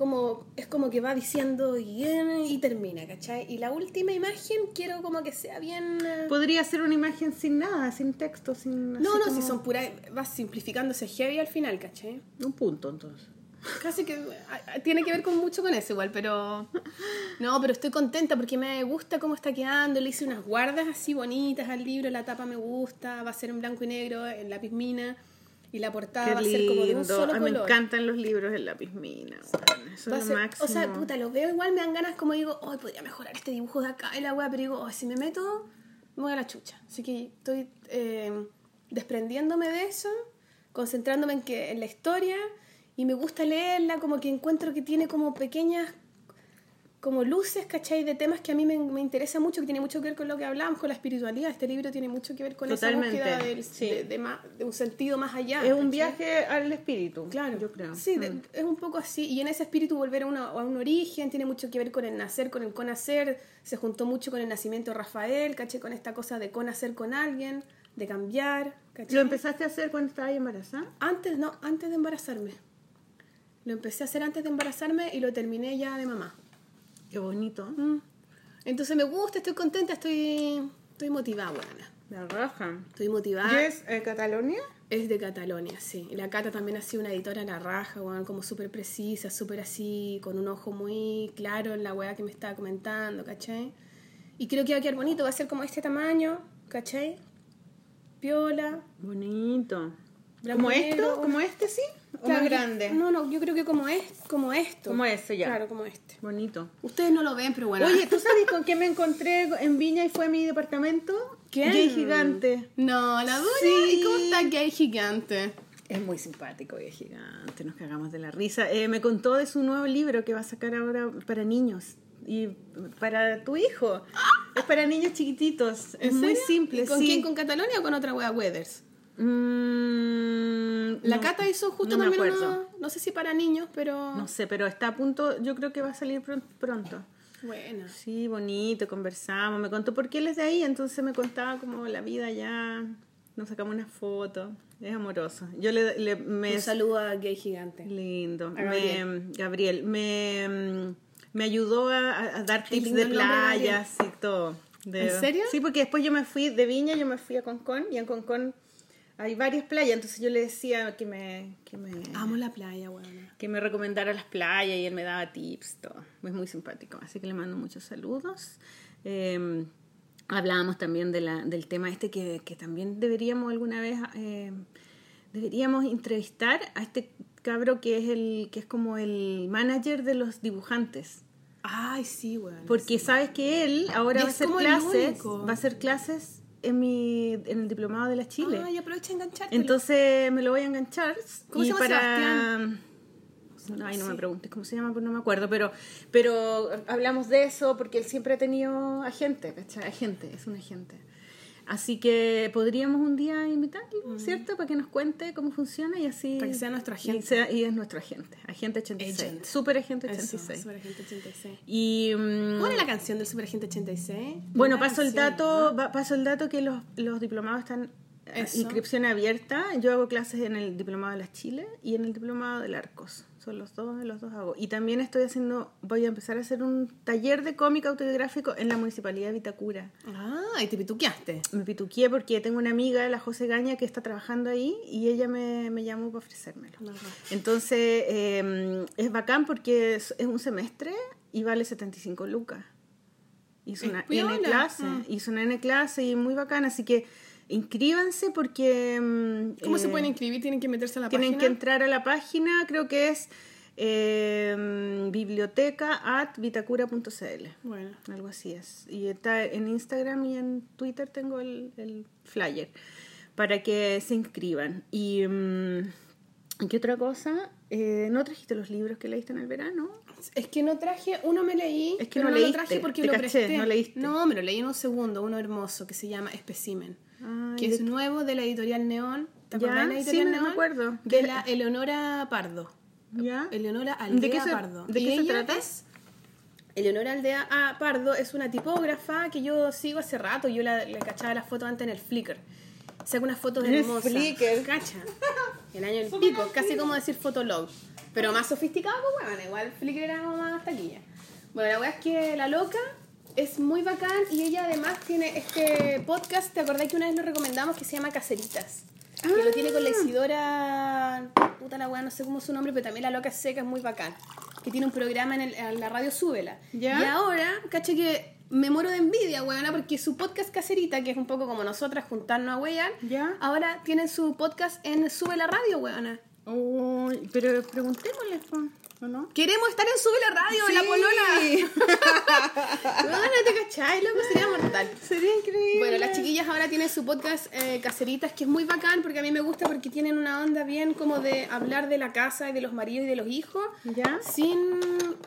B: como es como que va diciendo y, y termina, ¿cachai? Y la última imagen quiero como que sea bien... eh,
A: Podría ser una imagen sin nada, sin texto, sin.
B: no, no,
A: como
B: si son puras... Va simplificándose heavy al final, ¿cachai?
A: Un punto, entonces.
B: Casi que tiene que ver con mucho con eso igual, pero no, pero estoy contenta porque me gusta cómo está quedando. Le hice unas guardas así bonitas al libro, la tapa me gusta, va a ser en blanco y negro, en lápiz mina y la portada
A: Qué
B: va a ser como de un solo
A: Ay, me
B: color.
A: encantan los libros en lápiz mina. weón. Eso
B: Va
A: es lo
B: ser-
A: máximo.
B: o sea, puta, lo veo igual, me dan ganas como digo, hoy podría mejorar este dibujo de acá y la weá, pero digo, "Ay, si me meto, me voy a la chucha. Así que estoy eh, desprendiéndome de eso, concentrándome en, que, en la historia y me gusta leerla, como que encuentro que tiene como pequeñas como luces, ¿cachai? De temas que a mí me, me interesa mucho, que tiene mucho que ver con lo que hablamos, con la espiritualidad. Este libro tiene mucho que ver con
A: Totalmente,
B: esa búsqueda del-
A: sí.
B: de, de ma- de un sentido más allá.
A: es un
B: ¿cachai?
A: viaje al espíritu.
B: Claro,
A: yo creo.
B: Sí, de-
A: Mm.
B: es un poco así. Y en ese espíritu volver a, una- a un origen, tiene mucho que ver con el nacer, con el conacer. Se juntó mucho con el nacimiento de Rafael, caché con esta cosa de conacer con alguien, de cambiar. ¿cachai?
A: ¿Lo empezaste a hacer cuando estabas embarazada?
B: Antes, no, antes de embarazarme. Lo empecé a hacer antes de embarazarme y lo terminé ya de mamá.
A: Qué bonito.
B: Mm. Entonces me gusta, estoy contenta, estoy, estoy motivada, buena.
A: La raja.
B: Estoy motivada.
A: ¿Y es eh, Catalonia?
B: Es de Catalonia, sí. Y la Cata también ha sido una editora a la raja, weón, como súper precisa, súper así, con un ojo muy claro en la weá que me estaba comentando, ¿cachai? Y creo que va a quedar bonito, va a ser como este tamaño, ¿cachai? Piola.
A: Bonito. ¿Como esto? ¿Como este sí? ¿O
B: Claro,
A: grande?
B: No, no, yo creo que como es, como esto.
A: Como este, ya.
B: Claro, como este.
A: Bonito.
B: Ustedes no lo ven, pero bueno.
A: Oye, ¿tú sabes con qué me encontré en Viña y fue a mi departamento?
B: ¿Quién?
A: Gay Gigante.
B: No, la dura.
A: Sí.
B: ¿Y cómo está gay gigante?
A: Es muy simpático, Gay Gigante. Nos cagamos de la risa. Eh, me contó de su nuevo libro que va a sacar ahora para niños. Y para tu hijo. Es para niños chiquititos. Es muy simple.
B: ¿Y ¿Con
A: sí.
B: quién? ¿Con Catalonia o con otra wea Weathers?
A: Mm,
B: La
A: no,
B: Cata hizo justo
A: no
B: también uno, no sé si para niños, pero
A: No sé, pero está a punto. Yo creo que va a salir pron- pronto.
B: bueno.
A: Sí, bonito, conversamos. Me contó por qué él es de ahí, entonces me contaba como la vida allá. Nos sacamos una foto. Es amoroso. Yo le, le- me
B: Un saludo a Gay Gigante.
A: lindo.
B: A
A: Me-
B: Gabriel.
A: Gabriel, me, me ayudó a, dar tips de
B: Gabriel.
A: playas y todo. De-
B: ¿En serio?
A: Sí, porque después yo me fui de Viña, yo me fui a Concón y en Concón hay varias playas, entonces yo le decía que me, que me,
B: Amo la playa, weón.
A: que me recomendara las playas y él me daba tips, todo. Es muy simpático, así que le mando muchos saludos. Eh, hablábamos también de la, del tema este que, que también deberíamos alguna vez, eh, deberíamos entrevistar a este cabro que es, el, que es como el manager de los dibujantes.
B: Ay, sí, weón.
A: Porque sabes que él ahora va a hacer clases, va a hacer clases en mi en el diplomado de la Chile.
B: Ay, aprovecha a engancharte.
A: Entonces me lo voy a enganchar.
B: ¿Cómo
A: y
B: se llama
A: para...
B: Sebastián?
A: Ay, no
B: Sí.
A: me preguntes cómo se llama, pues no me acuerdo, pero, pero hablamos de eso porque él siempre ha tenido agente, ¿cachai? Agente, es un agente. Así que podríamos un día invitarlo, ¿cierto? Para que nos cuente cómo funciona y así...
B: Para que sea nuestro agente.
A: Y, sea- y es nuestro agente, agente 86.
B: Agent.
A: Super agente
B: Eso,
A: 86.
B: Super Agente 86.
A: Y... mm,
B: ¿Cuál es la canción del Super Agente 86?
A: bueno, paso el
B: canción,
A: dato,
B: ¿no?
A: va- paso el dato que los, los diplomados están eh,
B: Eso.
A: inscripción abierta. Yo hago clases en el diplomado de las Chile y en el diplomado del Arcos. Son los dos, los dos hago. Y también estoy haciendo, voy a empezar a hacer un taller de cómic autobiográfico en la municipalidad de Vitacura.
B: Ah, y te pituqueaste.
A: Me pituqué porque tengo una amiga, la José Gaña, que está trabajando ahí y ella me, me llamó para ofrecérmelo. Entonces, eh, es bacán porque es, es un semestre y vale 75 lucas. Hizo una. N clase,
B: Mm.
A: hizo una N clase y muy bacán, así que inscríbanse porque... mm,
B: ¿Cómo se
A: eh,
B: pueden inscribir? Tienen que meterse a la
A: Tienen que
B: página.
A: entrar a la página, creo que es eh, biblioteca at vitacura.cl.
B: Bueno.
A: Algo así es. Y está en Instagram y en Twitter tengo el, el flyer para que se inscriban. Y mm, ¿qué otra cosa? Eh, ¿No trajiste los libros que leíste en el verano?
B: Es que no traje, uno me leí,
A: Es que
B: pero
A: no
B: no,
A: leíste,
B: lo traje porque lo
A: caché,
B: presté.
A: no leíste.
B: No, me lo leí en un segundo, uno hermoso que se llama Especimen,
A: Ah,
B: que
A: ¿y
B: es
A: de-
B: nuevo de la editorial Neón. ¿Te acordás de la
A: sí,
B: editorial
A: me- me
B: Neón?
A: acuerdo.
B: De
A: ¿Qué-
B: la Eleonora Pardo.
A: ¿Ya?
B: Eleonora
A: ¿De
B: Aldea
A: qué se-
B: Pardo.
A: de qué se trata?
B: es- Eleonora Aldea A. Pardo es una tipógrafa que yo sigo hace rato. Yo la, le cachaba las fotos antes en el Flickr. Saca unas fotos hermosas.
A: Flickr.
B: Cacha. El año del pico. Casi como decir Fotolog. Pero más sofisticado, pues bueno, igual Flickr era como más taquilla. Bueno, la weá es que la loca es muy bacán y ella además tiene este podcast, ¿te acordás que una vez lo recomendamos que se llama Caseritas? Que lo tiene con la Isidora, puta la weá, no sé cómo es su nombre, pero también la loca seca es muy bacán. Que tiene un programa en, el- en la radio Súbela.
A: ¿Ya?
B: Y ahora, caché que me muero de envidia, weona, porque su podcast Caserita, que es un poco como nosotras juntarnos a weyar,
A: ¿Ya?
B: ahora tienen su podcast en Sube la Radio, weona.
A: Uy, pero preguntémosle, ¿o no?
B: Queremos estar en Sube la Radio,
A: Sí.
B: la polona. Weona, ¿te cachai? Loco, sería mortal.
A: Sería increíble.
B: Bueno, las chiquillas ahora tienen su podcast eh, Caseritas, que es muy bacán porque a mí me gusta porque tienen una onda bien como de hablar de la casa y de los maridos y de los hijos.
A: ¿Ya?
B: Sin.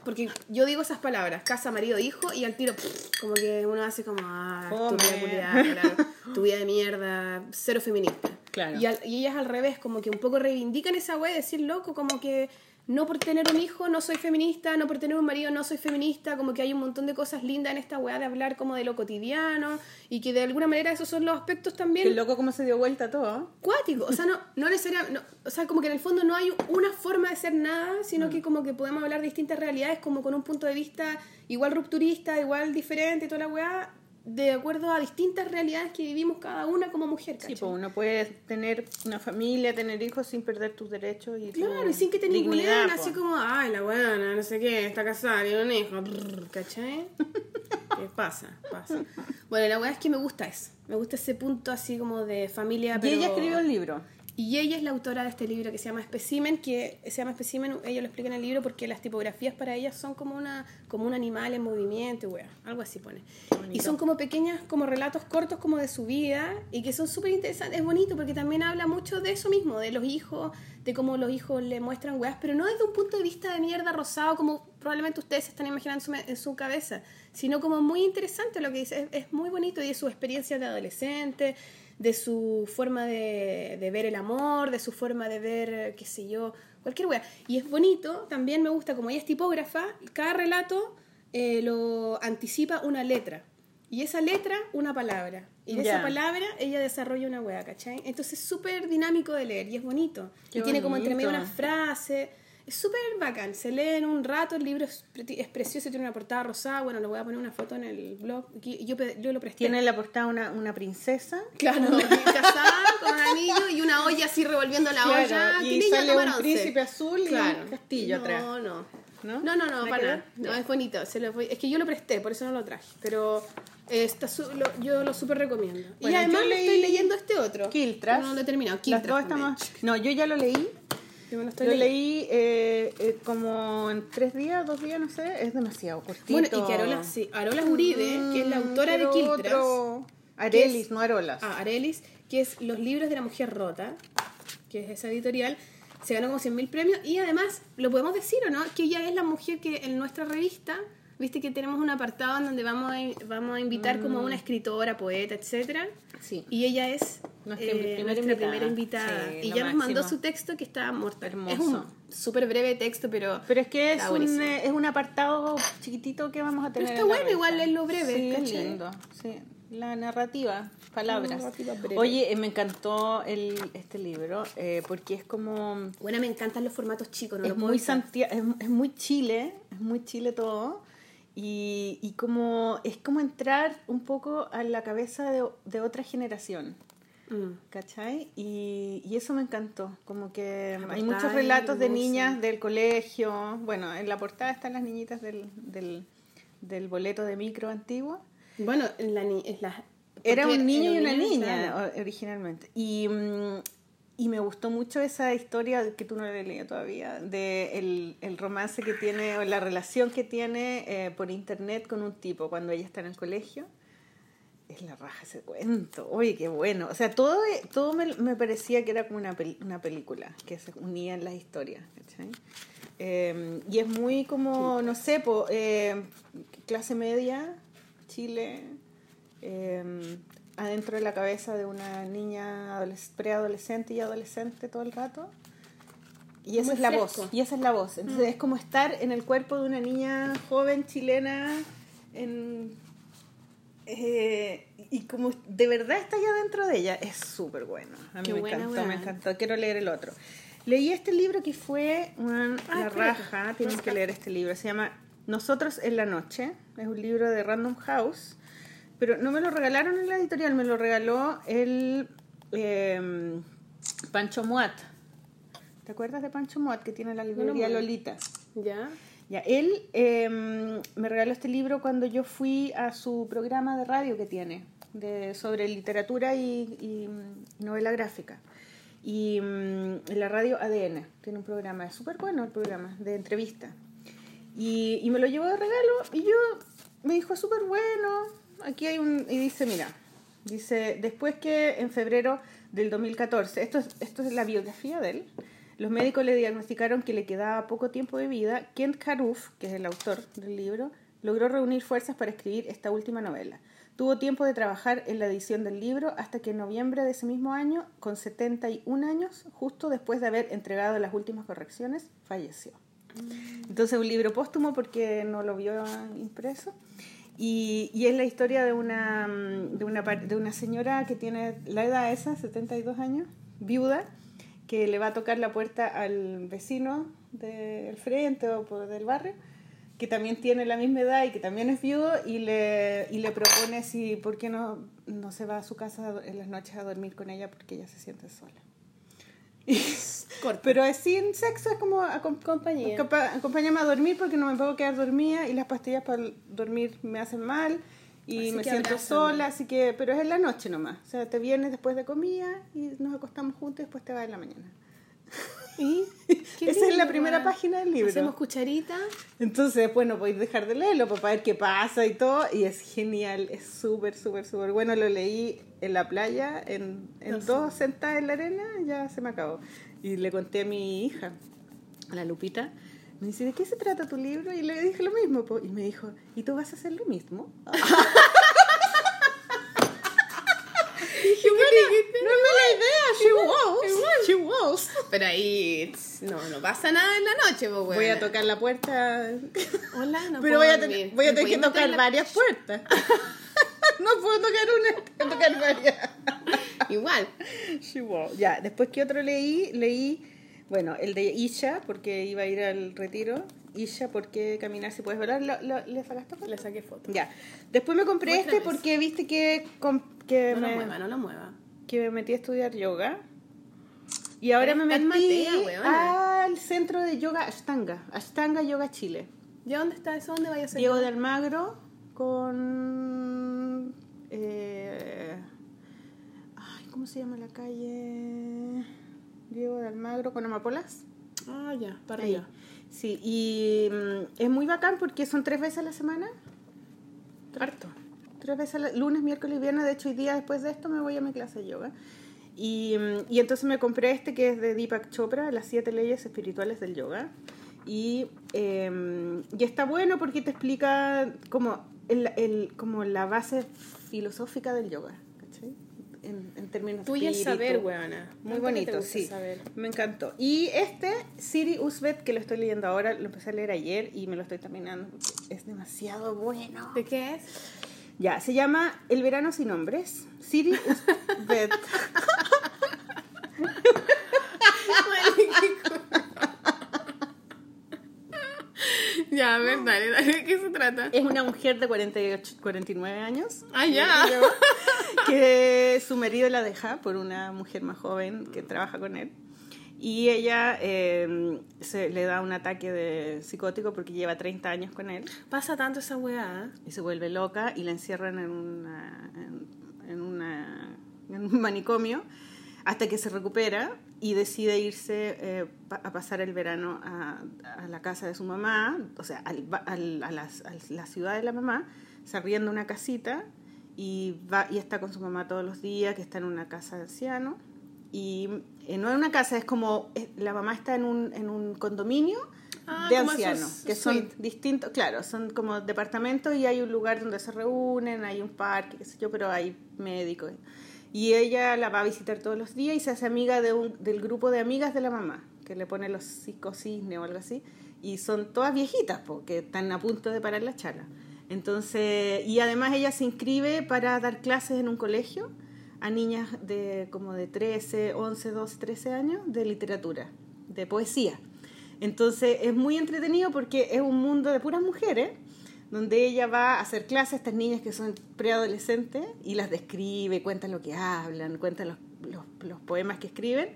B: Porque yo digo esas palabras, casa, marido, hijo, y al tiro, pff, como que uno hace como, ah, tu vida culiada, claro, tu vida de mierda, cero feminista.
A: Claro.
B: Y, al- y ellas al revés, como que un poco reivindican esa wea de decir, loco, como que no por tener un hijo no soy feminista, no por tener un marido no soy feminista, como que hay un montón de cosas lindas en esta weá de hablar como de lo cotidiano y que de alguna manera esos son los aspectos también
A: Qué loco cómo se dio vuelta todo.
B: cuático, o sea, no, no necesariamente, no, o sea, como que en el fondo no hay una forma de ser nada, sino que como que podemos hablar de distintas realidades como con un punto de vista igual rupturista, igual diferente y toda la weá, de acuerdo a distintas realidades que vivimos cada una como mujer,
A: Sí,
B: ¿cachai?
A: pues uno puede tener una familia, tener hijos sin perder tus derechos y
B: Claro, y sin que te ningunen,
A: po.
B: así como, ay, la buena, no sé qué, está casada, tiene un hijo, ¿cachai? ¿Qué pasa? Pasa. Bueno, la weá es que me gusta eso, me gusta ese punto así como de familia,
A: Y
B: pero...
A: ella escribió el libro.
B: Y ella es la autora de este libro que se llama Specimen, que se llama Specimen, ella lo explica en el libro porque las tipografías para ella son como una como un animal en movimiento, wea, algo así pone. Y son como pequeñas, como relatos cortos como de su vida y que son súper interesantes. Es bonito porque también habla mucho de eso mismo, de los hijos, de cómo los hijos le muestran weas, pero no desde un punto de vista de mierda rosado como probablemente ustedes se están imaginando en su, cabeza, sino como muy interesante lo que dice. Es, es muy bonito y de su experiencia de adolescente, de su forma de, de ver el amor, de su forma de ver, qué sé yo, cualquier wea. Y es bonito, también me gusta, como ella es tipógrafa, cada relato eh, lo anticipa una letra. Y esa letra, una palabra. Y de esa palabra ella desarrolla una wea, ¿cachai? Entonces es súper dinámico de leer y es bonito.
A: Qué
B: y tiene como entre medio unas frases. Es súper bacán. Se lee en un rato, el libro es, pre- es precioso, tiene una portada rosada. Bueno, le voy a poner una foto en el blog. Yo, yo lo presté.
A: Tiene en la portada una, una princesa.
B: Claro, casada con un anillo y una olla así revolviendo la
A: Claro,
B: olla.
A: y
B: ¿Qué niña
A: sale un príncipe azul y un castillo
B: no,
A: atrás.
B: No,
A: ¿No?
B: no. No, no,
A: ¿Nada
B: para nada. No, es bonito. Se lo voy- es que yo lo presté, por eso no lo traje. Pero eh, está su- lo- yo lo súper recomiendo. y
A: Bueno,
B: además
A: yo
B: me
A: leí
B: estoy leyendo este otro.
A: Kiltras.
B: No lo he terminado.
A: Las
B: Kiltras
A: dos
B: también.
A: estamos... No, yo ya lo leí.
B: Yo me lo estoy
A: Lo
B: leyendo.
A: leí eh, eh, como en tres días, dos días, no sé, es demasiado cortito.
B: Bueno, y que Arola, sí, Arola Uribe, que es la
A: Mm,
B: autora de Quiltras.
A: otro. Arelis,
B: es-
A: no Arolas.
B: Ah, Arelis, que es Los libros de la mujer rota, que es esa editorial. Se ganó como 100.000 premios y además, lo podemos decir o no, que ella es la mujer que en nuestra revista, viste que tenemos un apartado en donde vamos a, vamos a invitar como a una escritora, escritora, etcétera
A: Sí.
B: Y ella es
A: Nuestra
B: eh,
A: primera
B: nuestra
A: invitada.
B: primera invitada.
A: Sí,
B: y
A: lo
B: ya nos mandó
A: máximo.
B: su texto que está mortal.
A: Hermoso.
B: Es un súper breve texto, pero,
A: Pero es que es
B: está
A: un, eh, es un apartado chiquitito que vamos a tener.
B: está
A: en la
B: bueno igual
A: revista.
B: leerlo breve,
A: Sí, es lindo. Sí. La narrativa, palabras.
B: La narrativa.
A: Oye, eh, me encantó el, este libro eh, porque es como.
B: Bueno, me encantan los formatos chicos, no
A: es
B: lo
A: muy
B: evitar.
A: Santia- es, es muy Chile, es muy Chile todo. Y, y como es como entrar un poco a la cabeza de, de otra generación.
B: Mm.
A: ¿Cachai? Y, y eso me encantó. Como que hay muchos relatos de niñas del colegio. Bueno, en la portada están las niñitas del, del, del boleto de micro antiguo.
B: Bueno, en la, ni- en la-
A: Era un niño y una niña originalmente. Y, mm, y me gustó mucho esa historia que tú no la has leído todavía, de el, el romance que tiene o la relación que tiene eh, por internet con un tipo cuando ella está en el colegio. Es la raja ese cuento. Oye, qué bueno. O sea, todo, todo me, me parecía que era como una, pel- una película que se unía en las historias. ¿cachai? Eh, y es muy como, no sé, po, eh, clase media, Chile, eh, adentro de la cabeza de una niña adoles- preadolescente y adolescente todo el rato. Y esa
B: Muy
A: es la
B: fresco.
A: voz. Y esa es la voz. Entonces es como estar en el cuerpo de una niña joven chilena en, eh, y como de verdad está ya dentro de ella. Es súper bueno. A mí
B: Qué
A: me
B: buena,
A: encantó, me encantó. Quiero leer el otro. Leí este libro que fue una,
B: Ah,
A: la raja. Tienen que leer este libro. Se llama Nosotros en la noche. Es un libro de Random House. Pero no me lo regalaron en la editorial, me lo regaló el eh, Pancho Muat. ¿Te acuerdas de Pancho Muat que tiene la librería. Lolita?
B: ¿Ya?
A: Ya, él eh, me regaló este libro cuando yo fui a su programa de radio que tiene de, sobre literatura y, y, mm, novela gráfica. Y en la radio ADN tiene un programa, es súper bueno el programa, de entrevista. Y, y me lo llevó de regalo y yo me dijo, súper bueno. Aquí hay un... Y dice, mira, dice, después que en febrero del 2014, esto es, esto es la biografía de él, los médicos le diagnosticaron que le quedaba poco tiempo de vida, Kent Karuf, que es el autor del libro, logró reunir fuerzas para escribir esta última novela. Tuvo tiempo de trabajar en la edición del libro hasta que en noviembre de ese mismo año, con 71 años, justo después de haber entregado las últimas correcciones, falleció. Entonces un libro póstumo porque no lo vio impreso. Y, es la historia de una, mm, de, una, de una señora que tiene la edad esa, 72 años, viuda, que le va a tocar la puerta al vecino del frente o del barrio, que también tiene la misma edad y que también es viudo, y le, y le propone si, ¿por qué no, no se va a su casa en las noches a dormir con ella porque ella se siente sola?
B: Corto.
A: Pero es sin sexo, es como acom-
B: Compañía.
A: acompa- acompáñame a dormir porque no me puedo quedar dormida y las pastillas para dormir me hacen mal y
B: Así
A: me siento
B: abrázame.
A: sola, así que, pero es en la noche nomás. O sea, te vienes después de comida y nos acostamos juntos y después te vas en la mañana.
B: ¿Y?
A: Esa es la primera página del libro.
B: Hacemos cucharita.
A: Entonces, bueno, podéis dejar de leerlo para ver qué pasa y todo. Y es genial, es súper, súper, súper bueno. Lo leí en la playa, en, en dos sentadas en la arena, ya se me acabó. Y le conté a mi hija, a la Lupita. Me dice, ¿de qué se trata tu libro? Y le dije lo mismo. po. Y me dijo, ¿y tú vas a hacer lo mismo? dije, bueno, no es mala idea, she was, she was.
B: Pero ahí no, no pasa nada en la noche, pues,
A: Voy a tocar la puerta
B: Hola, no
A: pero
B: puedo
A: voy a,
B: dormir.
A: voy a
B: ¿Me
A: tener que tocar
B: la-
A: varias puertas. no puedo tocar una, tengo que tocar varias.
B: Igual.
A: Ya, después que otro leí, leí, bueno, el de Isha, porque iba a ir al retiro. Isha, ¿por qué caminar si puedes volar? ¿Lo, lo- le sacaste foto?
B: Le saqué foto.
A: Ya. Después me compré
B: Muéstrame
A: este porque viste que, que,
B: No lo
A: me,
B: mueva, no lo mueva.
A: que me metí a estudiar yoga. Y ahora me metí
B: matea, weona.
A: al centro de yoga Ashtanga, Ashtanga Yoga Chile.
B: ¿Ya dónde está eso? ¿Dónde vaya a ser?
A: Diego de Almagro con. Eh, ay, ¿cómo se llama la calle? Diego de Almagro con Amapolas.
B: Ah, ya, para arriba.
A: Sí, y mm, es muy bacán porque son tres veces a la semana.
B: Harto.
A: Tres veces, a la- lunes, miércoles y viernes. De hecho, hoy día después de esto me voy a mi clase de yoga. Y, mm, y entonces me compré este que es de Deepak Chopra, Las siete leyes espirituales del yoga. Y, eh, y está bueno porque te explica como, el, el- como la base filosófica del yoga. ¿cachai? En, en términos
B: Tú y el saber, weona.
A: Muy bonito, sí.
B: saber.
A: Me encantó. Y este, Siri Usbet, que lo estoy leyendo ahora, lo empecé a leer ayer y me lo estoy terminando es demasiado bueno.
B: ¿De qué es?
A: Ya, se llama El verano sin hombres. Siri Usbet.
B: ya, a ver, dale, dale, ¿de qué se trata?
A: es una mujer de 48, 49 años
B: Ah, ya.
A: que su marido la deja por una mujer más joven que trabaja con él. Y ella eh, se, le da un ataque de psicótico porque lleva 30 años con él.
B: Pasa tanto esa weá.
A: y se vuelve loca y la encierran en, una, en, en una, en un manicomio hasta que se recupera y decide irse eh, a pasar el verano a, a la casa de su mamá, o sea, al al- a, las- a la ciudad de la mamá, se arrienda una casita y va y está con su mamá todos los días, que está en una casa de anciano. Y eh, no en una casa, es como eh, la mamá está en un, en un condominio
B: Ah,
A: de ancianos, que son
B: suite.
A: distintos, claro, son como departamentos y hay un lugar donde se reúnen, hay un parque, qué sé yo, pero hay médicos. Y ella la va a visitar todos los días y se hace amiga del grupo de amigas de la mamá, que le pone los psicocisnes o algo así. Y son todas viejitas, porque están a punto de parar la charla. Entonces, y además ella se inscribe para dar clases en un colegio a niñas de como de 13, 11, 12, 13 años de literatura, de poesía. Entonces es muy entretenido porque es un mundo de puras mujeres, donde ella va a hacer clases a estas niñas que son preadolescentes y las describe, cuenta lo que hablan, cuenta los, los, poemas que escriben.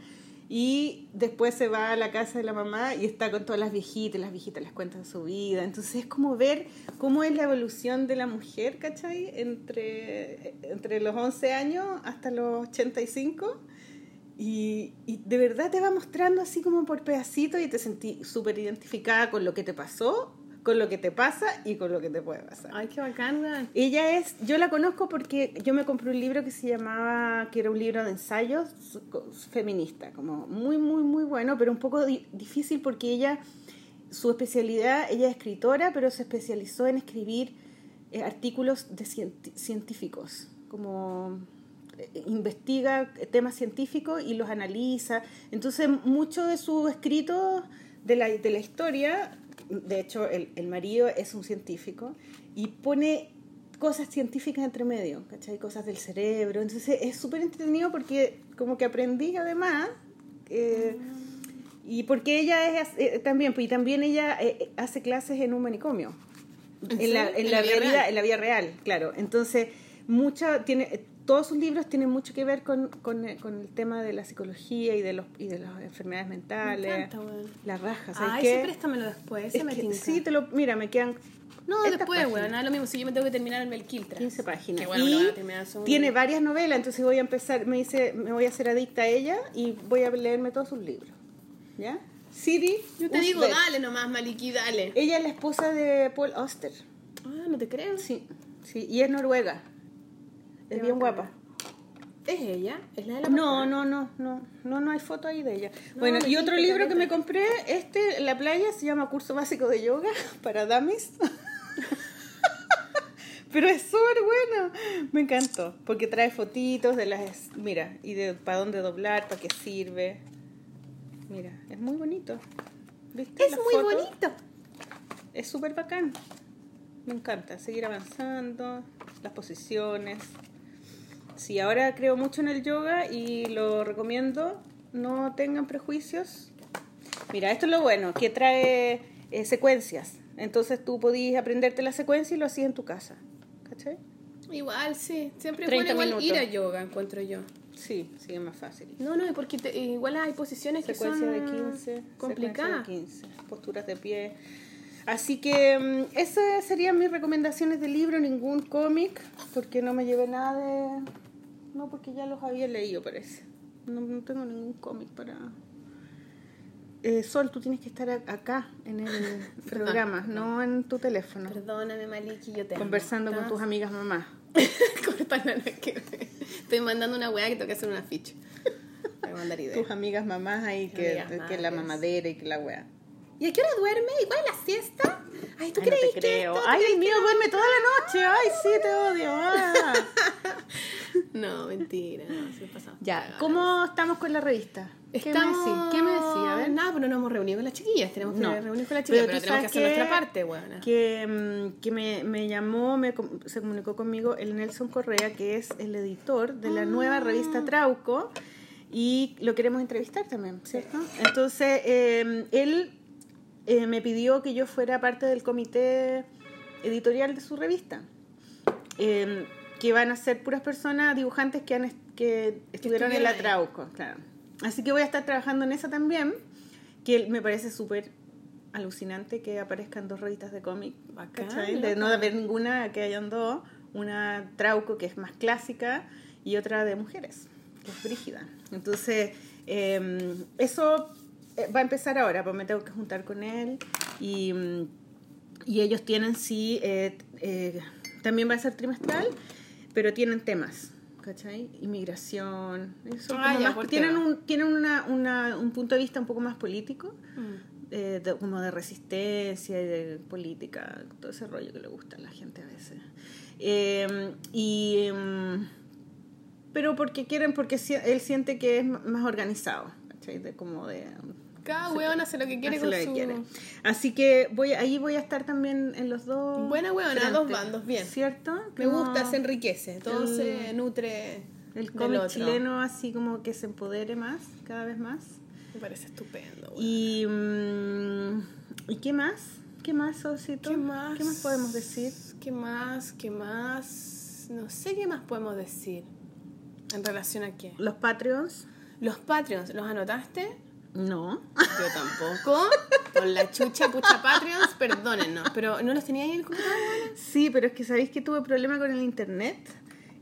A: Y después se va a la casa de la mamá y está con todas las viejitas, las viejitas les cuentan su vida. Entonces es como ver cómo es la evolución de la mujer, ¿cachai? Entre, entre los 11 años hasta los 85. Y, y de verdad te va mostrando así como por pedacitos y te sentí súper identificada con lo que te pasó, con lo que te pasa y con lo que te puede pasar.
B: Ay, qué weón.
A: Ella es, yo la conozco porque yo me compré un libro que se llamaba, que era un libro de ensayos feminista, como muy, muy, muy bueno, pero un poco di- difícil porque ella, su especialidad, ella es escritora, pero se especializó en escribir eh, artículos de científicos, como eh, investiga temas científicos y los analiza. Entonces, mucho de su escrito de la, de la historia, de hecho, el, el marido es un científico y pone cosas científicas entre medio, ¿cachai? Cosas del cerebro. Entonces, es súper entretenido porque como que aprendí además. eh, y porque ella es eh, también, pues, y también ella eh, hace clases en un manicomio.
B: ¿En
A: En la, en
B: ¿En
A: la
B: vida
A: en la vida real, claro. Entonces, mucha, tiene, todos sus libros tienen mucho que ver con, con, el- con el tema de la psicología y de, los, y de las enfermedades mentales.
B: Me encanta, weón.
A: Las rajas. ¿sabes
B: Ay,
A: qué?
B: sí, préstamelo después. Ese
A: Es
B: me
A: que-
B: tinca.
A: sí, te lo, mira, me quedan
B: No, después, weón. Nada, lo mismo. Si yo me tengo que terminar el Melquiltra.
A: 15 páginas.
B: Que bueno, me
A: y
B: a terminar son-
A: tiene varias novelas, entonces voy a empezar, me dice, me voy a hacer adicta a ella y voy a leerme todos sus libros. ¿Ya? Siri.
B: Yo te digo, dale nomás, Maliki, dale.
A: Ella es la esposa de Paul Auster.
B: Ah, no te creo.
A: Sí, sí, y es noruega. Es bien guapa.
B: ¿Es ella? ¿Es la de la
A: No, no, no, no, no, no hay foto ahí de ella.
B: No,
A: bueno, y otro libro que me compré, este, la playa, se llama Curso Básico de Yoga para Damis. Pero es súper bueno, me encantó, porque trae fotitos de las, mira, y de para dónde doblar, para qué sirve. Mira, es muy bonito. ¿Viste?
B: Es
A: las
B: muy
A: fotos?
B: bonito.
A: Es súper bacán. Me encanta seguir avanzando, las posiciones. Sí, ahora creo mucho en el yoga y lo recomiendo. No tengan prejuicios. Mira, esto es lo bueno, que trae eh, secuencias. Entonces tú podías aprenderte la secuencia y lo hacías en tu casa. ¿Cachai?
B: Igual, sí. Siempre es
A: 30
B: bueno igual ir a yoga, encuentro yo.
A: Sí, sí, es más fácil.
B: No, no, porque te- igual hay posiciones que
A: Secuencia
B: son
A: de 15.
B: complicadas.
A: secuencia de 15. Posturas de pie. Así que mm, esas serían mis recomendaciones de libro, ningún cómic, porque no me llevé nada de... No, porque ya los había leído, parece. No, no tengo ningún cómic para... eh, Sol, tú tienes que estar acá en el programa, no en tu teléfono,
B: Perdóname, Maliki, yo te amo.
A: conversando con tus amigas mamás.
B: Corta nada que. Estoy mandando una weá que tengo que hacer una ficha. Voy a mandar idea.
A: Tus amigas mamás ahí, que,
B: Amigas
A: que la mamadera y que la wea.
B: ¿Y a qué hora duerme? ¿Y cuál es la siesta? Ay, ¿tú
A: Ay, no
B: crees
A: te
B: que
A: creo.
B: esto?
A: Ay, el mío duerme toda la noche. Ay, sí, te odio. ah.
B: No, mentira, no, se.
A: Ya, ¿cómo estamos con la revista? ¿Qué me decís? ¿Qué me decís? A ver.
B: Nada, pero no hemos reunido con las chiquillas. Tenemos que
A: No.
B: reunirnos con las chiquillas, pero,
A: tú
B: tenemos que hacer nuestra parte.
A: Que, mm, que me, me llamó, me, se comunicó conmigo el Nelson Correa, que es el editor de la
B: Ah.
A: nueva revista Trauco, y lo queremos entrevistar también, ¿cierto? Entonces, eh, él eh, me pidió que yo fuera parte del comité editorial de su revista. Eh, que van a ser puras personas dibujantes que, han est- que estuvieron en la
B: ahí.
A: Trauco, claro. Así que voy a estar trabajando en esa también, que me parece súper alucinante que aparezcan dos revistas de cómic. De no haber ninguna, que hayan dos, una Trauco que es más clásica y otra de mujeres, que es brígida. Entonces, eh, eso va a empezar ahora, pues me tengo que juntar con él y... mm, y ellos tienen sí, eh, eh, también va a ser trimestral, pero tienen temas, ¿cachai? Inmigración, eso
B: Ah,
A: como
B: ya,
A: más- tienen, un, tienen una, una- un punto de vista un poco más político,
B: Mm.
A: eh, de- como de resistencia y de política, todo ese rollo que le gusta a la gente a veces. Eh, y, em, pero porque quieren, porque él siente que es más organizado, ¿cachai? De, como de
B: Cada weón hace lo que quiere
A: hace
B: con
A: lo que
B: su...
A: quiere. Así que voy, ahí voy a estar también en los dos.
B: Buena
A: frentes.
B: dos bandos, bien.
A: ¿Cierto?
B: Me
A: Como
B: gusta, se enriquece, todo
A: el-
B: se nutre
A: El cómic chileno, así como que se empodere más, cada vez más.
B: Me parece estupendo. weón.
A: Y. mm, ¿Y qué más? ¿Qué más, Osito?
B: ¿Qué más?
A: ¿Qué más podemos decir?
B: ¿Qué más? ¿Qué más? No sé qué más podemos decir. ¿En relación a qué?
A: ¿Los Patreons?
B: Los Patreons, ¿los anotaste?
A: No.
B: Yo tampoco. Con la chucha, pucha Patreons, perdónennos. Pero ¿no los tenía ahí en el computador?
A: Sí, pero es que sabéis que tuve problema con el internet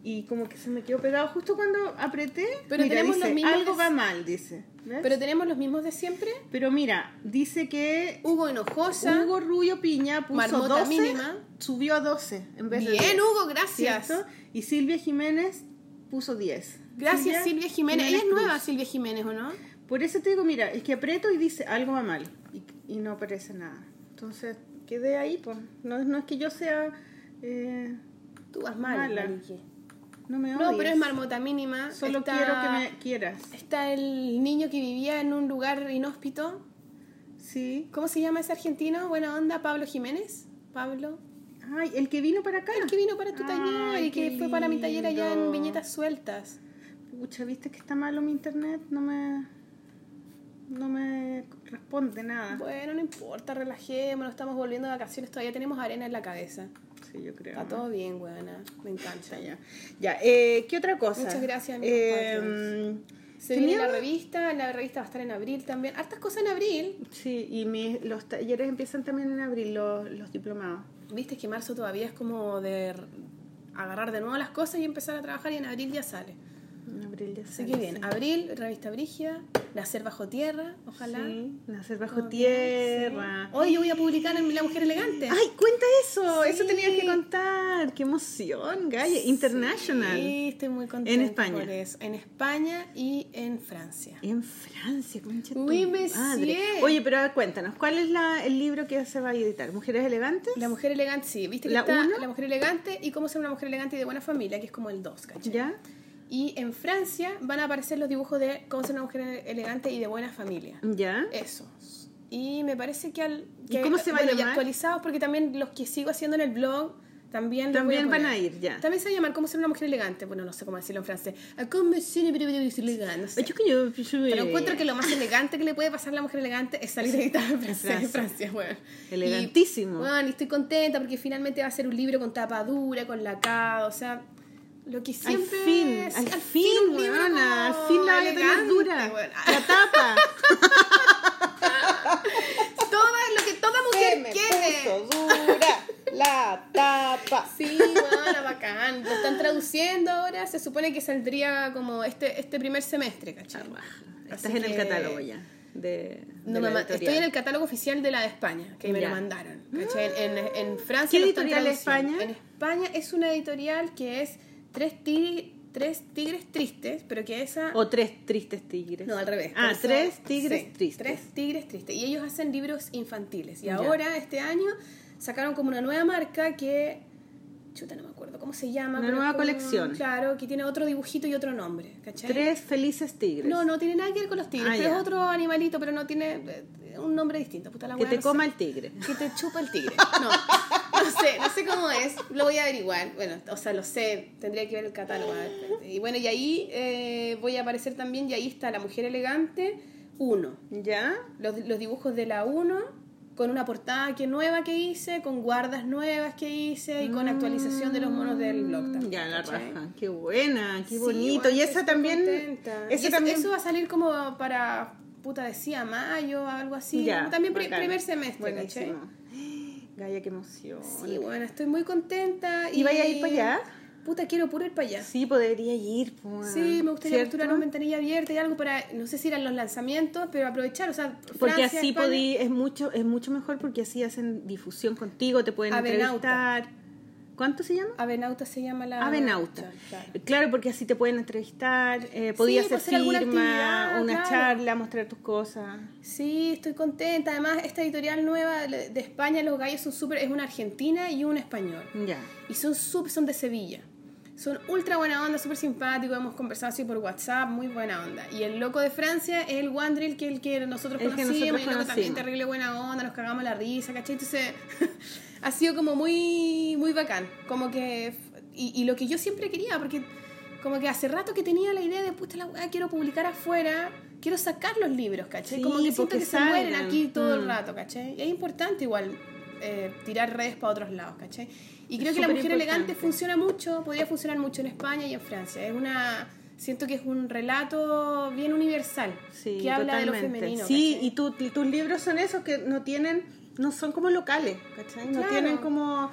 A: y como que se me quedó pegado justo cuando apreté.
B: Pero
A: Mira,
B: tenemos
A: dice,
B: los mismos
A: Algo
B: de-
A: va mal, dice. ¿Ves?
B: Pero tenemos los mismos de siempre.
A: Pero mira, dice que
B: Hugo Hinojosa.
A: Hugo Rubio Piña puso
B: Marmota
A: 12,
B: mínima.
A: subió a 12 en vez de
B: Bien,
A: 10,
B: Hugo, gracias.
A: ¿cierto? Y Silvia Jiménez puso 10.
B: Gracias, Silvia Jiménez. Ella es nueva, Silvia Jiménez, ¿o no?
A: Por eso te digo, mira, es que aprieto y dice algo va mal y, y no aparece nada. Entonces, quedé ahí, pues. No, no es que yo sea... eh,
B: Tú vas mal,
A: Mala. No me
B: No,
A: odies.
B: pero es marmota mínima.
A: Solo
B: Está-
A: quiero que me quieras.
B: Está el niño que vivía en un lugar inhóspito.
A: Sí.
B: ¿Cómo se llama ese argentino? Buena onda, Pablo Jiménez. Pablo.
A: Ay, el que vino para acá.
B: El que vino para tu taller y que fue para mi taller allá en. Viñetas Sueltas.
A: Pucha, ¿viste que está malo mi internet? No me... No me responde nada.
B: Bueno, no importa, relajémonos, estamos volviendo de vacaciones, todavía tenemos arena en la cabeza.
A: Sí, yo creo.
B: Está todo bien, weona, me encanta.
A: Ya, ya. Eh, ¿Qué otra cosa?
B: Muchas gracias, amigos
A: Eh,
B: Se viene la revista, la revista va a estar en abril también. Hartas cosas en abril.
A: Sí, y mis, los talleres empiezan también en abril, los, los diplomados.
B: Viste que marzo todavía es como de agarrar de nuevo las cosas y empezar a trabajar y en abril ya sale.
A: Abril ya
B: Así que bien,
A: sí.
B: abril, revista Brígida, Nacer bajo tierra, ojalá.
A: Sí, nacer bajo tierra.
B: sí. Hoy yo voy a publicar en La Mujer Elegante.
A: Ay, cuenta eso,
B: Sí.
A: eso tenías que contar. Qué emoción, Gaya, international.
B: Sí, estoy muy contenta
A: En España.
B: por eso. En España y en Francia.
A: En Francia, concha
B: monsieur.
A: madre. Oye, pero a ver, cuéntanos, ¿cuál es la, el libro que se va a editar? ¿Mujeres elegantes?
B: La mujer elegante, sí, viste que
A: ¿La
B: está
A: uno?
B: La mujer elegante y cómo ser una mujer elegante y de buena familia, que es como el 2, ¿cachai?
A: ¿Ya?
B: Y en Francia van a aparecer los dibujos de cómo ser una mujer elegante y de buena familia.
A: ¿Ya?
B: Esos. Y me parece que al.
A: ¿Y
B: que-
A: cómo se va a
B: bueno, y
A: llamar?
B: actualizados, porque también los que sigo haciendo en el blog también.
A: También
B: a
A: van a ir, ya.
B: También se va a llamar cómo ser una mujer elegante. Bueno, no sé cómo decirlo en francés. Cómo ser elegante.
A: Yo que yo,
B: Pero encuentro que lo más elegante que le puede pasar a la mujer elegante es salir a editar en Francia.
A: Francia.
B: En Francia bueno.
A: Elegantísimo.
B: Y, bueno, y estoy contenta porque finalmente va a ser un libro con tapa dura, con lacado, o sea, lo que
A: Al
B: siempre
A: fin,
B: es-
A: al fin,
B: un libro
A: weona, al fin la
B: elegante,
A: dura.
B: weona.
A: La tapa.
B: Todo lo que toda mujer
A: me
B: quiere.
A: puso dura la tapa.
B: Sí, bueno, bacán. Lo están traduciendo ahora. Se supone que saldría como este, este primer semestre, ¿cachai?
A: Estás
B: Así
A: en el
B: que-
A: catálogo ya. de,
B: No,
A: de
B: mamá, estoy en el catálogo oficial de la de España, que me
A: Ya.
B: lo mandaron. ¿cachai? En, en- en Francia.
A: ¿Qué editorial
B: traduciendo.
A: España?
B: En España es una editorial que es Tres, Tigres, tres Tigres Tristes, pero que esa.
A: O tres tristes tigres.
B: No, al revés.
A: Ah, tres tigres
B: sí,
A: tristes.
B: Tres tigres tristes. Y ellos hacen libros infantiles. Y
A: Ya.
B: ahora, este año, sacaron como una nueva marca que. Chuta, no me acuerdo cómo se llama.
A: Una nueva
B: como-
A: colección.
B: Claro, que tiene otro dibujito y otro nombre. ¿Cachai?
A: Tres felices tigres.
B: No, no tiene nada que ver con los tigres.
A: Ah,
B: es otro animalito, pero no tiene eh, un nombre distinto. Puta la
A: que te
B: no sé.
A: coma el tigre.
B: Que te chupa el tigre. No, no sé, no sé cómo es. Lo voy a averiguar. Bueno, o sea, lo sé. Tendría que ver el catálogo. Y bueno, y ahí eh, voy a aparecer también. Y ahí está La Mujer Elegante 1.
A: ¿Ya?
B: Los, los dibujos de la 1 con una portada que nueva que hice, con guardas nuevas que hice y con actualización de los monos del blog también.
A: Ya, la
B: ¿cachai?
A: raja. Qué buena, qué
B: Sí,
A: bonito.
B: bueno,
A: y esa también. Esa
B: eso,
A: también.
B: eso va a salir como para, puta, decía mayo o algo así.
A: Ya,
B: también primer semestre, ¿cachai?
A: Gaya, qué emoción.
B: Sí, bueno, estoy muy contenta.
A: ¿Y vaya a ir para allá?
B: Puta, quiero puro ir para allá.
A: Sí, podría ir. pues,
B: Sí, me gustaría postular una ventanilla abierta y algo para, no sé si eran los lanzamientos, pero aprovechar, o sea,
A: Porque
B: Francia,
A: así
B: España.
A: podí, es mucho, es mucho mejor porque así hacen difusión contigo, te pueden
B: Avenauta.
A: entrevistar. ¿Cuánto se llama?
B: Avenauta se llama la...
A: Avenauta.
B: Claro.
A: Claro, porque así te pueden entrevistar, eh, podías
B: pues,
A: hacer firma, una
B: claro.
A: charla, mostrar tus cosas.
B: Sí, estoy contenta. Además, esta editorial nueva de de España, Los Gallos, son súper... Es una argentina y un español.
A: Ya.
B: Y son súper... Son de Sevilla. Son ultra buena onda, súper simpáticos. Hemos conversado así por WhatsApp, muy buena onda. Y el loco de Francia es el Wandril, que es el que nosotros
A: El que
B: conocimos.
A: nosotros
B: y el loco también terrible buena onda, nos cagamos la risa, ¿cachai? Entonces, ha sido como muy, muy bacán. Como que... Y, y lo que yo siempre quería, porque como que hace rato que tenía la idea de, puta la weá, quiero publicar afuera, quiero sacar los libros, ¿cachai?
A: Sí,
B: como que siento que se mueren
A: salgan.
B: aquí todo el
A: Mm.
B: rato, ¿cachai? Y es importante igual eh, tirar redes para otros lados, ¿cachai? Y creo
A: Es
B: que la mujer elegante funciona mucho, podría funcionar mucho en España y en Francia. Es una... Siento que es un relato bien universal,
A: Sí,
B: que habla de lo femenino.
A: Sí,
B: ¿cachai?
A: y tu- tus libros son esos que no tienen, no son como locales, ¿cachai? No
B: Claro.
A: tienen como,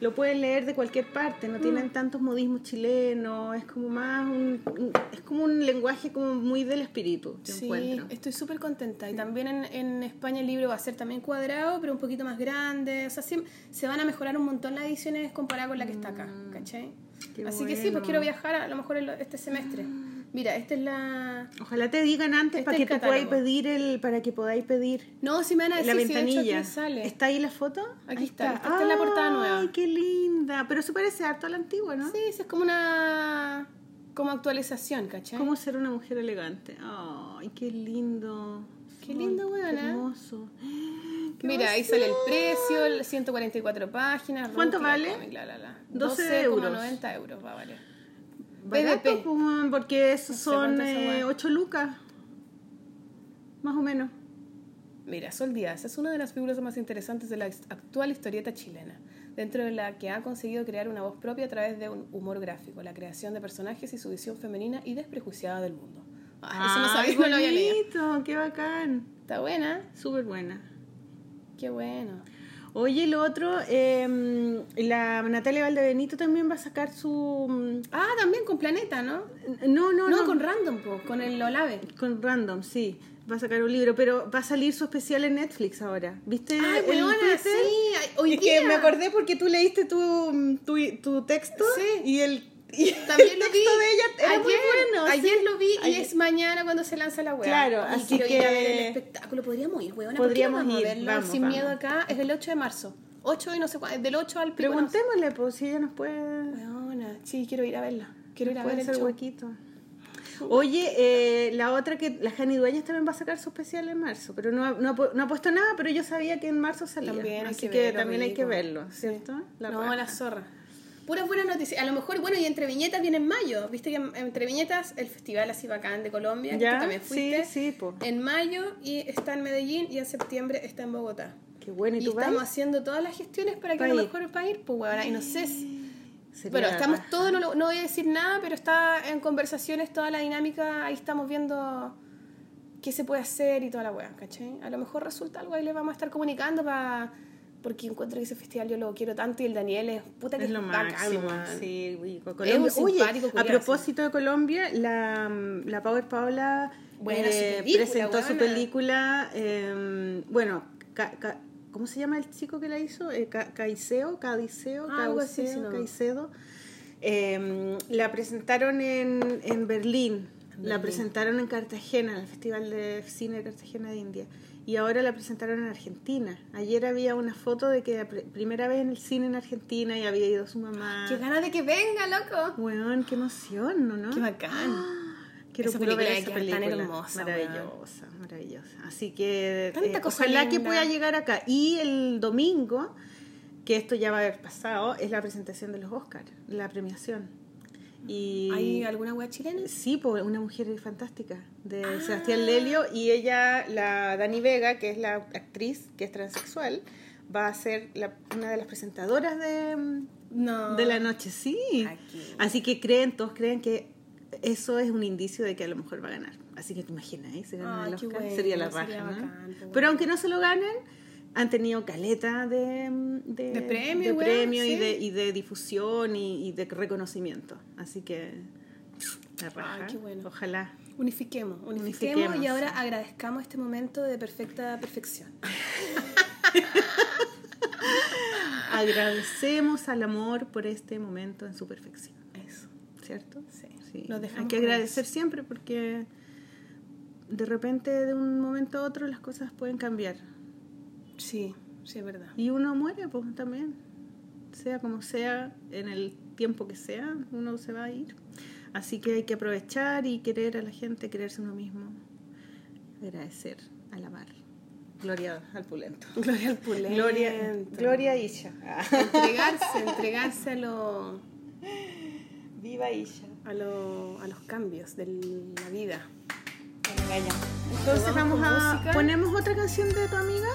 A: lo pueden leer de cualquier parte, no
B: Mm.
A: tienen tantos modismos chilenos, es como más un, un- es como un lenguaje como muy del espíritu, yo
B: Sí,
A: encuentro.
B: estoy súper contenta. Y también en, en España el libro va a ser también cuadrado, pero un poquito más grande. O sea, sí, se van a mejorar un montón las ediciones comparada con la que está acá, ¿cachai?
A: Mm, qué
B: Así que sí, pues quiero viajar a lo mejor este semestre. Mira, esta es la...
A: Ojalá te digan antes
B: Este
A: para
B: es
A: que podáis pedir el, para que podáis pedir
B: No, si me van a decir
A: la
B: si de hecho
A: ventanilla.
B: sale.
A: ¿Está ahí la foto?
B: Aquí
A: Ahí
B: está, esta está en la portada nueva.
A: Ay, qué linda. Pero se parece harto a la antigua, ¿no?
B: Sí, es como una... como actualización, ¿cachai?
A: ¿Cómo ser una mujer elegante? Ay, qué lindo.
B: Qué lindo, weona.
A: Qué hermoso. Qué
B: Mira, ahí sale el precio, el 144 páginas.
A: ¿Cuánto
B: Rúcula,
A: vale?
B: cómic, la, la, la.
A: 12 euros.
B: 12,90 euros va a valer.
A: Pues, porque esos
B: No sé
A: son
B: cuánto es esa weá.
A: 8 lucas. Más o menos.
B: Mira, Sol Díaz es una de las figuras más interesantes de la actual historieta chilena, dentro de la que ha conseguido crear una voz propia a través de un humor gráfico, la creación de personajes y su visión femenina y desprejuiciada del mundo. Ah, eso no sabía, no lo había leído.
A: bonito, qué bacán.
B: Está buena,
A: Súper buena.
B: qué bueno.
A: Oye, lo otro, eh, la Natalia Valdebenito también va a sacar su... mm,
B: Ah, también con Planeta, ¿no?
A: No, no,
B: No,
A: no.
B: con Random, po, con el Olave.
A: Con Random, sí. Va a sacar un libro, pero va a salir su especial en Netflix ahora. ¿Viste?
B: Ay, weona, sí, hoy
A: es
B: día.
A: que me acordé porque tú leíste tu, tu, tu texto
B: Sí.
A: y el, y
B: También lo vi.
A: de ella era
B: ayer,
A: muy bueno.
B: Ayer
A: sí.
B: lo vi y
A: Ayer-
B: es mañana cuando se lanza la web.
A: Claro,
B: y
A: así
B: quiero ir a
A: que-
B: ver el espectáculo. Podríamos ir, weona.
A: Podríamos
B: ¿por qué no vamos
A: ir,
B: a verlo
A: vamos,
B: sin
A: vamos.
B: miedo acá. Es el 8 de marzo. 8 y no sé cuándo. Del 8 al pico. no sé.
A: Preguntémosle pues, si ella nos puede,
B: Weona, sí, quiero ir a verla. Quiero ir a ver el
A: huequito. Oye, eh, la otra que la Jani Dueñas también va a sacar su especial en marzo, pero no ha, no, ha no ha puesto nada, pero yo sabía que en marzo salía.
B: También
A: así
B: que
A: que,
B: verlo,
A: también hay que verlo. ¿cierto? La
B: no, la zorra. Puras buenas noticias. A lo mejor, bueno, y entre viñetas viene en mayo. Viste que en- entre viñetas el festival así bacán de Colombia, que
A: ¿Ya?
B: tú también fuiste.
A: Sí, sí, po.
B: En mayo y está en Medellín y en septiembre está en Bogotá.
A: Qué bueno, ¿y
B: Y
A: tú vas?
B: estamos haciendo todas las gestiones para que a lo mejor para ir, pues huevona. Y no sé si- Bueno, estamos todos, no, no voy a decir nada, pero está en conversaciones toda la dinámica, ahí estamos viendo qué se puede hacer y toda la weá, ¿cachai? A lo mejor resulta algo, ahí les vamos a estar comunicando para... Porque encuentro que ese festival yo lo quiero tanto y el Daniel es puta que
A: Es lo máximo, sí.
B: Es un
A: Colombia. Oye, a propósito de Colombia, la, la Power
B: Buena su
A: Eh, presentó su película, eh, bueno, Ca- Ca- ¿cómo se llama el chico que la hizo? Eh, Ca- Caiceo, Cadiceo,
B: Ah, algo así,
A: Cauceo,
B: sí, no.
A: Caicedo. Eh, la presentaron en, en Berlín, la presentaron en Cartagena, en el Festival de Cine de Cartagena de India. Y ahora la presentaron en Argentina. Ayer había una foto de que la pr- primera vez en el cine en Argentina y había ido su mamá.
B: Qué ganas de que venga, loco.
A: Weón, qué emoción, ¿no? ¿no?
B: Qué bacán.
A: Quiero
B: Esa
A: ver
B: película
A: esa
B: queda tan
A: película.
B: hermosa,
A: maravillosa, maravillosa. Así que eh, ojalá
B: linda.
A: que pueda llegar acá. Y el domingo, que esto ya va a haber pasado, es la presentación de los Oscars, la premiación. Y
B: ¿Hay alguna wea chilena?
A: sí, pues una mujer fantástica de
B: Ah.
A: Sebastián Lelio y ella, la Dani Vega, que es la actriz que es transexual, va a ser la- una de las presentadoras de,
B: No.
A: de la noche, sí.
B: Aquí.
A: Así que creen, todos creen que eso es un indicio de que a lo mejor va a ganar. Así que te imaginas, ¿eh? Se gana
B: Ay,
A: el
B: qué
A: Oscar,
B: bueno,
A: sería la raja, ¿no?
B: bacán,
A: Pero aunque no se lo ganen, han tenido caleta de, de,
B: De premio,
A: de
B: weón,
A: premio y,
B: sí.
A: de, y de difusión y, y de reconocimiento. Así que la raja.
B: Ay, qué bueno.
A: Ojalá.
B: Unifiquemos, unifiquemos,
A: Unifiquemos,
B: y ahora
A: sí.
B: agradezcamos este momento de perfecta perfección.
A: Agradecemos al amor por este momento en su perfección.
B: Eso.
A: ¿Cierto?
B: Sí. Nos
A: Hay que agradecer siempre porque de repente de un momento a otro las cosas pueden cambiar.
B: Sí, sí, es verdad.
A: Y uno muere, pues también. Sea como sea, en el tiempo que sea, uno se va a ir. Así que hay que aprovechar y querer a la gente, quererse uno mismo. Agradecer, alabar. Gloria al pulento.
B: Gloria al pulento.
A: Gloria, Gloria Isha.
B: Entregarse, entregarse a, lo-
A: Viva Isha.
B: a, lo- a los cambios de la vida.
A: Entonces
B: Vamos
A: vamos a... ¿Ponemos otra canción de tu amiga?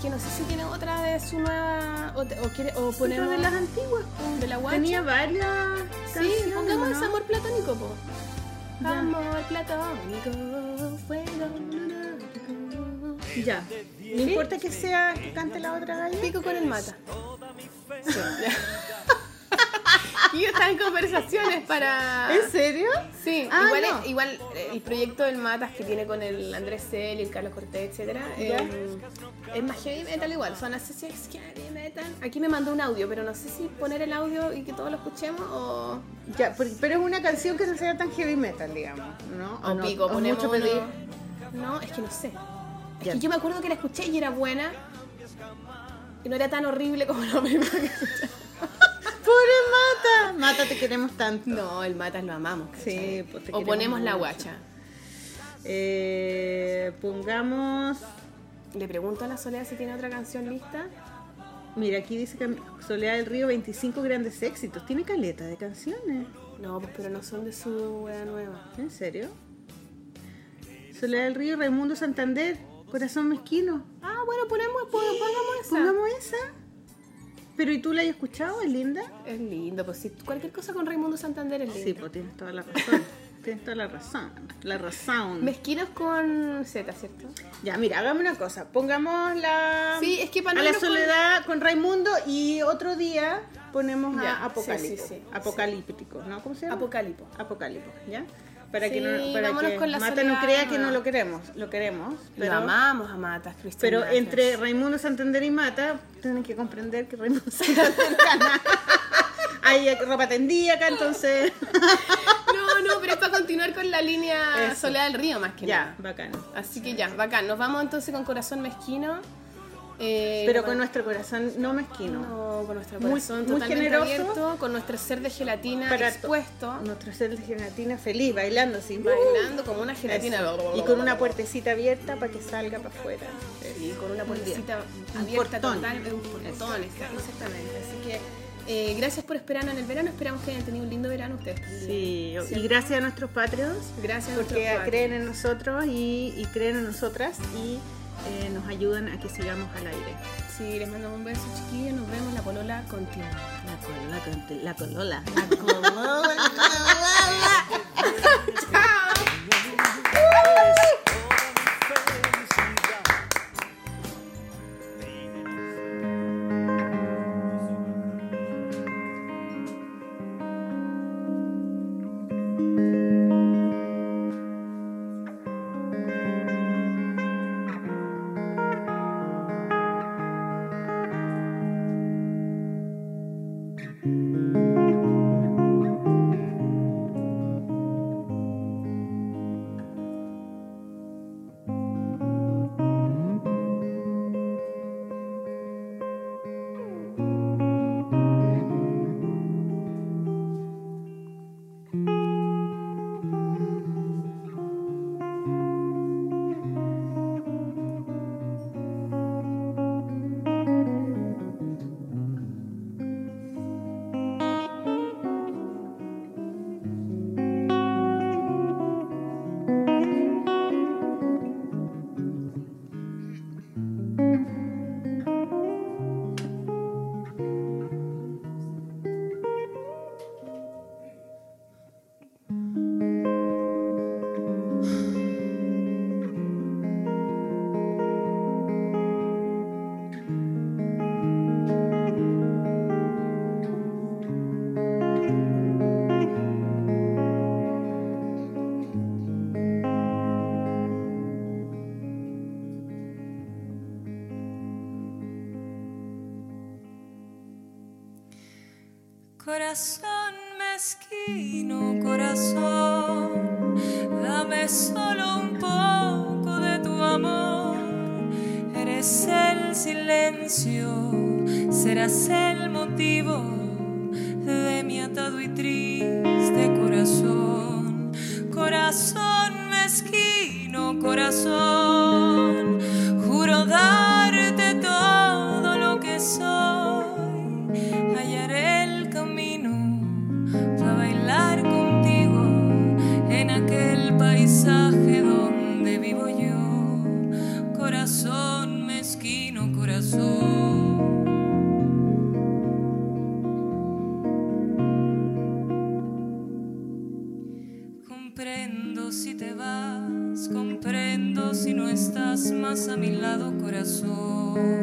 B: Que no sé si tiene otra de su nueva. O, o quiere, o ponemos.
A: de las antiguas.
B: de la guacha.
A: Tenía varias
B: Sí, pongamos
A: ¿no?
B: ese amor platónico, po.
A: Ya.
B: Amor platónico, fuego lunático.
A: Ya. No importa que sea que cante la otra galla.
B: Pico con el mata. Sí, ya. y yo estaba en conversaciones para.
A: ¿En serio?
B: Sí,
A: Ah,
B: igual,
A: no.
B: es- igual eh, el proyecto del Matas que tiene con el Andrés Cel y el Carlos Cortés, etcétera, eh, es más heavy metal igual, son así si es heavy metal. Aquí me mandó un audio, pero no sé si poner el audio y que todos lo escuchemos o
A: Ya, pero es una canción que no sea tan heavy metal, digamos, ¿no?
B: o
A: no?
B: pico,
A: ¿O mucho pedir?
B: uno- No, es que no sé. Es
A: Ya.
B: que yo me acuerdo que la escuché y era buena. Y no era tan horrible como la primera que escuché.
A: ¡Pobre Mata! Mata, te queremos tanto.
B: No, el Matas lo amamos. ¿cachai?
A: Sí, pues te
B: o ponemos la
A: mucho.
B: guacha.
A: Eh, pongamos...
B: Le pregunto a la Soledad si tiene otra canción lista.
A: Mira, aquí dice que Soledad del Río, 25 grandes éxitos. Tiene caleta de canciones.
B: No, pues pero no son de su wea nueva.
A: ¿En serio? Soledad del Río, Raimundo Santander, Corazón Mezquino.
B: Ah, bueno, ponemos, pon- pongamos esa.
A: Pongamos esa. Pero ¿y tú la has escuchado? ¿Es linda?
B: Es lindo, pues si cualquier cosa con Raimundo Santander es lindo.
A: Sí, pues tienes toda la razón. tienes toda la razón. La razón.
B: Mezquinos con Z, ¿cierto?
A: Ya, mira, hagamos una cosa. Pongamos la.
B: Sí, es que para
A: a la
B: irnos con-
A: soledad con... Raimundo y otro día ponemos
B: Ya,
A: a Apocalipto.
B: sí, sí, sí,
A: Apocalíptico, ¿no? ¿Cómo se llama?
B: Apocalipo.
A: Apocalipo, ¿ya? Para
B: Sí,
A: que no, para
B: vámonos
A: que
B: con la
A: Mata no crea que no lo queremos, lo queremos, pero
B: Lo amamos a Matas, Cristian.
A: pero entre Raimundo Santander y Mata tienen que comprender que Raimundo Santander gana. Hay ropa tendida acá, entonces
B: No, no, pero es para continuar con la línea
A: Eso.
B: Soledad del Río más que
A: ya,
B: nada.
A: bacán.
B: Así que ya, bacán. Nos vamos entonces con Corazón Mezquino. Eh,
A: Pero con nuestro corazón no mezquino.
B: No, con nuestro
A: Muy-
B: corazón
A: muy
B: totalmente
A: generoso.
B: abierto, con nuestro ser de gelatina
A: Para to-
B: expuesto,
A: Nuestro ser de gelatina feliz, bailando así.
B: bailando como una gelatina.
A: Eso. Y con una puertecita abierta para que salga para afuera.
B: Sí, con una puertecita
A: Un
B: abierta
A: portón.
B: total, un portón, exactamente. Así que eh, gracias por esperarnos en el verano. Esperamos que hayan tenido un lindo verano ustedes.
A: Sí, y gracias a nuestros patrios
B: Gracias a
A: porque
B: nuestros
A: creen en nosotros y, y creen en nosotras y eh, nos ayudan a que sigamos al aire.
B: Sí, les mandamos un beso, chiquillos. Nos vemos. La polola continúa.
A: La colola, la colola.
D: Corazón mezquino, lado,